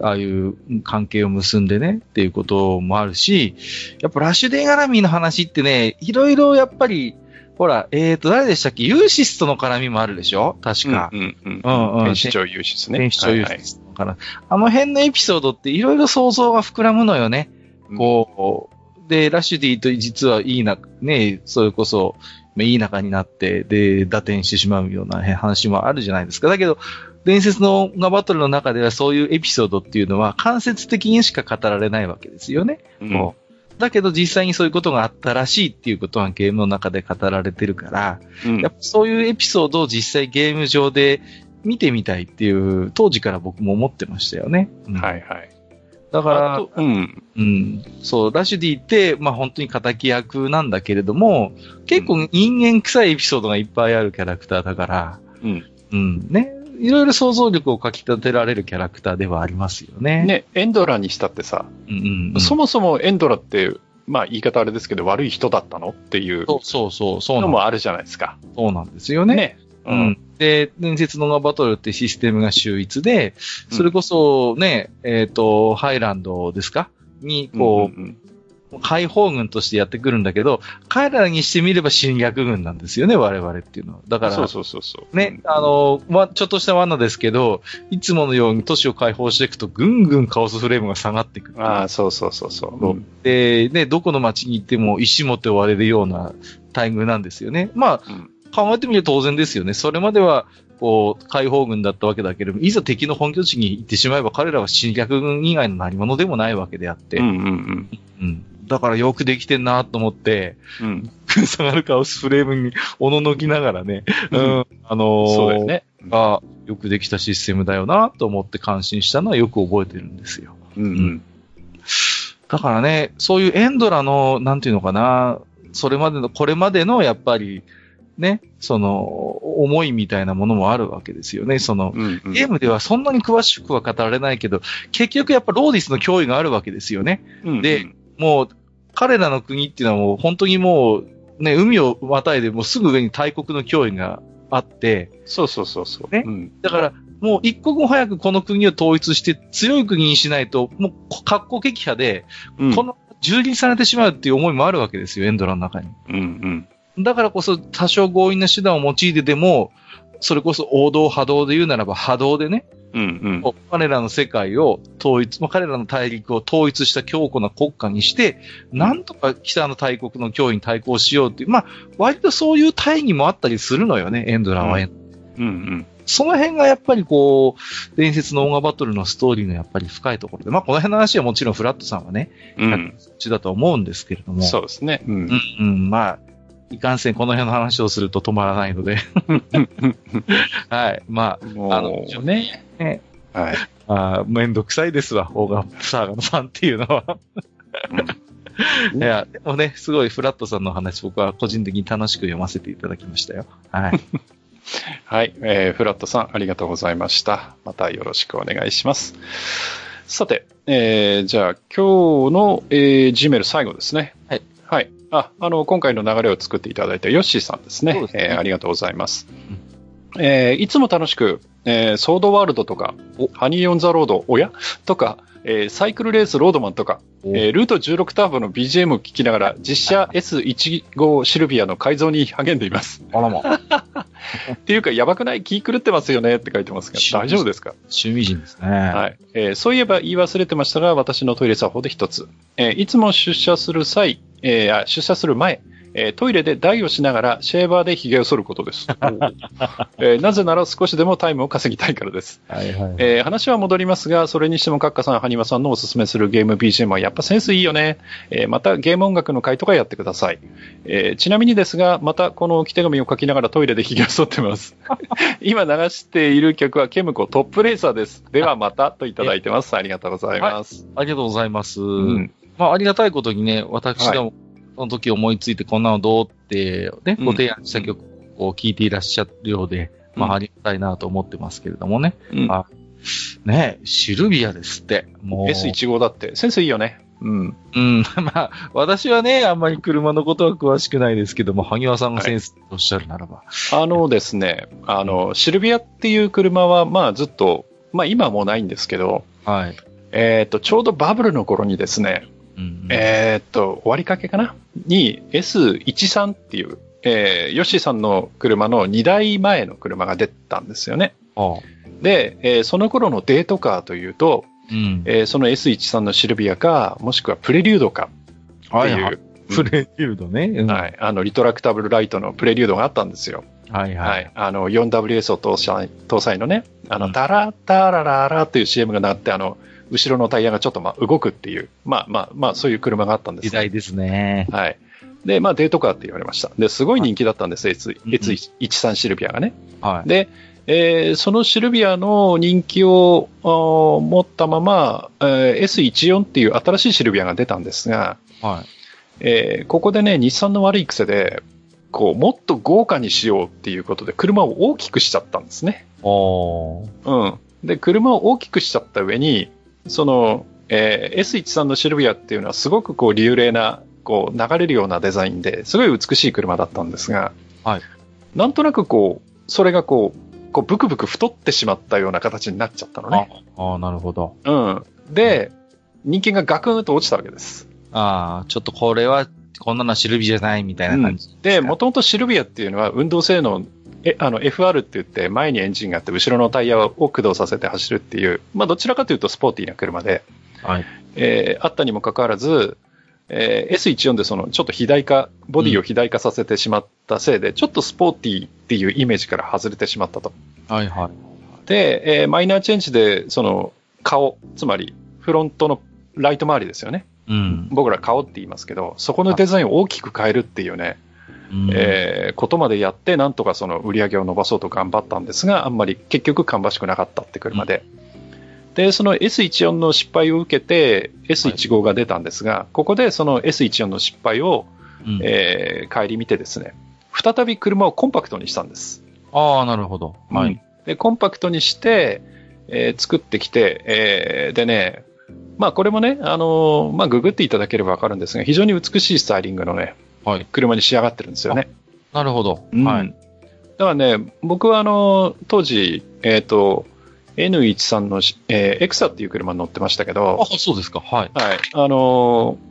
あ、ああいう関係を結んでね、っていうこともあるし、やっぱラッシュデン絡みの話ってね、いろいろやっぱり、ほら、えっ、と、誰でしたっけ？ユーシスとの絡みもあるでしょ？確か。うんうんうんうん天使長有志ですね。天使長ユはいーシスとの絡み。あの辺のエピソードっていろいろ想像が膨らむのよね。はいこう、で、ラッシュディと実はいいな、ね、それこそ、まあいい仲になって、で、打点してしまうようなへ話もあるじゃないですか。だけど、伝説の音楽バトルの中ではそういうエピソードっていうのは間接的にしか語られないわけですよね。うんこうだけど実際にそういうことがあったらしいっていうことはゲームの中で語られてるから、うんやっぱそういうエピソードを実際ゲーム上で見てみたいっていう、当時から僕も思ってましたよね。うんはいはい。だから、うん。うん。そう、ラシュディって、まあ本当に仇役なんだけれども、結構人間臭いエピソードがいっぱいあるキャラクターだから、うん。うん。ね。いろいろ想像力をかき立てられるキャラクターではありますよね。。ね、エンドラにしたってさ、うんうん、うん。そもそもエンドラって、まあ言い方あれですけど悪い人だったのっていうそうそうそう、のもあるじゃないですか。そうなんですよね。ね。う。ん。で、伝説のバトルってシステムが秀逸で、それこそね、えっ、と、ハイランドですか？に、こう、うんうん解放軍としてやってくるんだけど、彼らにしてみれば侵略軍なんですよね、我々っていうのは。だから、そうそうそうそう。ね、あの、わちょっとした罠ですけど、いつものように都市を解放していくと、ぐんぐんカオスフレームが下がっていく。うん。ああ、そうそうそうそう。そううんで、ね、どこの街に行っても石持って追われるような待遇なんですよね。まあ、うん考えてみると当然ですよね。それまでは、こう、解放軍だったわけだけれども、いざ敵の本拠地に行ってしまえば彼らは侵略軍以外の何者でもないわけであって、うんうんうんだからよくできてんなと思って、うん。下がるカオスフレームにおののきながらね、うん、あのーそうだよね。あよくできたシステムだよなと思って感心したのはよく覚えてるんですよ。うんうん。だからね、そういうエンドラの、なんていうのかな、それまでの、これまでのやっぱり、ね、その、思いみたいなものもあるわけですよね。その、うんうんゲームではそんなに詳しくは語られないけど、結局やっぱローディスの脅威があるわけですよね。うんでもう、彼らの国っていうのはもう本当にもう、ね、海をまたいでもうすぐ上に大国の脅威があって、そうそうそうそう。ねうんだから、もう一刻も早くこの国を統一して強い国にしないと、もう格好撃破で、うんこの蹂躙されてしまうっていう思いもあるわけですよ、エンドラの中に。うんうん。だからこそ多少強引な手段を用いてでも、それこそ王道波動で言うならば波動でね、うんうん。彼らの世界を統一、まあ彼らの大陸を統一した強固な国家にして、なんとか北の大国の脅威に対抗しようっていう、まあ、割とそういう大義もあったりするのよね、エンドラは。うんうんその辺がやっぱりこう、伝説のオーガバトルのストーリーのやっぱり深いところで、まあこの辺の話はもちろんフラットさんはね、うん。そっちだと思うんですけれども。そうですね。うんうん、うん、まあ、いかんせんこの辺の話をすると止まらないので。はい。まもあのうね。ねはい。あ、めんどくさいですわ、オーガサーガのファンっていうのは。いや、でもね、すごいフラットさんの話、僕は個人的に楽しく読ませていただきましたよ。はい。はい、えーフラットさん、ありがとうございました。またよろしくお願いします。さて、えーじゃあ、今日の、えー、G メール最後ですね。はい。はい。あ、あの、今回の流れを作っていただいたヨッシーさんですね。すねえーありがとうございます。えーいつも楽しく、えーソードワールドとか、ハニーオンザロード、おや？とか、えーサイクルレースロードマンとか、えールート16ターボの BGM を聞きながら、実写 S15 シルビアの改造に励んでいます。あらま、っていうか、やばくない気狂ってますよねって書いてますが、大丈夫ですか？趣味人ですね。はい、えーそういえば言い忘れてましたが、私のトイレ作法で一つ。えーいつも出社する際、えーあ出社する前、えートイレで台をしながらシェーバーで髭を剃ることです。えーなぜなら少しでもタイムを稼ぎたいからです。はいはい。えー話は戻りますが、それにしてもカッカさん、ハニワさんのおすすめするゲーム BGM はやっぱセンスいいよね。えーまたゲーム音楽の回とかやってください。えーちなみにですが、またこの置き手紙を書きながらトイレで髭を剃ってます。今流している曲はケムコトップレーサーです。ではまたといただいてます。ありがとうございます。ありがとうございます。うんまあ、ありがたいことにね、私がもその時思いついてこんなのどうって、ね、うんご提案した曲を聴いていらっしゃるようで、まうんあ、ありがたいなと思ってますけれどもね。うんあねシルビアですって。もう。S15 だって。センスいいよね。うん。うん。まあ、私はね、あんまり車のことは詳しくないですけども、萩和さんがセンスとおっしゃるならば。あのですね、あの、シルビアっていう車は、まあずっと、まあ今はもうないんですけど、はい。えっ、と、ちょうどバブルの頃にですね、うんえーっと、終わりかけかな？に S13 っていう、えーヨッシーさんの車の2台前の車が出たんですよね。ああで、えーその頃のデートカーというと、うん。えーその S13 のシルビアか、もしくはプレリュードかっていう、はいはいプレフィールドね。うんはい、あの、リトラクタブルライトのプレリュードがあったんですよ。はいは。はいい。あの、4WS を搭載搭載のね、あの、うんタラッタラララっていう CM が鳴って、あの、後ろのタイヤがちょっとまあ動くっていう、まあまあまあそういう車があったんです時代ですね。はい。で、まあデートカーって言われました。で、すごい人気だったんです、S うん S13 シルビアがね。はい。で、えーそのシルビアの人気を持ったまま、えー S14 っていう新しいシルビアが出たんですが、はい。えーここでね、日産の悪い癖で、こう、もっと豪華にしようっていうことで、車を大きくしちゃったんですね。おー。うん。で、車を大きくしちゃった上に、その、えー S13 のシルビアっていうのはすごくこう、流麗な、こう、流れるようなデザインで、すごい美しい車だったんですが、はい。なんとなくこう、それがこう、こう、ブクブク太ってしまったような形になっちゃったのね。ああ、なるほど。うん。で、人気がガクンと落ちたわけです。ああ、ちょっとこれは、こんなのはシルビじゃないみたいな感じ。で、もともとシルビアっていうのは運動性能、え、あの、FR って言って前にエンジンがあって後ろのタイヤを駆動させて走るっていう、まあどちらかというとスポーティーな車で、はい。えーあったにもかかわらず、えー S14 でそのちょっと肥大化、ボディを肥大化させてしまったせいで、ちょっとスポーティーっていうイメージから外れてしまったと。はいはい。で、えーマイナーチェンジでその顔、つまりフロントのライト周りですよね。うん。僕ら顔って言いますけど、そこのデザインを大きく変えるっていうね、うんえーことまでやって、なんとかその売り上げを伸ばそうと頑張ったんですが、あんまり結局芳しくなかったって車で。で、その S14 の失敗を受けて S15 が出たんですが、ここでその S14 の失敗を、うんえー顧みてですね、再び車をコンパクトにしたんです。ああ、なるほど。はい。うんで、コンパクトにして、えー作ってきて、えーでね、まあこれもね、あのーまあググっていただければわかるんですが、非常に美しいスタイリングのね、はい。車に仕上がってるんですよね。なるほど。うんはい。だからね、僕はあのー当時、えっ、と、N13 のし、えーエクサっていう車に乗ってましたけあど、、そうですか。はい。はい。あのー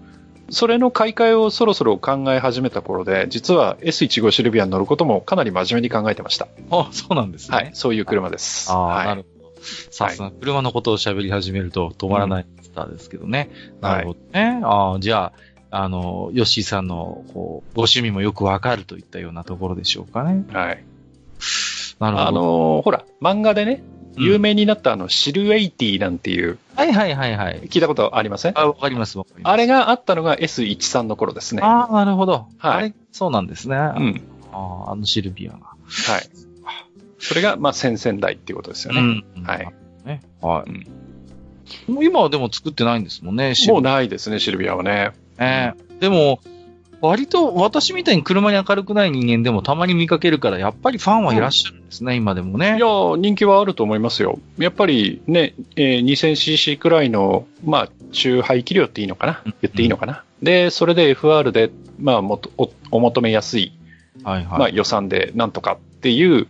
それの買い替えをそろそろ考え始めた頃で、実は S15 シルビアに乗ることもかなり真面目に考えてました。あそうなんですね。はい。そういう車です。ああ、はいなるほど。さすが、車のことを喋り始めると止まらないスターですけどね。はいなるほどね。ああ、じゃあ、あの、ヨッシーさんの、こう、ご趣味もよくわかるといったようなところでしょうかね。はい。なるほど。あのーほら、漫画でね、うん有名になったあの、シルエイティなんていう、はいはいはいはい。聞いたことありません？あ、わかりますわかります。あれがあったのが S13 の頃ですね。ああ、なるほど。はいあれ、そうなんですね。うん。ああ、あのシルビアが。はい。それが、まあ、先々代っていうことですよね。うん。はい。ね。はい。もう今はでも作ってないんですもんね、もうないですね、シルビアはね。ね。でも、割と私みたいに車に明るくない人間でもたまに見かけるから、やっぱりファンはいらっしゃるんですね、今でもね。いや、人気はあると思いますよ。やっぱりね、えー 2000cc くらいの、まあ、中排気量っていいのかな？うん言っていいのかな？で、それで FR で、まあ、もとおお求めやすい、はいはい。まあ、予算でなんとかっていう、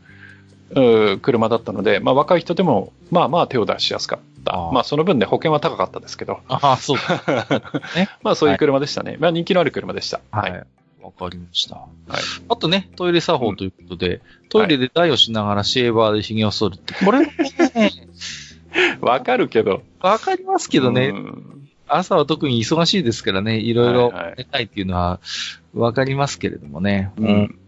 車だったので、まあ、若い人でも、まあまあ手を出しやすかった。あーまあ、その分で保険は高かったですけど、ああ、そうか。まあ、そういう車でしたね。まあ、人気のある車でした。はい。わかりました。はいあとね、トイレ作法ということで、トイレで台をしながらシェーバーで髭を剃るって、これもね、わかるけど。わかりますけどね、うん朝は特に忙しいですからね、いろいろはいはいやりたいっていうのはわかりますけれどもね。うんうん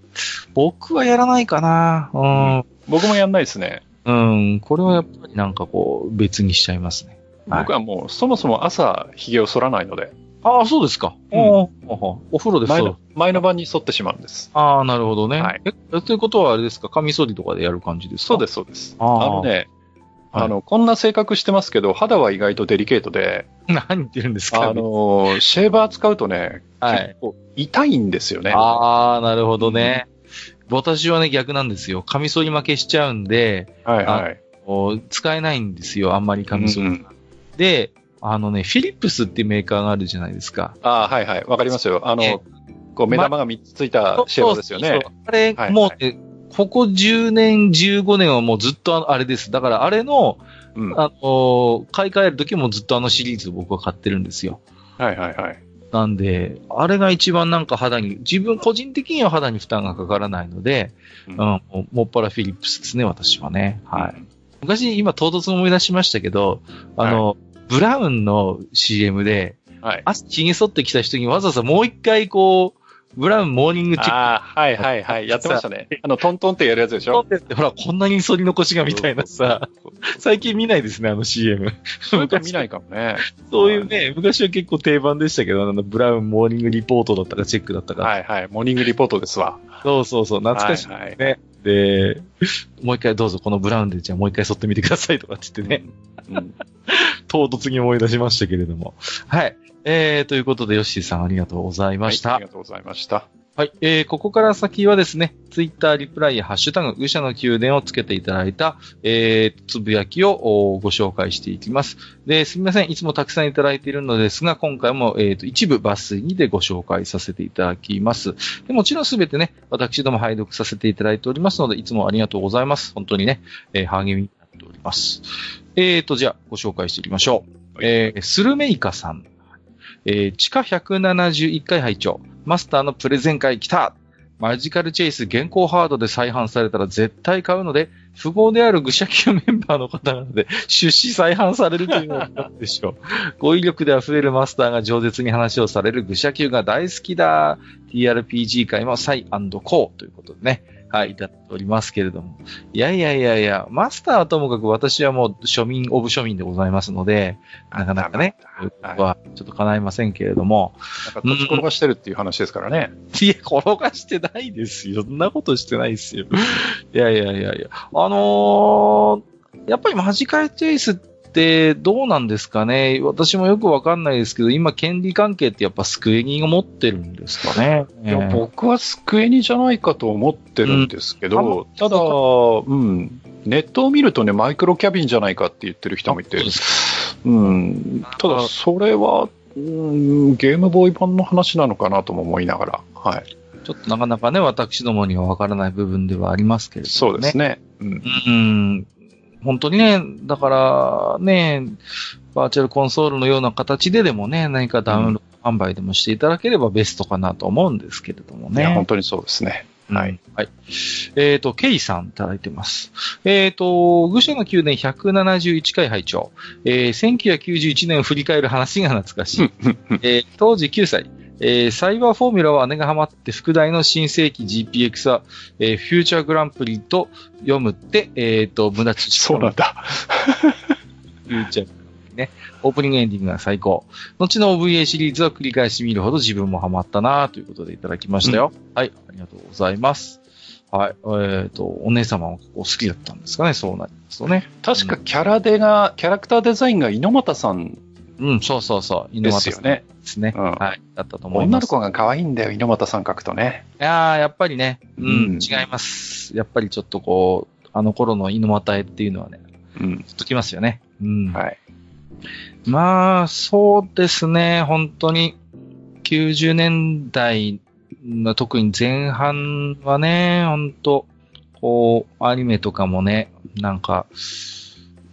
僕はやらないかな。うん。僕もやんないですね。うん。これはやっぱりなんかこう、別にしちゃいますね。はい僕はもう、そもそも朝、髭を剃らないので、ああ、そうですか。うんおーおお風呂でそう前の。前の晩に剃ってしまうんです。ああ、なるほどね。はいえ、ということはあれですか？カミソリとかでやる感じですか？そうですす、そうです。あーあのね、はいあの、こんな性格してますけど、肌は意外とデリケートで、何言ってるんですか？あの、シェーバー使うとね、はい結構痛いんですよね。ああ、なるほどね。私はね、逆なんですよ。カミソリ負けしちゃうんで、はいはい。使えないんですよ。あんまりカミソリ。うんうんで、あのね、フィリップスっていうメーカーがあるじゃないですか。あーはいはい。わかりますよ。あえの、こう目玉が3つついたシェーバーですよねそうそう。そうあれ、はいもうね、ここ10年、15年はもうずっとあれです。だからあれの、うん。あのー買い替えるときもずっとあのシリーズを僕は買ってるんですよ。はいはいはい。なんで、あれが一番なんか肌に、自分個人的には肌に負担がかからないので、ううんん、もうもっぱらフィリップスですね、私はね。はい。い。昔、今唐突思い出しましたけど、あの、ブラウンの CM で、はい。足髭剃ってきた人にわざわざもう一回こう、ブラウンモーニングチェックああ、はいはいはい。やってましたね。あの、トントンってやるやつでしょ？撮ってって、ほら、こんなに剃り残しがみたいなさ、最近見ないですね、あの CM。そういうの見ないかもね。そういうね、昔は結構定番でしたけど、あの、ブラウンモーニングリポートだったかチェックだったか。はいはい。モーニングリポートですわ。そうそうそう、懐かしい。はいはい。ね。で、もう一回どうぞこのブラウンでじゃあもう一回剃ってみてくださいとかって言ってね、うん。唐突に思い出しましたけれども。はい。えー、ということで、ヨッシーさんありがとうございました。はいありがとうございました。はい。えー、ここから先はですね、ツイッターリプライやハッシュタグ、愚者の宮殿をつけていただいた、えー、つぶやきをおご紹介していきます。で、すみません。いつもたくさんいただいているのですが、今回も、えー、と、一部抜粋にでご紹介させていただきます。でもちろんすべてね、私ども拝読させていただいておりますので、いつもありがとうございます。本当にね、えー、励みになっております。えーと、じゃあ、ご紹介していきましょう。えー、スルメイカさん。えー、地下171回拝聴マスターのプレゼン会来たマジカルチェイス現行ハードで再販されたら絶対買うので、富豪である愚者級メンバーの方なので、出資再販されるというのは何でしょう。語彙力で溢れるマスターが饒舌に話をされる愚者級が大好きだ。TRPG 界もサイコーということでね。はい、いただいておりますけれども。いやいやいやいや、マスターはともかく私はもう庶民、オブ庶民でございますので、なかなかね、はちょっと叶いませんけれども。なんか土地転がしてるっていう話ですからね。いや、転がしてないですよ。そんなことしてないですよ。いやいやいやいや。あのー、やっぱりマジカルチェイスってどうなんですかね？私もよくわかんないですけど、今権利関係ってやっぱスクエニが持ってるんですかね？いや、僕はスクエニじゃないかと思ってるんですけど、ただ、うん、ネットを見るとね、マイクロキャビンじゃないかって言ってる人もいて、うん、ただ、それは、うん、ゲームボーイ版の話なのかなとも思いながら、はい。ちょっとなかなかね、私どもにはわからない部分ではありますけれども、ね。そうですね。うん。うん本当にね、だからね、バーチャルコンソールのような形ででもね、何かダウンロード販売でもしていただければベストかなと思うんですけれどもね。いや、本当にそうですね。はい。はい。えっ、ー、と、ケイさんいただいてます。えっ、ー、と、愚者の宮殿171回拝聴えー、1991年を振り返る話が懐かしい。えー、当時9歳。えー、サイバーフォーミュラは姉がハマって、副題の新世紀 GPX は、えー、フューチャーグランプリと読むって、えっ、ー、と、無駄知識。そうなんだ。フューチャーね。オープニングエンディングが最高。後の OVA シリーズを繰り返し見るほど自分もハマったなということでいただきましたよ。うん、はい、ありがとうございます。はい。えっ、ー、と、お姉様はお好きだったんですかね、そうなりますとね。確かキャラデが、うん、キャラクターデザインが猪俣さんうん、そうそうそう。猪俣さんですね。うん、はい。だったと思います。女の子が可愛いんだよ、猪俣さん書くとね。いやー、やっぱりね、うん、うん、違います。やっぱりちょっとこう、あの頃の猪俣絵っていうのはね、うん。ちょっときますよね。うん。はい。まあ、そうですね、本当に、90年代の特に前半はね、本当こう、アニメとかもね、なんか、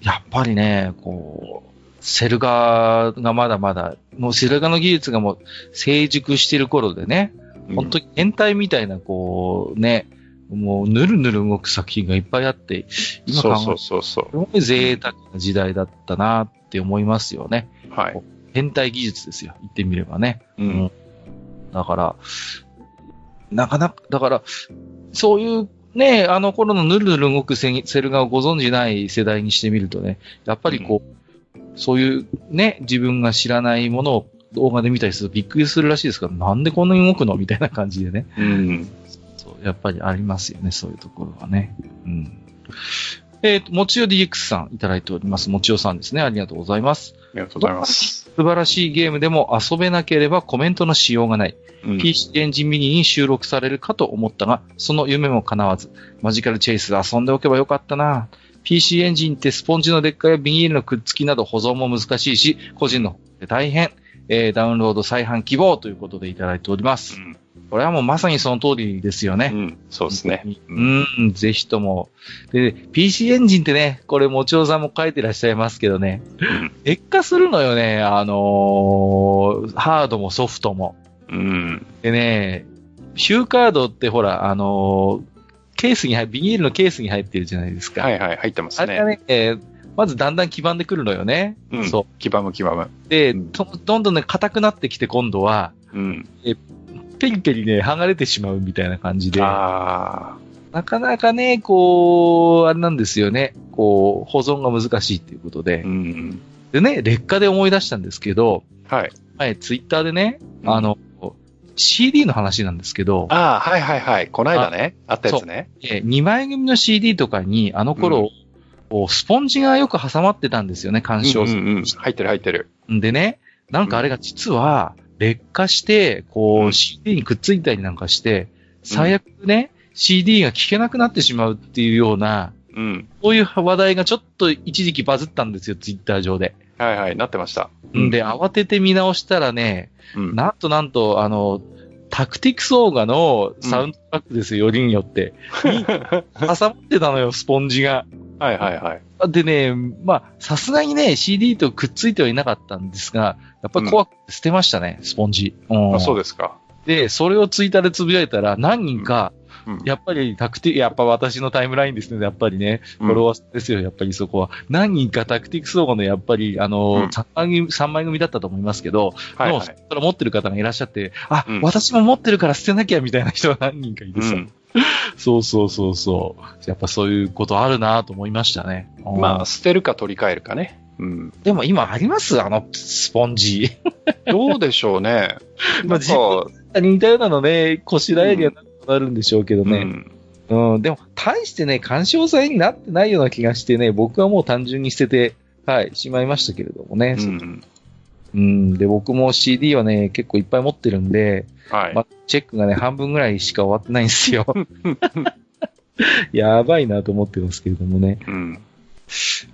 やっぱりね、こう、セルガがまだまだ、もうセルガの技術がもう成熟してる頃でね、本当に変態みたいな、こう、ね、もうぬるぬる動く作品がいっぱいあって、今考えそうそうそうすごい贅沢な時代だったなって思いますよね。はい。変態技術ですよ。言ってみればね。うん。だから、なかなか、だから、そういうね、あの頃のぬるぬる動くセルガをご存じない世代にしてみるとね、やっぱりこう、うん、そういうね、自分が知らないものを動画で見たりするとびっくりするらしいですから、なんでこんなに動くの？みたいな感じでね。うん。そう、やっぱりありますよね、そういうところはね。うん。えっ、ー、と、もちよ DX さんいただいております。もちよさんですね。ありがとうございます。ありがとうございます。素晴らしいゲームでも遊べなければコメントのしようがない。うん、PC エンジンミニに収録されるかと思ったが、その夢も叶わず、マジカルチェイス遊んでおけばよかったな。PC エンジンってスポンジの劣化やビニールのくっつきなど保存も難しいし、個人の方で大変。えー、ダウンロード再販希望ということでいただいております。うんこれはもうまさにその通りですよね。うん、そうですね。うん、うん、ぜひとも。で、PC エンジンってね、これ、もちおさんも書いてらっしゃいますけどね、うん、劣化するのよね、あのー、ハードもソフトも。うん。でね、ヒューカードってほら、あのー、ケースに入、ビニールのケースに入ってるじゃないですか。はいはい、入ってますね。あれがね、えーまずだんだん黄ばんでくるのよね。うん、そう。黄ばむ黄ばむ。で、どどんどんね、硬くなってきて今度は、うん。えペリペリね、剥がれてしまうみたいな感じで。あなかなかね、こう、あれなんですよね。こう、保存が難しいっていうことで。うん。でね、劣化で思い出したんですけど、はい。はい、ツイッターでね、うん、あの、CD の話なんですけど。ああ、はいはいはい。こないだね。あったやつね。え、2枚組の CD とかに、あの頃、うん、スポンジがよく挟まってたんですよね、干渉うんうんうん。入ってる入ってる。んでね、なんかあれが実は、劣化して、こう、CD にくっついたりなんかして、最悪ね、CD が聴けなくなってしまうっていうような、うん。そういう話題がちょっと一時期バズったんですよ、ツイッター上で。はいはい、なってました。んで、慌てて見直したらね、うん、なんとなんと、あの、タクティクスオーガのサウンドトラックですよ、よりによって。挟まってたのよ、スポンジが。はいはいはい。でね、まあ、さすがにね、CD とくっついてはいなかったんですが、やっぱり怖くて捨てましたね、うん、スポンジ。うん、あそうですか。で、それをツイッターでつぶやいたら、何人か、うん、やっぱりタクティ、やっぱ私のタイムラインですね、やっぱりね、フォロワーですよ、やっぱりそこは。何人かタクティクスオーガのやっぱり、あの、うん3枚組、3枚組だったと思いますけど、はい、はい、それ持ってる方がいらっしゃって、あ、うん私も持ってるから捨てなきゃみたいな人が何人かいてさ、うん そうそうそうそう。やっぱそういうことあるなと思いましたね。まあ、捨てるか取り替えるかね。うん。でも今あります？あの、スポンジ。どうでしょうね。まあなんか似たようなのね、こしらえるようになるんでしょうけどね。うんうん、でも、大してね、干渉剤になってないような気がしてね、僕はもう単純に捨てて、はい、しまいましたけれどもね。うん。うん、で、僕も CD はね、結構いっぱい持ってるんで、はい。まあ、チェックがね、半分ぐらいしか終わってないんですよ。やばいなと思ってますけれどもね。うん。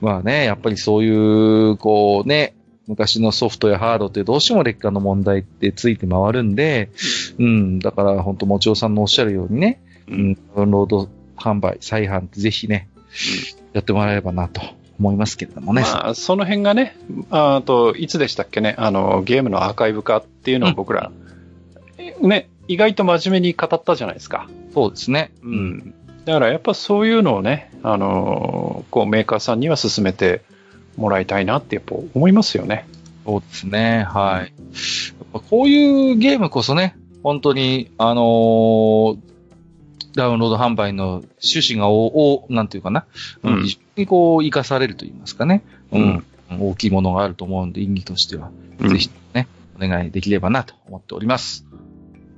まあね、やっぱりそういう、こうね、昔のソフトやハードってどうしても劣化の問題ってついて回るんで、うん、だから本当もちおさんのおっしゃるようにね、ううんん、ダウンロード販売、再販ってぜひね、やってもらえればなと思いますけれどもね。まあ、その辺がね、ああと、いつでしたっけね、あの、ゲームのアーカイブ化っていうのを僕ら、えね、意外と真面目に語ったじゃないですか。そうですね。う。ん。だからやっぱそういうのをね、あの、こうメーカーさんには進めてもらいたいなってやっぱ思いますよね。そうですね。はい。こういうゲームこそね、本当に、あのーダウンロード販売の趣旨がお、お、なんていうかな、うんうん非常にこう、活かされると言いますかね。ううんん。大きいものがあると思うんで、意義としては、うんぜひね、お願いできればなと思っております。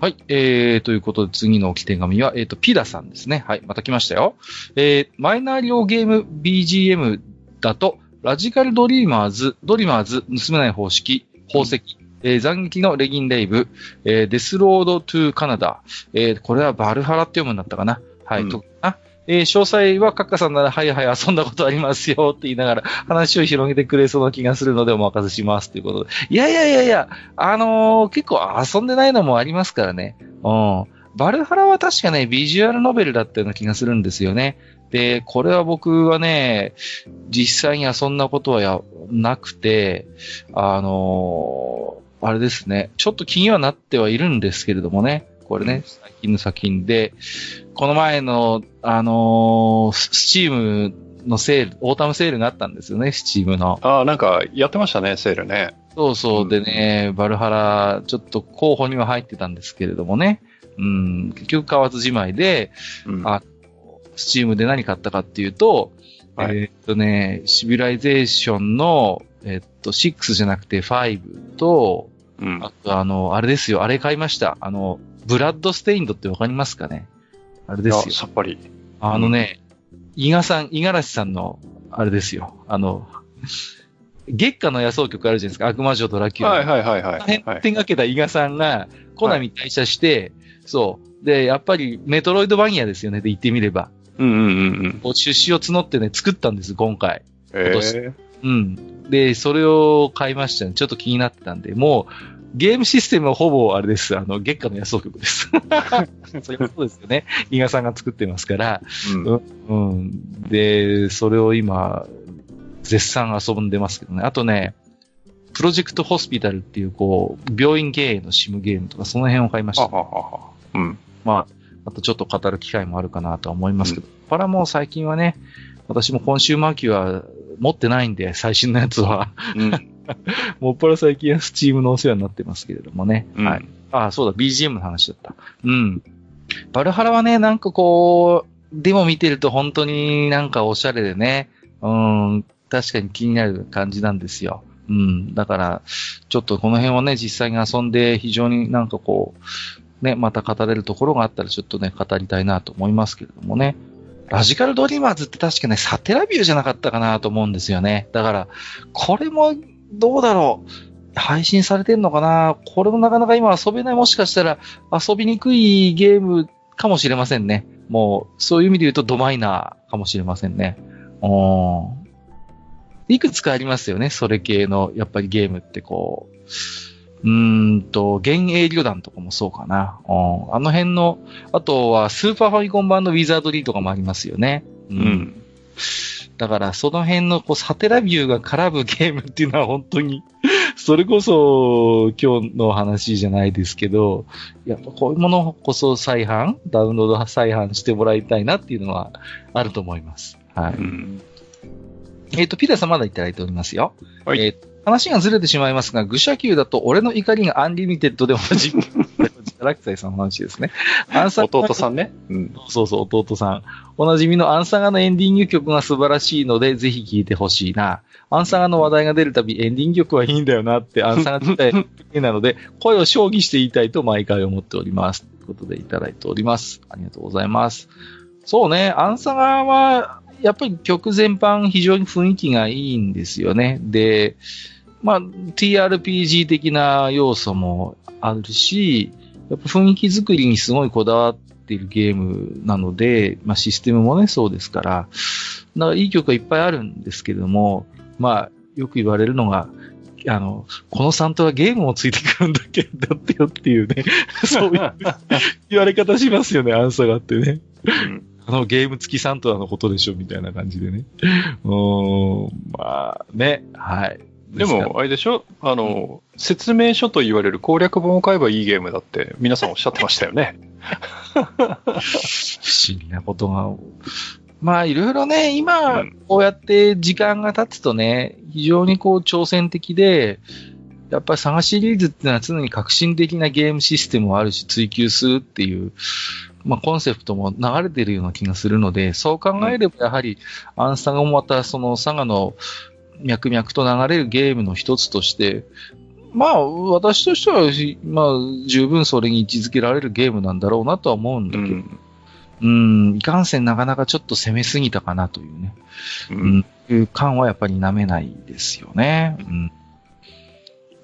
はい。えー、ということで次の置き手紙は、えっ、と、ピダさんですね。はい。また来ましたよ。えー、マイナー量ゲーム BGM だと、ラジカルドリーマーズ、ドリーマーズ、盗めない方式、宝石、えー斬撃のレギンレイブ、えーデスロードトゥカナダ、えーこれはバルハラって読むんだったかな。はい、うんとあえー詳細はカッカさんなら、はいはい、遊んだことありますよって言いながら、話を広げてくれそうな気がするのでお任せしますということで。いやいやいやいや、あのー結構遊んでないのもありますからね。うん。バルハラは確かね、ビジュアルノベルだったような気がするんですよね。で、これは僕はね、実際に遊んだことはや、なくて、あのーあれですね、ちょっと気にはなってはいるんですけれどもね、これね、最近の作品で、この前の、あのーススチームのセール、オータムセールがあったんですよね、スチームの。ああ、なんかやってましたね、セールね。そうそうう。でね、バルハラ、ちょっと候補には入ってたんですけれどもね。うん、結局買わずじまいで、うんあスチームで何買ったかっていうと、はいえーっとね、シビライゼーションの、えーっと、6じゃなくて5と、うん。あとあの、あれですよ、あれ買いました。あの、ブラッドステインドってわかりますかね？あれですよ。さっぱり。あのね、伊賀さん、伊賀らしさんの、あれですよ。あの、月下の野草曲あるじゃないですか？悪魔女ドラキュラ。はいはいはいはい。辺はい手がけた伊賀さんが、コナミに退社して、そう。で、やっぱりメトロイドバニアですよね、で言ってみれば。うんうんうんうん。こう出資を募ってね、作ったんです、今回。え今年えうん。で、それを買いましたね。ちょっと気になってたんで、もう、ゲームシステムはほぼあれです。あの、月下の野草曲です。それもそうですよね。伊賀さんが作ってますから。うんうん。で、それを今、絶賛遊んでますけどね。あとね、プロジェクトホスピタルっていう、こう、病院経営のシムゲームとか、その辺を買いました。ははは。うん。まあ、あとちょっと語る機会もあるかなとは思いますけど、パラもう最近はね、私もコンシューマー機は持ってないんで、最新のやつは。うん。もっぱら最近はスチームのお世話になってますけれどもね。うんはい。あ、そうだ、BGM の話だった。うん。バルハラはね、なんかこう、デモ見てると本当になんかおしゃれでね、うん、確かに気になる感じなんですよ。うん。だから、ちょっとこの辺をね、実際に遊んで非常になんかこう、ね、また語れるところがあったらちょっとね、語りたいなと思いますけれどもね。ラジカルドリーマーズって確かね、サテラビューじゃなかったかなと思うんですよね。だから、これもどうだろう。配信されてんのかなこれもなかなか今遊べない、もしかしたら遊びにくいゲームかもしれませんね。もう、そういう意味で言うとドマイナーかもしれませんね。うん。いくつかありますよね、それ系の、やっぱりゲームってこう。うーんと、幻影旅団とかもそうかな。うん。あの辺の、あとはスーパーファミコン版のウィザードリーとかもありますよね。うう。ん。だから、その辺のこうサテラビューが絡むゲームっていうのは本当に、それこそ今日の話じゃないですけど、やっぱこういうものこそ再販ダウンロード再販してもらいたいなっていうのはあると思います。はい。うん。えっ、と、ピタさんまだいただいておりますよ。はいえー話がずれてしまいますが、愚者級だと俺の怒りがアンリミテッドで同じ。ラクサイさんの話ですね。アンサ弟さんね。うん。そうそう、弟さん。おなじみのアンサガのエンディング曲が素晴らしいので、ぜひ聴いてほしいな。アンサガの話題が出るたび、エンディング曲はいいんだよなって、アンサガ自体なので、声を将棋して言いたいと毎回思っております。ということでいただいております。ありがとうございます。そうね、アンサガは、やっぱり曲全般非常に雰囲気がいいんですよね。で、まあ、TRPG 的な要素もあるし、やっぱ雰囲気作りにすごいこだわっているゲームなので、まあシステムもね、そうですから、だからいい曲がいっぱいあるんですけれども、まあ、よく言われるのが、あの、このサントラゲームもついてくるんだけど、だってよっていうね、そういう言われ方しますよね、アンサーがあってね。うんあのゲーム付きサントラのことでしょ、みたいな感じでね。うーん、まあ、ね、はい。でも、あれでしょ？あの、説明書と言われる攻略本を買えばいいゲームだって皆さんおっしゃってましたよね。不思議なことが。まあ、いろいろね、今うん、こうやって時間が経つとね、非常にこう挑戦的で、やっぱりサガシリーズってのは常に革新的なゲームシステムもあるし、追求するっていう、まあコンセプトも流れてるような気がするので、そう考えればやはり、アンサガもまたそのサガの脈々と流れるゲームの一つとして、まあ、私としては、まあ、十分それに位置づけられるゲームなんだろうなとは思うんだけど、うん。うん、いかんせんなかなかちょっと攻めすぎたかなというね、ううんん、いう感はやっぱり舐めないですよね。うん。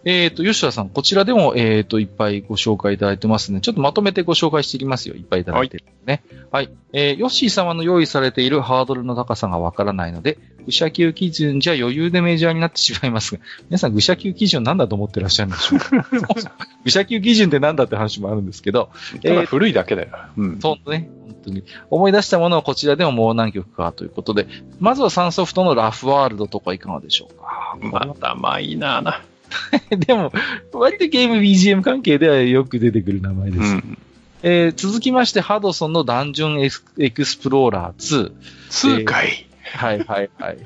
えっ、と、吉田さん、こちらでも、えっ、と、いっぱいご紹介いただいてますね。ちょっとまとめてご紹介していきますよ。いっぱいいただいてるね。はい。えーヨッシー様の用意されているハードルの高さがわからないので、愚者級基準じゃ余裕でメジャーになってしまいますが、皆さん愚者級基準なんだと思ってらっしゃるんでしょうか？愚者級基準ってなんだって話もあるんですけど、ただ古いだけだよ。うん。そうね。本当に。思い出したものはこちらでももう何曲かということで、まずはサンソフトのラフワールドとかいかがでしょうか？またマイナーな。でも、割とゲーム BGM 関係ではよく出てくる名前です。うん。えー続きまして、ハドソンのダンジョンエクエクスプローラー2。通回。はいはいはい。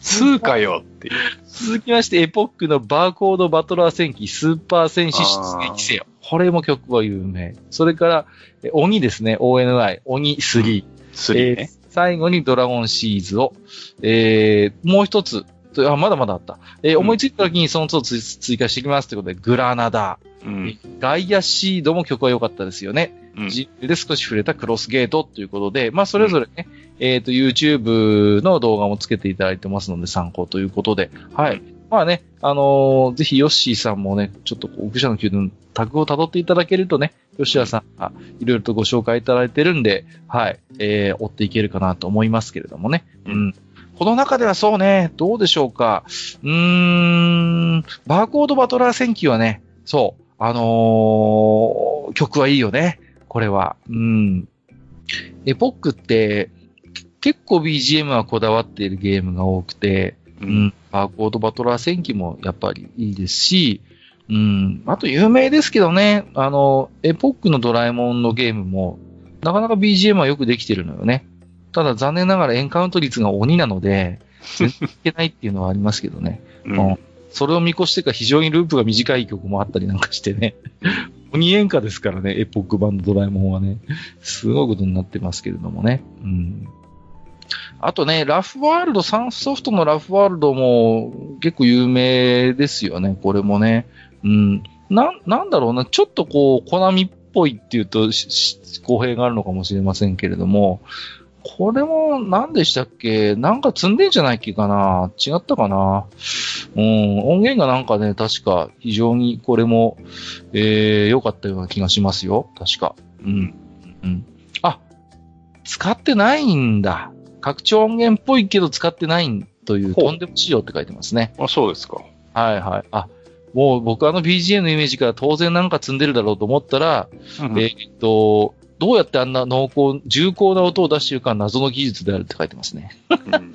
通かよっていう。続きまして、エポックのバーコードバトラー戦記スーパー戦士出撃せよ。これも曲は有名。それから、え鬼ですね。ONI。鬼3。3えーね。最後にドラゴンシーズを、えー、もう一つ、あ、まだまだあった。えーうん思いついた時にその都度追追加していきますということで、グラナダ、うん。ガイアシードも曲は良かったですよね。うんで少し触れたクロスゲートということで、まあそれぞれね、えっ、と YouTube の動画もつけていただいてますので参考ということで、はい。まあね、あのーぜひヨッシーさんもね、ちょっとこう、愚者の宮殿タグを辿っていただけるとね、吉田さんがいろいろとご紹介いただいてるんで、はい、えー、追っていけるかなと思いますけれどもね。ううんん。この中ではそうね、どうでしょうか。うーん、バーコードバトラー戦記はね、そう、あのー曲はいいよね。これは。うん。エポックって、結構 BGM はこだわっているゲームが多くて、ううんん。バーコードバトラー戦記もやっぱりいいですし、うん。あと有名ですけどね、あの、エポックのドラえもんのゲームも、なかなか BGM はよくできてるのよね。ただ残念ながらエンカウント率が鬼なので、全然いけないっていうのはありますけどね。うんそれを見越してか非常にループが短い曲もあったりなんかしてね。鬼演歌ですからね、エポック版のドラえもんはね。すごいことになってますけれどもね。うん。あとね、ラフワールド、サンソフトのラフワールドも結構有名ですよね、これもね。うん。な、なんだろうな、ちょっとこう、コナミっぽいっていうと、し公平があるのかもしれませんけれども、これも何でしたっけ？なんか積んでんじゃないっけかな違ったかな？うん、音源がなんかね、確か非常にこれも、えー、良かったような気がしますよ。確か。うん。うん。あ、使ってないんだ。拡張音源っぽいけど使ってないという、とんでも仕様って書いてますね。あ、そうですか。はいはい。あ、もう僕あの BGM のイメージから当然なんか積んでるだろうと思ったら、うんえーっと、どうやってあんな濃厚、重厚な音を出しているか謎の技術であるって書いてますね。うん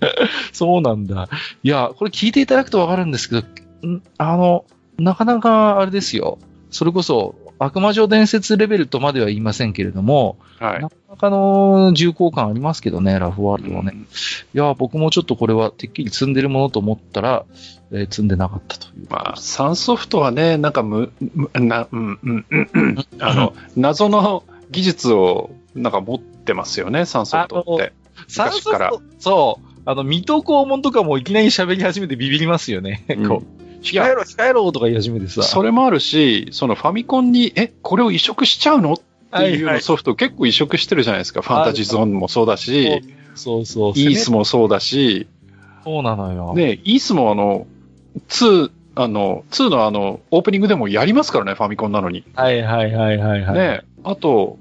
そうなんだ。いや、これ聞いていただくとわかるんですけど、んあの、なかなかあれですよ。それこそ、悪魔城伝説レベルとまでは言いませんけれども、はいな。かなかの重厚感ありますけどね、ラフワールドはね。うんいや、僕もちょっとこれはてっきり積んでるものと思ったら、えー積んでなかったという。まあ、サンソフトはね、なんかむ、むな、うん、うん、うん、うん、あの、謎の技術を、なんか持ってますよね、サンソフトって。サンソ昔からフト、そう。あの、水戸黄門とかもいきなり喋り始めてビビりますよね。うんこう、控えろ、控えろとか言い始めてさ。それもあるし、そのファミコンに、え、これを移植しちゃうの？っていうソフト結構移植してるじゃないですか。ファンタジーゾーンもそうだし、そうそう。イースも。もそうだし、そうなのよ。ね、イースもあの、2、あの、2のあの、オープニングでもやりますからね、ファミコンなのに。はいはいはいはいはい。ね、あと、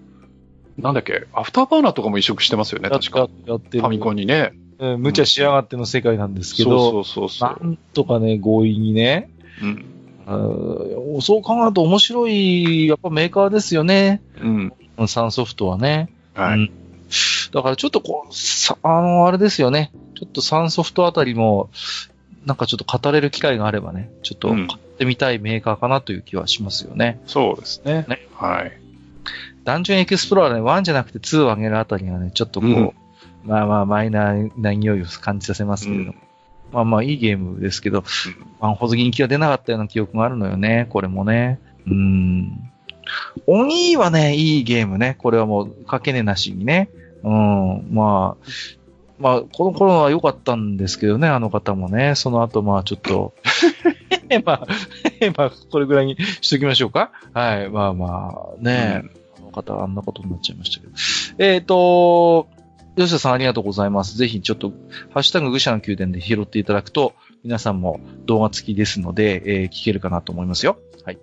なんだっけ、アフターバーナーとかも移植してますよね、確か。やってる。ファミコンにね。うん無茶しやがっての世界なんですけど、そうそうそう。なんとかね、強引にね、うん。うんそう考えると面白い、やっぱメーカーですよね。うん。サンソフトはね。はい。うんだからちょっとこう、さ、あの、あれですよね。ちょっとサンソフトあたりも、なんかちょっと語れる機会があればね、ちょっとうん買ってみたいメーカーかなという気はしますよね。そうですね。ねはい。ダンジョンエクスプローラーね、1じゃなくて2を上げるあたりがね、ちょっとこう、うんまあまあマイナーな匂いを感じさせますけれども。まあまあいいゲームですけど、まあ、ほど人気が出なかったような記憶があるのよね、これもね。うーん。鬼はね、いいゲームね。これはもう、かけねなしにね。うん。まあ、まあ、この頃は良かったんですけどね、あの方もね。その後、まあちょっと、まあ、まあ、これぐらいにしときましょうか。はい。まあまあ、ね、あの方はあんなことになっちゃいましたけど。えっ、と、吉田さんありがとうございます。ぜひちょっと、ハッシュタグ愚者の宮殿で拾っていただくと、皆さんも動画付きですので、えー聞けるかなと思いますよ。はい。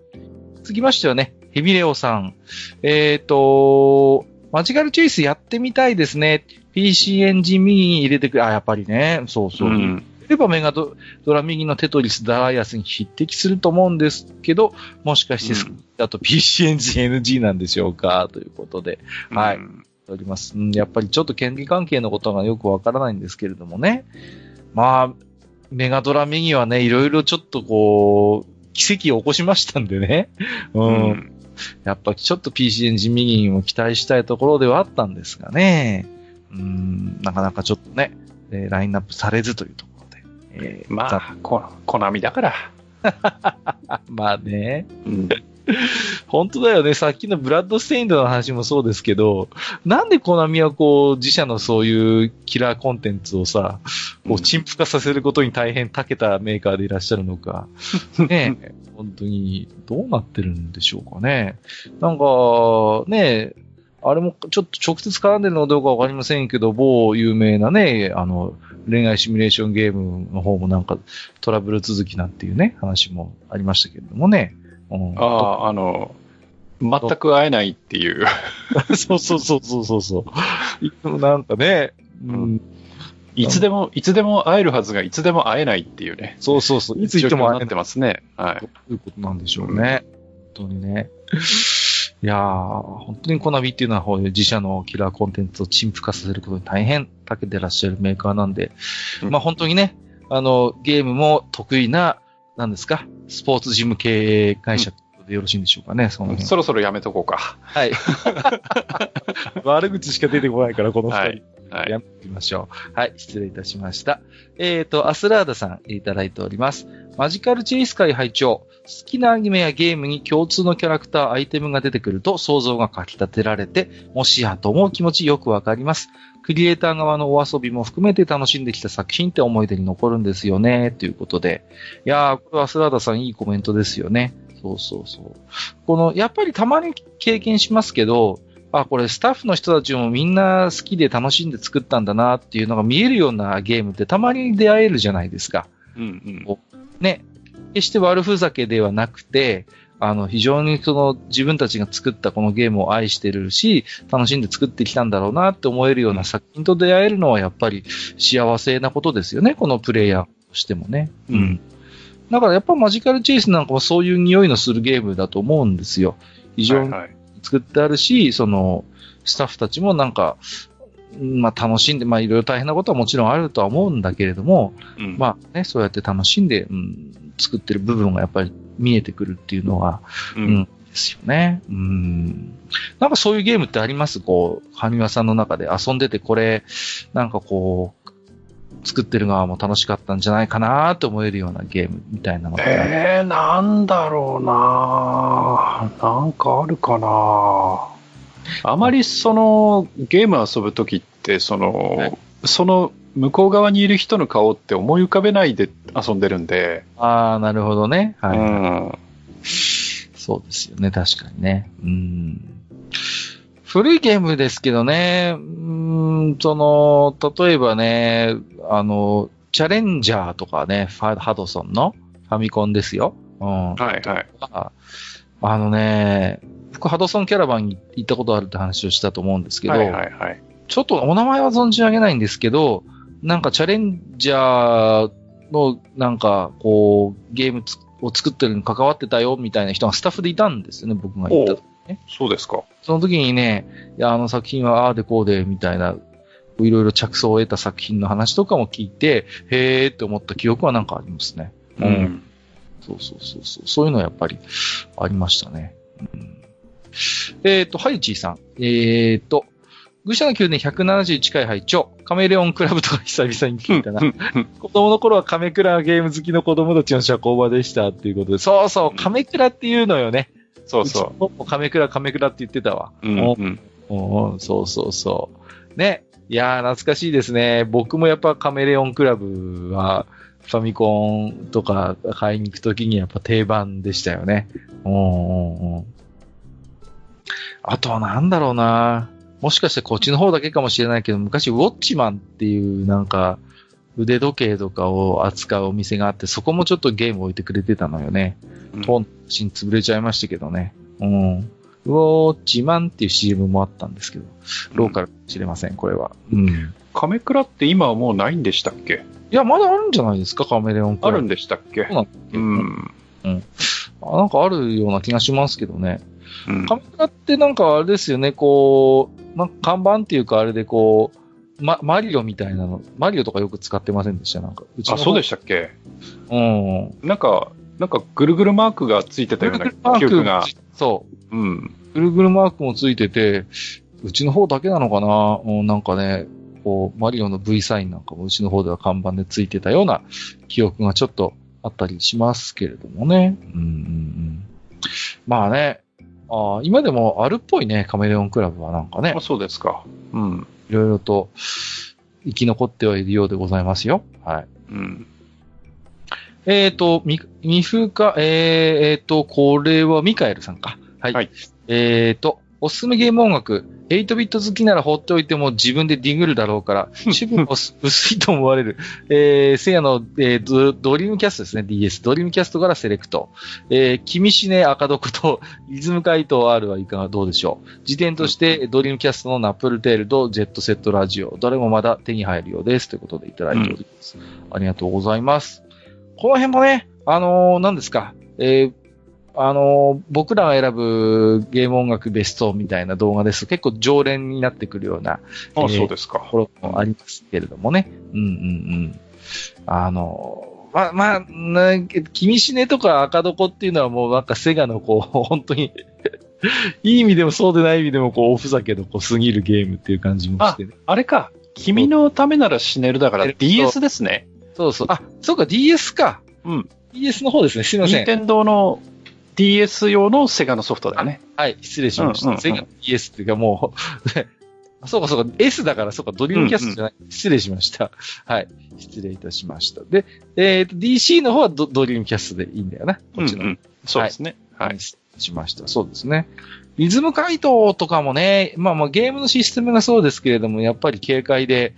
続きましてはね、ヘビレオさん。えっ、と、マジカルチェイスやってみたいですね。PC エンジン右に入れてくれ、あ、やっぱりね、そうそう。うん。例えばメガドドラ右のテトリス、ダイヤスに匹敵すると思うんですけど、もしかしてス、だと PC エンジン NG なんでしょうか？ということで、はいうんおります。うん、やっぱりちょっと権利関係のことがよくわからないんですけれどもね。まあ、メガドラ右はね、いろいろちょっとこう、奇跡を起こしましたんでね。うん。うん。やっぱちょっと PC エンジン右にも期待したいところではあったんですがね。うん、なかなかちょっとね、えーラインナップされずというところで。えーざまあ、こ、コナミだから。まあね。うん。本当だよね。さっきのブラッドステインドの話もそうですけど、なんでコナミはこう、自社のそういうキラーコンテンツをさ、こう、陳腐化させることに大変長けたメーカーでいらっしゃるのか。ねえ、本当に、どうなってるんでしょうかね。なんか、ねえ、あれもちょっと直接絡んでるのかどうかわかりませんけど、某有名なね、あの、恋愛シミュレーションゲームの方もなんかトラブル続きなんていうね、話もありましたけれどもね。うん、ああ、あの、全く会えないっていう。そうそうそうそうそうそう。いつもなんかね、うん、いつでも、いつでも会えるはずがいつでも会えないっていうね。そうそうそう。いつ行っても会えなってますね。はい。どういうことなんでしょうね。本当にね。いやー、本当にコナビっていうのはこういう自社のキラーコンテンツを陳腐化させることに大変長けてらっしゃるメーカーなんで、うんまあ本当にね、あの、ゲームも得意な、なんですか、スポーツジム経営会社でよろしいんでしょうかね、その辺。そろそろやめとこうか。はい。悪口しか出てこないから、この二人。はいはいやめてみましょう。はい、失礼いたしました。えっ、と、アスラーダさんいただいております。マジカルチェイス会拝聴好きなアニメやゲームに共通のキャラクター、アイテムが出てくると想像がかき立てられて、もしやと思う気持ちよくわかります。クリエイター側のお遊びも含めて楽しんできた作品って思い出に残るんですよね、ということで。いやー、これはアスラーダさんいいコメントですよね。そうそうそう。この、やっぱりたまに経験しますけど、あ、これスタッフの人たちもみんな好きで楽しんで作ったんだなっていうのが見えるようなゲームってたまに出会えるじゃないですか。うんうん。ね。決して悪ふざけではなくて、あの、非常にその自分たちが作ったこのゲームを愛してるし、楽しんで作ってきたんだろうなって思えるような作品と出会えるのはやっぱり幸せなことですよね、このプレイヤーとしてもね。うん。だからやっぱマジカルチェイスなんかもそういう匂いのするゲームだと思うんですよ。非常にはいはい作ってあるし、その、スタッフたちもなんか、うんまあ楽しんで、まあいろいろ大変なことはもちろんあるとは思うんだけれども、うんまあね、そうやって楽しんで、うん、作ってる部分がやっぱり見えてくるっていうのは、ううんん、ですよね。うん。なんかそういうゲームってあります？こう、ハニワさんの中で遊んでてこれ、なんかこう、作ってる側も楽しかったんじゃないかなと思えるようなゲームみたいなのってあるえー、なんだろうな。なんかあるかな。あまりその、ゲーム遊ぶときって、その、はい。その向こう側にいる人の顔って思い浮かべないで遊んでるんで、ああ、なるほどね。はい。うん。そうですよね、確かにね。うん。古いゲームですけどね、うん、その、例えばね、あの、チャレンジャーとかね、ファハドソンのファミコンですよ。うん。はいはい。ああのね、僕ハドソンキャラバンに行ったことあるって話をしたと思うんですけど、はいはいはい。ちょっとお名前は存じ上げないんですけど、なんかチャレンジャーのなんかこうゲームつを作ってるのに関わってたよみたいな人がスタッフでいたんですよね、僕が行った時ね。そうですか。その時にね、いや、あの作品はああでこうでみたいな、いろいろ着想を得た作品の話とかも聞いて、へーって思った記憶はなんかありますね。うん。そうそうそうそう。そういうのはやっぱりありましたね。うん、えっ、と、ハイチーさん。えっ、と、愚者の宮殿171回拝聴カメレオンクラブとか久々に聞いたな。子供の頃はカメクラゲーム好きの子供たちの社交場でしたっていうことで。そうそう、カメクラっていうのよね。そうそうちの子もカメクラ、カメクラって言ってたわ。う。うんおうん。おそうそうそう。ね。いやー、懐かしいですね。僕もやっぱカメレオンクラブは、ファミコンとか買いに行くときにやっぱ定番でしたよね。うんうんうん。あとはなんだろうな。もしかしてこっちの方だけかもしれないけど、昔ウォッチマンっていうなんか、腕時計とかを扱うお店があって、そこもちょっとゲーム置いてくれてたのよね。うんトンチン潰れちゃいましたけどね。うん。ウォッチマンっていう CM もあったんですけど、ローカルかもしれません、これは。うん。いカメクラって今はもうないんでしたっけ？や、まだあるんじゃないですか、カメレオンあるんでしたっけ？そうなんだけうどねん。あなんかあるような気がしますけどね。うんカメラってなんかあれですよね、こう、なんか看板っていうかあれでこう、ま、マリオみたいなの、マリオとかよく使ってませんでした？なんか。うちのあ、そうでししたっけ？た。うん。なんか、なんかぐるぐるマークがついてたような記憶が。そう。うん。ぐるぐるマークもついてて、うちの方だけなのかな？うんなんかね、こう、マリオの V サインなんかもうちの方では看板でついてたような記憶がちょっとあったりしますけれどもね。うんうんうん。まあね、あー今でもあるっぽいね、カメレオンクラブはなんかねあ、そうですか。うん。いろいろと生き残ってはいるようでございますよ。はい。うん。えっ、と、み、みふか、えー、えーと、これはミカエルさんか。はい。はいえっ、と、おすすめゲーム音楽、8ビット好きなら放っておいても自分でディグるだろうから、主分も薄いと思われる、えー、せやの、えード、ドリームキャストですね、DS。ドリームキャストからセレクト。えー、君しね赤どこと、リズム怪盗 R はいかがどうでしょう。次点として、ドリームキャストのナップルテールとジェットセットラジオ、どれもまだ手に入るようです。ということでいただいております。ありがとうございます。この辺もね、あのー何ですか、えーあのー僕らが選ぶゲーム音楽ベストみたいな動画ですと結構常連になってくるようなあ、えーそうですかと。ころもありますけれどもね。うんうんうん。あのーまあ、まあ、な君しねとか赤どこっていうのはもうなんかセガのこう、本当に いい意味でもそうでない意味でもこう、おふざけのこう、過ぎるゲームっていう感じもしてね。あれか。君のためなら死ねるだから DS ですね。そうそう。あ、そうか、DS か。うん。DS の方ですね。すいません。任天堂の DS 用のセガのソフトだよね。はい、失礼しました。うんうんうんセガ DS っていうかもう あ、そうかそうか、S だからそうか、ドリームキャストじゃない。失礼しました。はい、失礼いたしました。で、えっ、と、DC の方はドドリームキャストでいいんだよな。こっちの。うんうんそうですね。はい。失礼しました。そうですね。リズム回答とかもね、まあまあゲームのシステムがそうですけれども、やっぱり軽快で、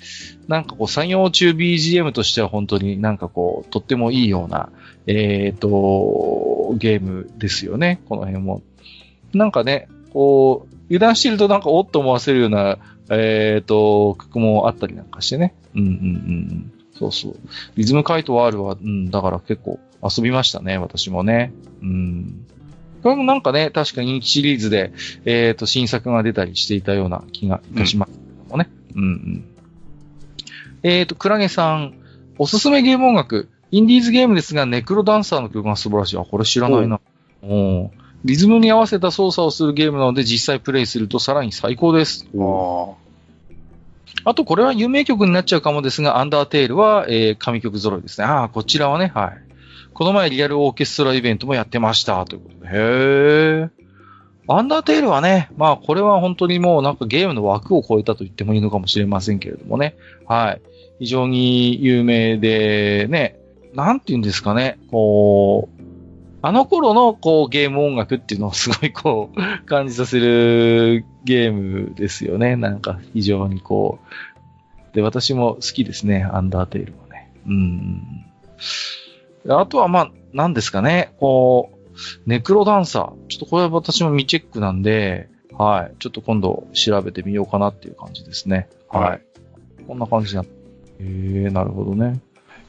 なんかこう作業中 BGM としては本当になんかこう、とってもいいような、えっ、と、ゲームですよね、この辺も。なんかね、こう、油断してるとなんかおっと思わせるような、えっ、と、曲もあったりなんかしてね。うんうんうん。そうそう。リズム回答あるわ、うん、だから結構遊びましたね、私もね。うん。これもなんかね、確か人気シリーズで、えっ、と、新作が出たりしていたような気がいたしますけどもね。うん、うん、えっ、と、クラゲさん、おすすめゲーム音楽、インディーズゲームですが、ネクロダンサーの曲が素晴らしい。あ、これ知らないな。おリズムに合わせた操作をするゲームなので実際プレイするとさらに最高です。ああと、これは有名曲になっちゃうかもですが、アンダーテールは、えー、神曲揃いですね。ああ、こちらはね、はい。この前リアルオーケストライベントもやってました、ということで。へえ。アンダーテールはね、まあ、これは本当にもうなんかゲームの枠を超えたと言ってもいいのかもしれませんけれどもね。はい。非常に有名で、ね、なんて言うんですかね、こう、あの頃のこうゲーム音楽っていうのをすごいこう感じさせるゲームですよね。なんか非常にこう。で、私も好きですね、アンダーテールはね。うん。あとはまあ、なんですかね、こう、ネクロダンサー。ちょっとこれは私も未チェックなんで、はい。ちょっと今度調べてみようかなっていう感じですね。はい。はいこんな感じな。へえー、なるほどね。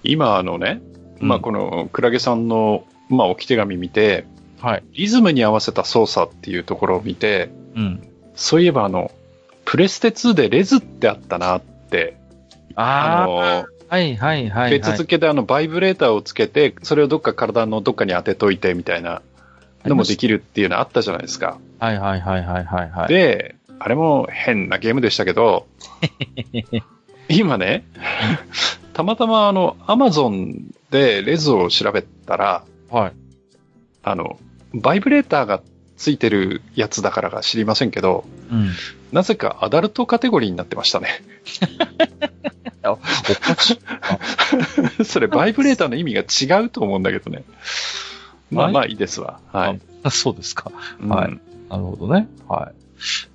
今あのね、まあうんこのクラゲさんの、まあ置き手紙見て、はい。リズムに合わせた操作っていうところを見て、うん。そういえばあの、プレステ2でレズってあったなって、ああの、あ、はいはいはい、はい。別付けであのバイブレーターをつけて、それをどっか体のどっかに当てといてみたいなのもできるっていうのあったじゃないですか。はいはいはいはいはいはい。で、あれも変なゲームでしたけど、今ね、たまたまあの、アマゾンでレズを調べたら、はい。あの、バイブレーターがついてるやつだからか知りませんけど、うん。なぜかアダルトカテゴリーになってましたね。それバイブレーターの意味が違うと思うんだけどね。まあはいまあいいですわ。はい。あそうですか。うんはいなるほどね。はい。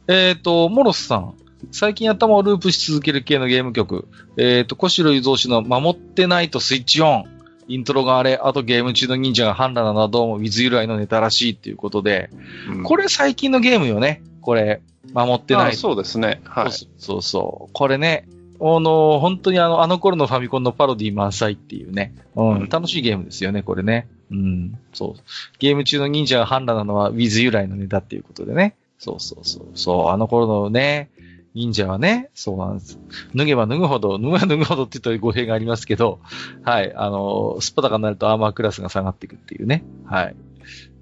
えっ、と、モロスさん。最近頭をループし続ける系のゲーム曲。えっ、と、小城伊蔵氏の守ってないとスイッチオン。イントロがあれ、あとゲーム中の忍者が反乱なども Wiz 由来のネタらしいっていうことで、うんこれ最近のゲームよね。これ、守ってないあそうですね。はい。そうそうそう。これね、あの、本当にあの、あの頃のファミコンのパロディ満載っていうね。うん、うん楽しいゲームですよね、これね。うん、そう。ゲーム中の忍者が反乱なのは Wiz 由来のネタっていうことでね。そうそうそう。そう、あの頃のね、忍者はね、そうなんです。脱げば脱ぐほど、脱げば脱ぐほどって言ったら語弊がありますけど、はい、あの、スパタカになるとアーマークラスが下がっていくっていうね。はい。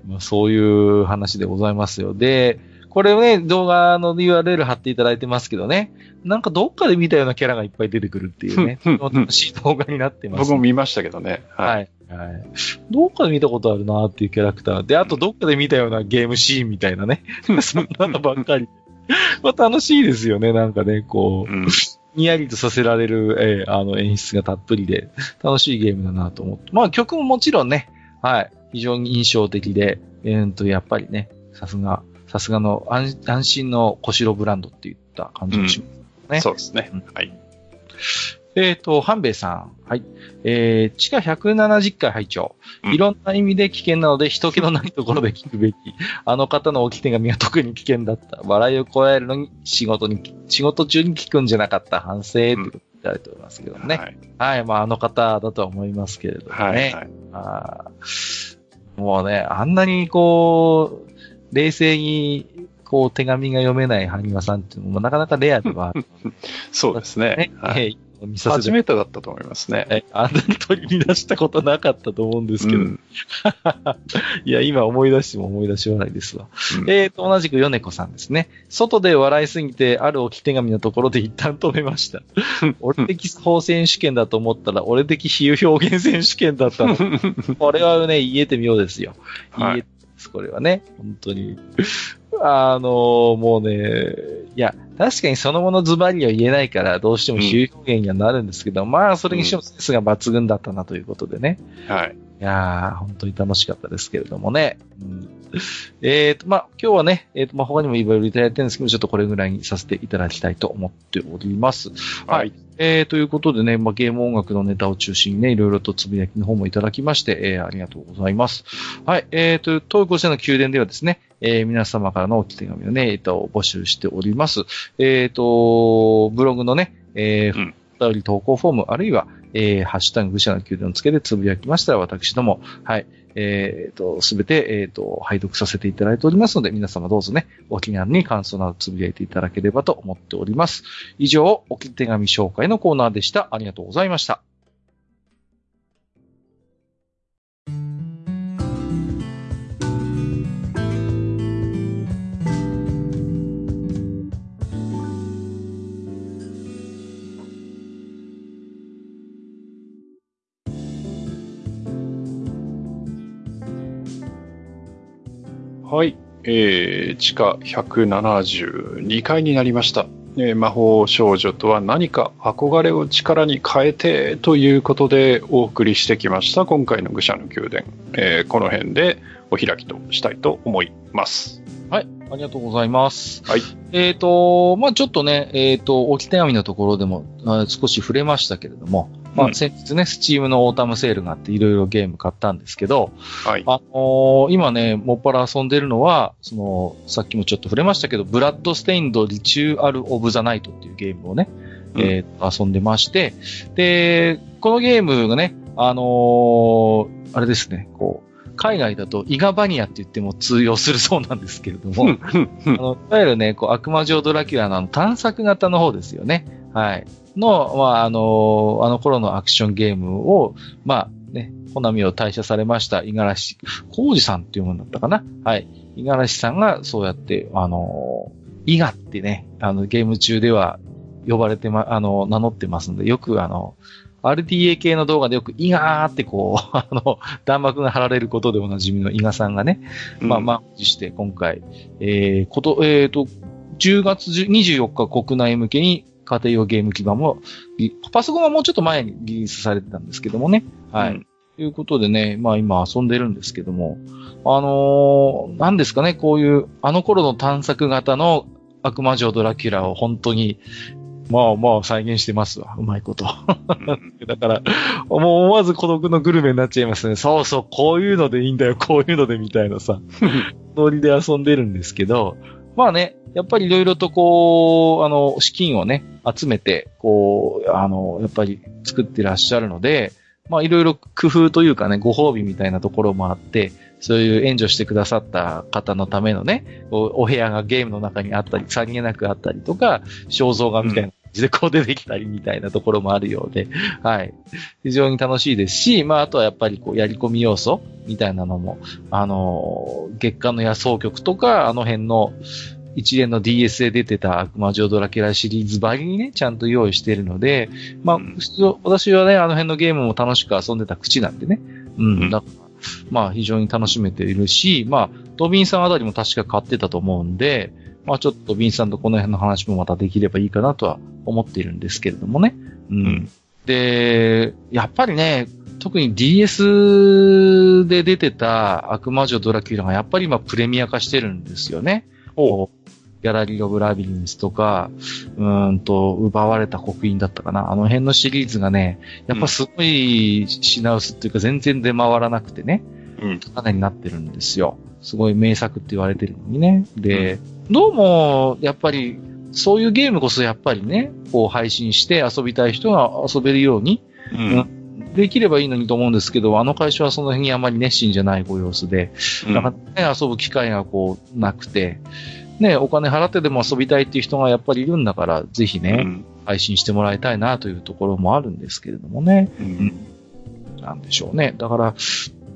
まあ、そういう話でございますよ。で、これをね、動画の URL 貼っていただいてますけどね、なんかどっかで見たようなキャラがいっぱい出てくるっていうね、うん楽しい動画になってます。僕も見ましたけどね。はい。はい。はい。どっかで見たことあるなっていうキャラクター。で、あとどっかで見たようなゲームシーンみたいなね。そんなのばっかり。まあ楽しいですよね。なんかね、こう、うんにやりとさせられる、えーあの演出がたっぷりで、楽しいゲームだなと思って。まあ曲ももちろんね、はい。非常に印象的で、えー、と、やっぱりね、さすが、さすがの安安心の小城ブランドって言った感じがします。ねそうですねうん。はい。えっ、と、半兵衛さん。はい。えー、地下170階拝聴うんいろんな意味で危険なので、人気のないところで聞くべき。あの方の置き手紙が特に危険だった。笑いをこらえるのに仕事に、仕事中に聞くんじゃなかった反省ということでいただいておりますけどね。はい。はい。まあ、あの方だとは思いますけれどもね。はい。はいあーもうね、あんなにこう、冷静に、こう、手紙が読めない埴輪さんっていうのもなかなかレアではある そうですねね。。はいえー見させて初めてだったと思いますね。えあんなに取り乱したことなかったと思うんですけど。うん いや、今思い出しても思い出し笑いですわ。うんえーと、同じく米子さんですね。外で笑いすぎて、ある置き手紙のところで一旦止めました。俺的法選手権だと思ったら、俺的比喩表現選手権だったの。これはね、言えてみようですよ。はい言えてです、これはね。本当に。あのもうね、いや、確かにそのものズバリは言えないから、どうしても比喩表現にはなるんですけど、まあ、それにしてもセンスが抜群だったなということでね。はい。いやー、本当に楽しかったですけれどもね。うん、えっ、と、まあ、今日はね、えっ、と、まあ、他にもいろいろいただいてるんですけど、ちょっとこれぐらいにさせていただきたいと思っております。はい。えー、ということでね、まあ、ゲーム音楽のネタを中心にね、いろいろとつぶやきの方もいただきまして、えー、ありがとうございます。はい、えー、と、東横線の宮殿ではですね、えー、皆様からのお手紙をね、えー、と、募集しております。えー、と、ブログのね、えー、うんお便り投稿フォーム、あるいは、えー、ハッシュタグ愚者の宮殿をつけてつぶやきましたら、私ども、はい、えー、と、すべて、えー、と、拝読させていただいておりますので、皆様どうぞね、お気軽に感想などつぶやいていただければと思っております。以上、おき手紙紹介のコーナーでした。ありがとうございました。はい。えー、地下172階になりました。えー魔法少女とは何か憧れを力に変えてということでお送りしてきました今回の愚者の宮殿、えーこの辺でお開きとしたいと思います。はい。ありがとうございます。はい。えっ、と、まあちょっとね、えっ、と、置き手紙のところでもあ少し触れましたけれども、まうんあ先日ね、スチームのオータムセールがあっていろいろゲーム買ったんですけど、はい。あのー今ね、もっぱら遊んでるのは、その、さっきもちょっと触れましたけど、ブラッドステインド・リチューアル・オブ・ザ・ナイトっていうゲームをね、うんえー遊んでまして、で、このゲームがね、あのーあれですね、こう、海外だとイガバニアって言っても通用するそうなんですけれども、あの、いわゆるね、こう、悪魔城ドラキュラの探索型の方ですよね。はい。の、まあ、あの、あの頃のアクションゲームを、まあ、ね、コナミを退社されました、五十嵐浩二さんっていうものだったかな。はい。五十嵐さんがそうやって、あの、イガってね、あの、ゲーム中では呼ばれてま、あの、名乗ってますんで、よくあの、RTA 系の動画でよくイガーってこう、あの、弾幕が貼られることでおなじみのイガさんがね、まあ、満を持して今回、えー、こと、えーと、10月24日国内向けに家庭用ゲーム基盤も、リパソコンはもうちょっと前にリリースされてたんですけどもね。はい。うんということでね、まあ今遊んでるんですけども、あのー、何ですかね、こういう、あの頃の探索型の悪魔城ドラキュラを本当に、まあまあ再現してますわ。うまいこと。うん だから、もう思わず孤独のグルメになっちゃいますね。そうそう、こういうのでいいんだよ、こういうのでみたいなさ、ノリで遊んでるんですけど、まあね、やっぱりいろいろとこう、あの、資金をね、集めて、こう、あの、やっぱり作ってらっしゃるので、まあいろいろ工夫というかね、ご褒美みたいなところもあって、そういう援助してくださった方のためのね、お部屋がゲームの中にあったり、さりげなくあったりとか、肖像画みたいなじでこう出てきたりみたいなところもあるようで、はい。非常に楽しいですし、まあ、あとはやっぱりこう、やり込み要素みたいなのも、あのー月間の野草局とか、あの辺の一連の DS で出てた悪魔城ドラキュラシリーズばりにね、ちゃんと用意しているので、まあ、私はね、あの辺のゲームも楽しく遊んでた口なんでね。うん。うんだからまあ、非常に楽しめているし、まあ、ドビンさんあたりも確か買ってたと思うんで、まあ、ちょっとドビンさんとこの辺の話もまたできればいいかなとは思っているんですけれどもね。うんうんで、やっぱりね、特に DS で出てた悪魔女ドラキュラがやっぱり今プレミア化してるんですよね。こうギャラリー・オブ・ラビリンスとか、うーんと、奪われた刻印だったかな。あの辺のシリーズがね、やっぱすごい品薄っていうか全然出回らなくてね、うん。種になってるんですよ。すごい名作って言われてるのにね。で、どうも、やっぱり、そういうゲームこそやっぱりね、こう配信して遊びたい人が遊べるようにうん。できればいいのにと思うんですけど、あの会社はその辺にあまり熱心じゃないご様子で、うんなかなかね、遊ぶ機会がこう、なくて、ね、お金払ってでも遊びたいっていう人がやっぱりいるんだから、ぜひね、うん配信してもらいたいなというところもあるんですけれどもね。うんなんでしょうね。だから、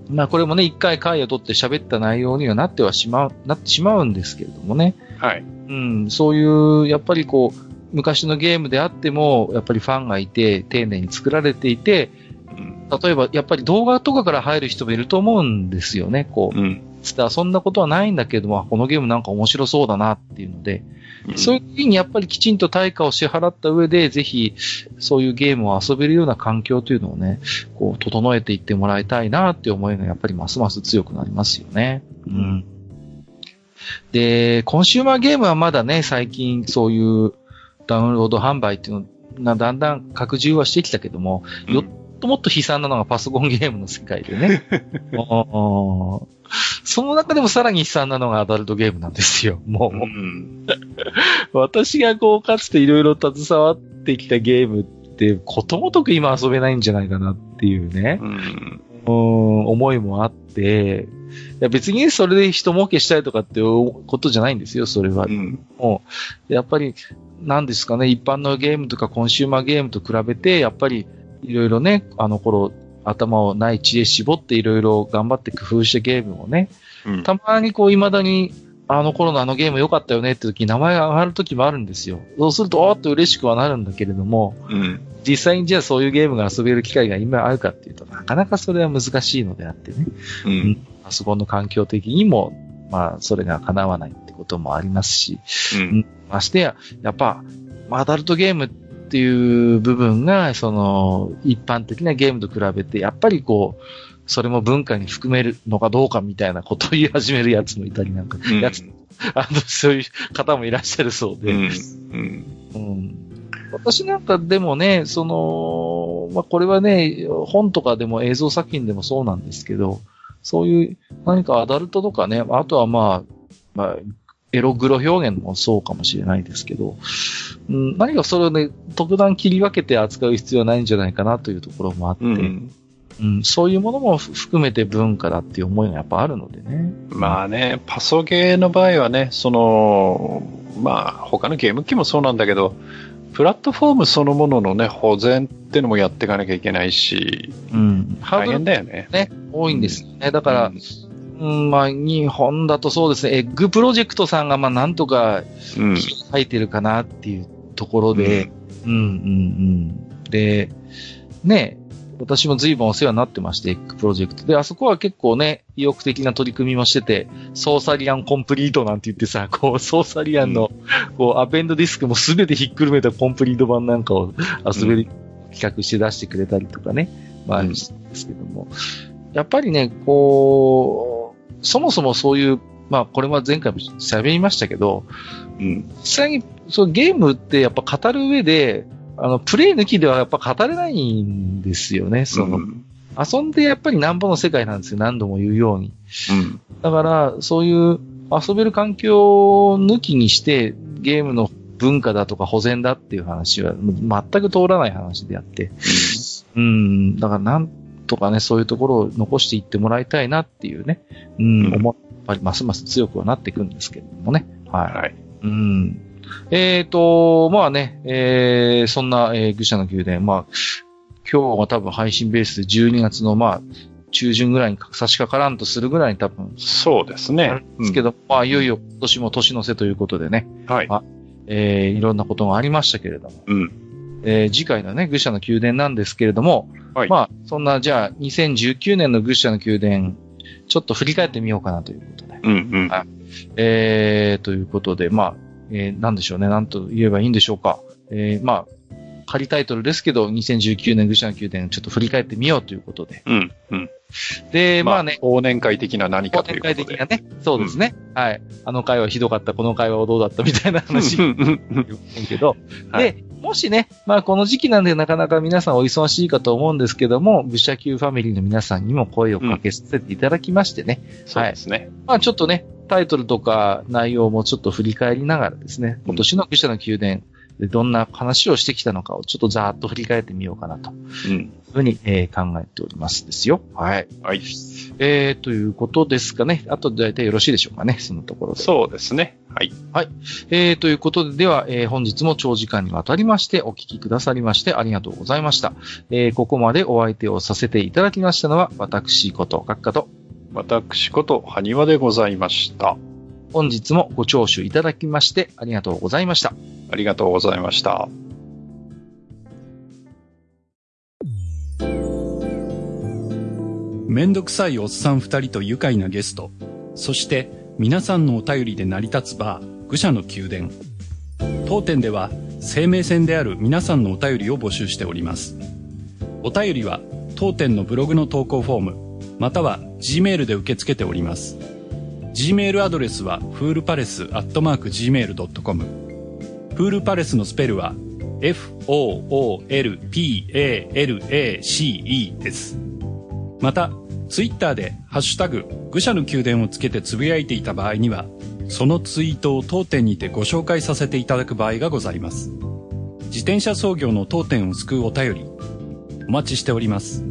まあこれもね、一回回を取って喋った内容にはなってはしまう、なってしまうんですけれどもね。はい。うん、そういう、やっぱりこう、昔のゲームであっても、やっぱりファンがいて、丁寧に作られていて、うん例えば、やっぱり動画とかから入る人もいると思うんですよね。こう、うん。つってそんなことはないんだけども、あこのゲームなんか面白そうだなっていうので、そういう時にやっぱりきちんと対価を支払った上で、ぜひ、そういうゲームを遊べるような環境というのをね、こう、整えていってもらいたいなっていう思いがやっぱりますます強くなりますよね。うん。で、コンシューマーゲームはまだね、最近そういうダウンロード販売っていうのがだんだん拡充はしてきたけども、うんともっと悲惨なのがパソコンゲームの世界でね。その中でもさらに悲惨なのがアダルトゲームなんですよ。もう、うん。私がこう、かつていろいろ携わってきたゲームって、ことごとく今遊べないんじゃないかなっていうね、うん。うん、思いもあって、いや別にねそれで人儲けしたいとかってことじゃないんですよ、それはう。ん。もう、やっぱり、なんですかね、一般のゲームとかコンシューマーゲームと比べて、やっぱり、いろいろね、あの頃、頭をない知恵絞っていろいろ頑張って工夫したゲームをね、うん。たまにこう、未だに、あの頃のあのゲーム良かったよねって時に名前が上がる時もあるんですよ。そうすると、おーっと嬉しくはなるんだけれども、うん。実際にじゃあそういうゲームが遊べる機会が今あるかっていうとなかなかそれは難しいのであってね。うん。パソコンの環境的にも、まあ、それが叶わないってこともありますし、うん。ましてや、やっぱ、アダルトゲームっていう部分が、その、一般的なゲームと比べて、やっぱりこう、それも文化に含めるのかどうかみたいなことを言い始めるやつもいたりなんか、うんやつ、あの、そういう方もいらっしゃるそうで、うん。うん。うん私なんかでもね、その、まあ、これはね、本とかでも映像作品でもそうなんですけど、そういう何かアダルトとかね、あとはまあ、まあ、エログロ表現もそうかもしれないですけど、うん、何かそれをね、特段切り分けて扱う必要はないんじゃないかなというところもあって、ううんん。そういうものも含めて文化だっていう思いがやっぱあるのでね。まあね、パソゲーの場合はね、その、まあ、他のゲーム機もそうなんだけど、プラットフォームそのもののね、保全ってのもやっていかなきゃいけないし、うん。大変だよね。ね、多いんですよね。だから、うんうん、まあ、日本だとそうですね、エッグプロジェクトさんが、まあ、なんとか、うん。書いてるかなっていうところで、うん、うん、うん。で、ね、私も随分お世話になってまして、エッグプロジェクト。で、あそこは結構ね、意欲的な取り組みもしてて、ソーサリアンコンプリートなんて言ってさ、こう、ソーサリアンの、こう、アペンドディスクもすべてひっくるめたコンプリート版なんかを遊べる、企画して出してくれたりとかね、まあ、ですけども。やっぱりね、こう、そもそもそういう、まあ、これは前回も喋りましたけど、うん。実際に、そうゲームってやっぱ語る上で、あの、プレイ抜きではやっぱ語れないんですよね。その、うん遊んでやっぱりなんぼの世界なんですよ。何度も言うように。うん。だから、そういう遊べる環境を抜きにして、ゲームの文化だとか保全だっていう話は全く通らない話であって。うん、だからなんとかね、そういうところを残していってもらいたいなっていうね。うん、うん思っやっぱりますます強くはなっていくんですけれどもね。はい。はい。うん。えっ、と、まあね、えー、そんな、えー、愚者の宮殿、まあ、今日は多分配信ベースで12月の、まあ、中旬ぐらいに差し掛からんとするぐらいに多分、そうですね。ですけど、まあ、いよいよ今年も年の瀬ということでね、うんはい。えー、いろんなことがありましたけれども、うん。えー、次回のね、愚者の宮殿なんですけれども、はいまあ、そんな、じゃあ、2019年の愚者の宮殿、ちょっと振り返ってみようかなということで。うん。うん。はいえー、ということで、まあ、えー、なんでしょうね、なんと言えばいいんでしょうか。えー、まあ、仮タイトルですけど、2019年愚者の宮殿、ちょっと振り返ってみようということで。うん。うん。で、まあね、忘年会的な何か公ということで。展会的なね、そうですね、はい。あの回はひどかった、この回はどうだったみたいな話。うん。うん。うん。んけど、はい。で、もしね、まあこの時期なんでなかなか皆さんお忙しいかと思うんですけども、愚者級ファミリーの皆さんにも声をかけさせていただきましてね、そうですね。まあちょっとね、タイトルとか内容もちょっと振り返りながらですね、今年の愚者の宮殿でどんな話をしてきたのかをちょっとざーっと振り返ってみようかなといううん。ふうに、えー考えておりますですよ。はい。はい。えー、ということですかね。あと大体よろしいでしょうかね、そのところで。そうですね。はい。えー、ということで、では、えー本日も長時間にわたりましてお聞きくださりましてありがとうございました。えーここまでお相手をさせていただきましたのは、私こと、閣下と、私こと、埴輪でございました。本日もご聴取いただきましてありがとうございました。ありがとうございました。めんどくさいおっさん二人と愉快なゲスト、そして皆さんのお便りで成り立つバー、愚者の宮殿。当店では生命線である皆さんのお便りを募集しております。お便りは当店のブログの投稿フォーム、または G メールで受け付けております。G メールアドレスはフールパレスアットマーク Gmail.com。フールパレスのスペルは F-O-O-L-P-A-L-A-C-E です。また、ツイッターでハッシュタグ、愚者の宮殿をつけてつぶやいていた場合には、そのツイートを当店にてご紹介させていただく場合がございます。自転車操業の当店を救うお便り、お待ちしております。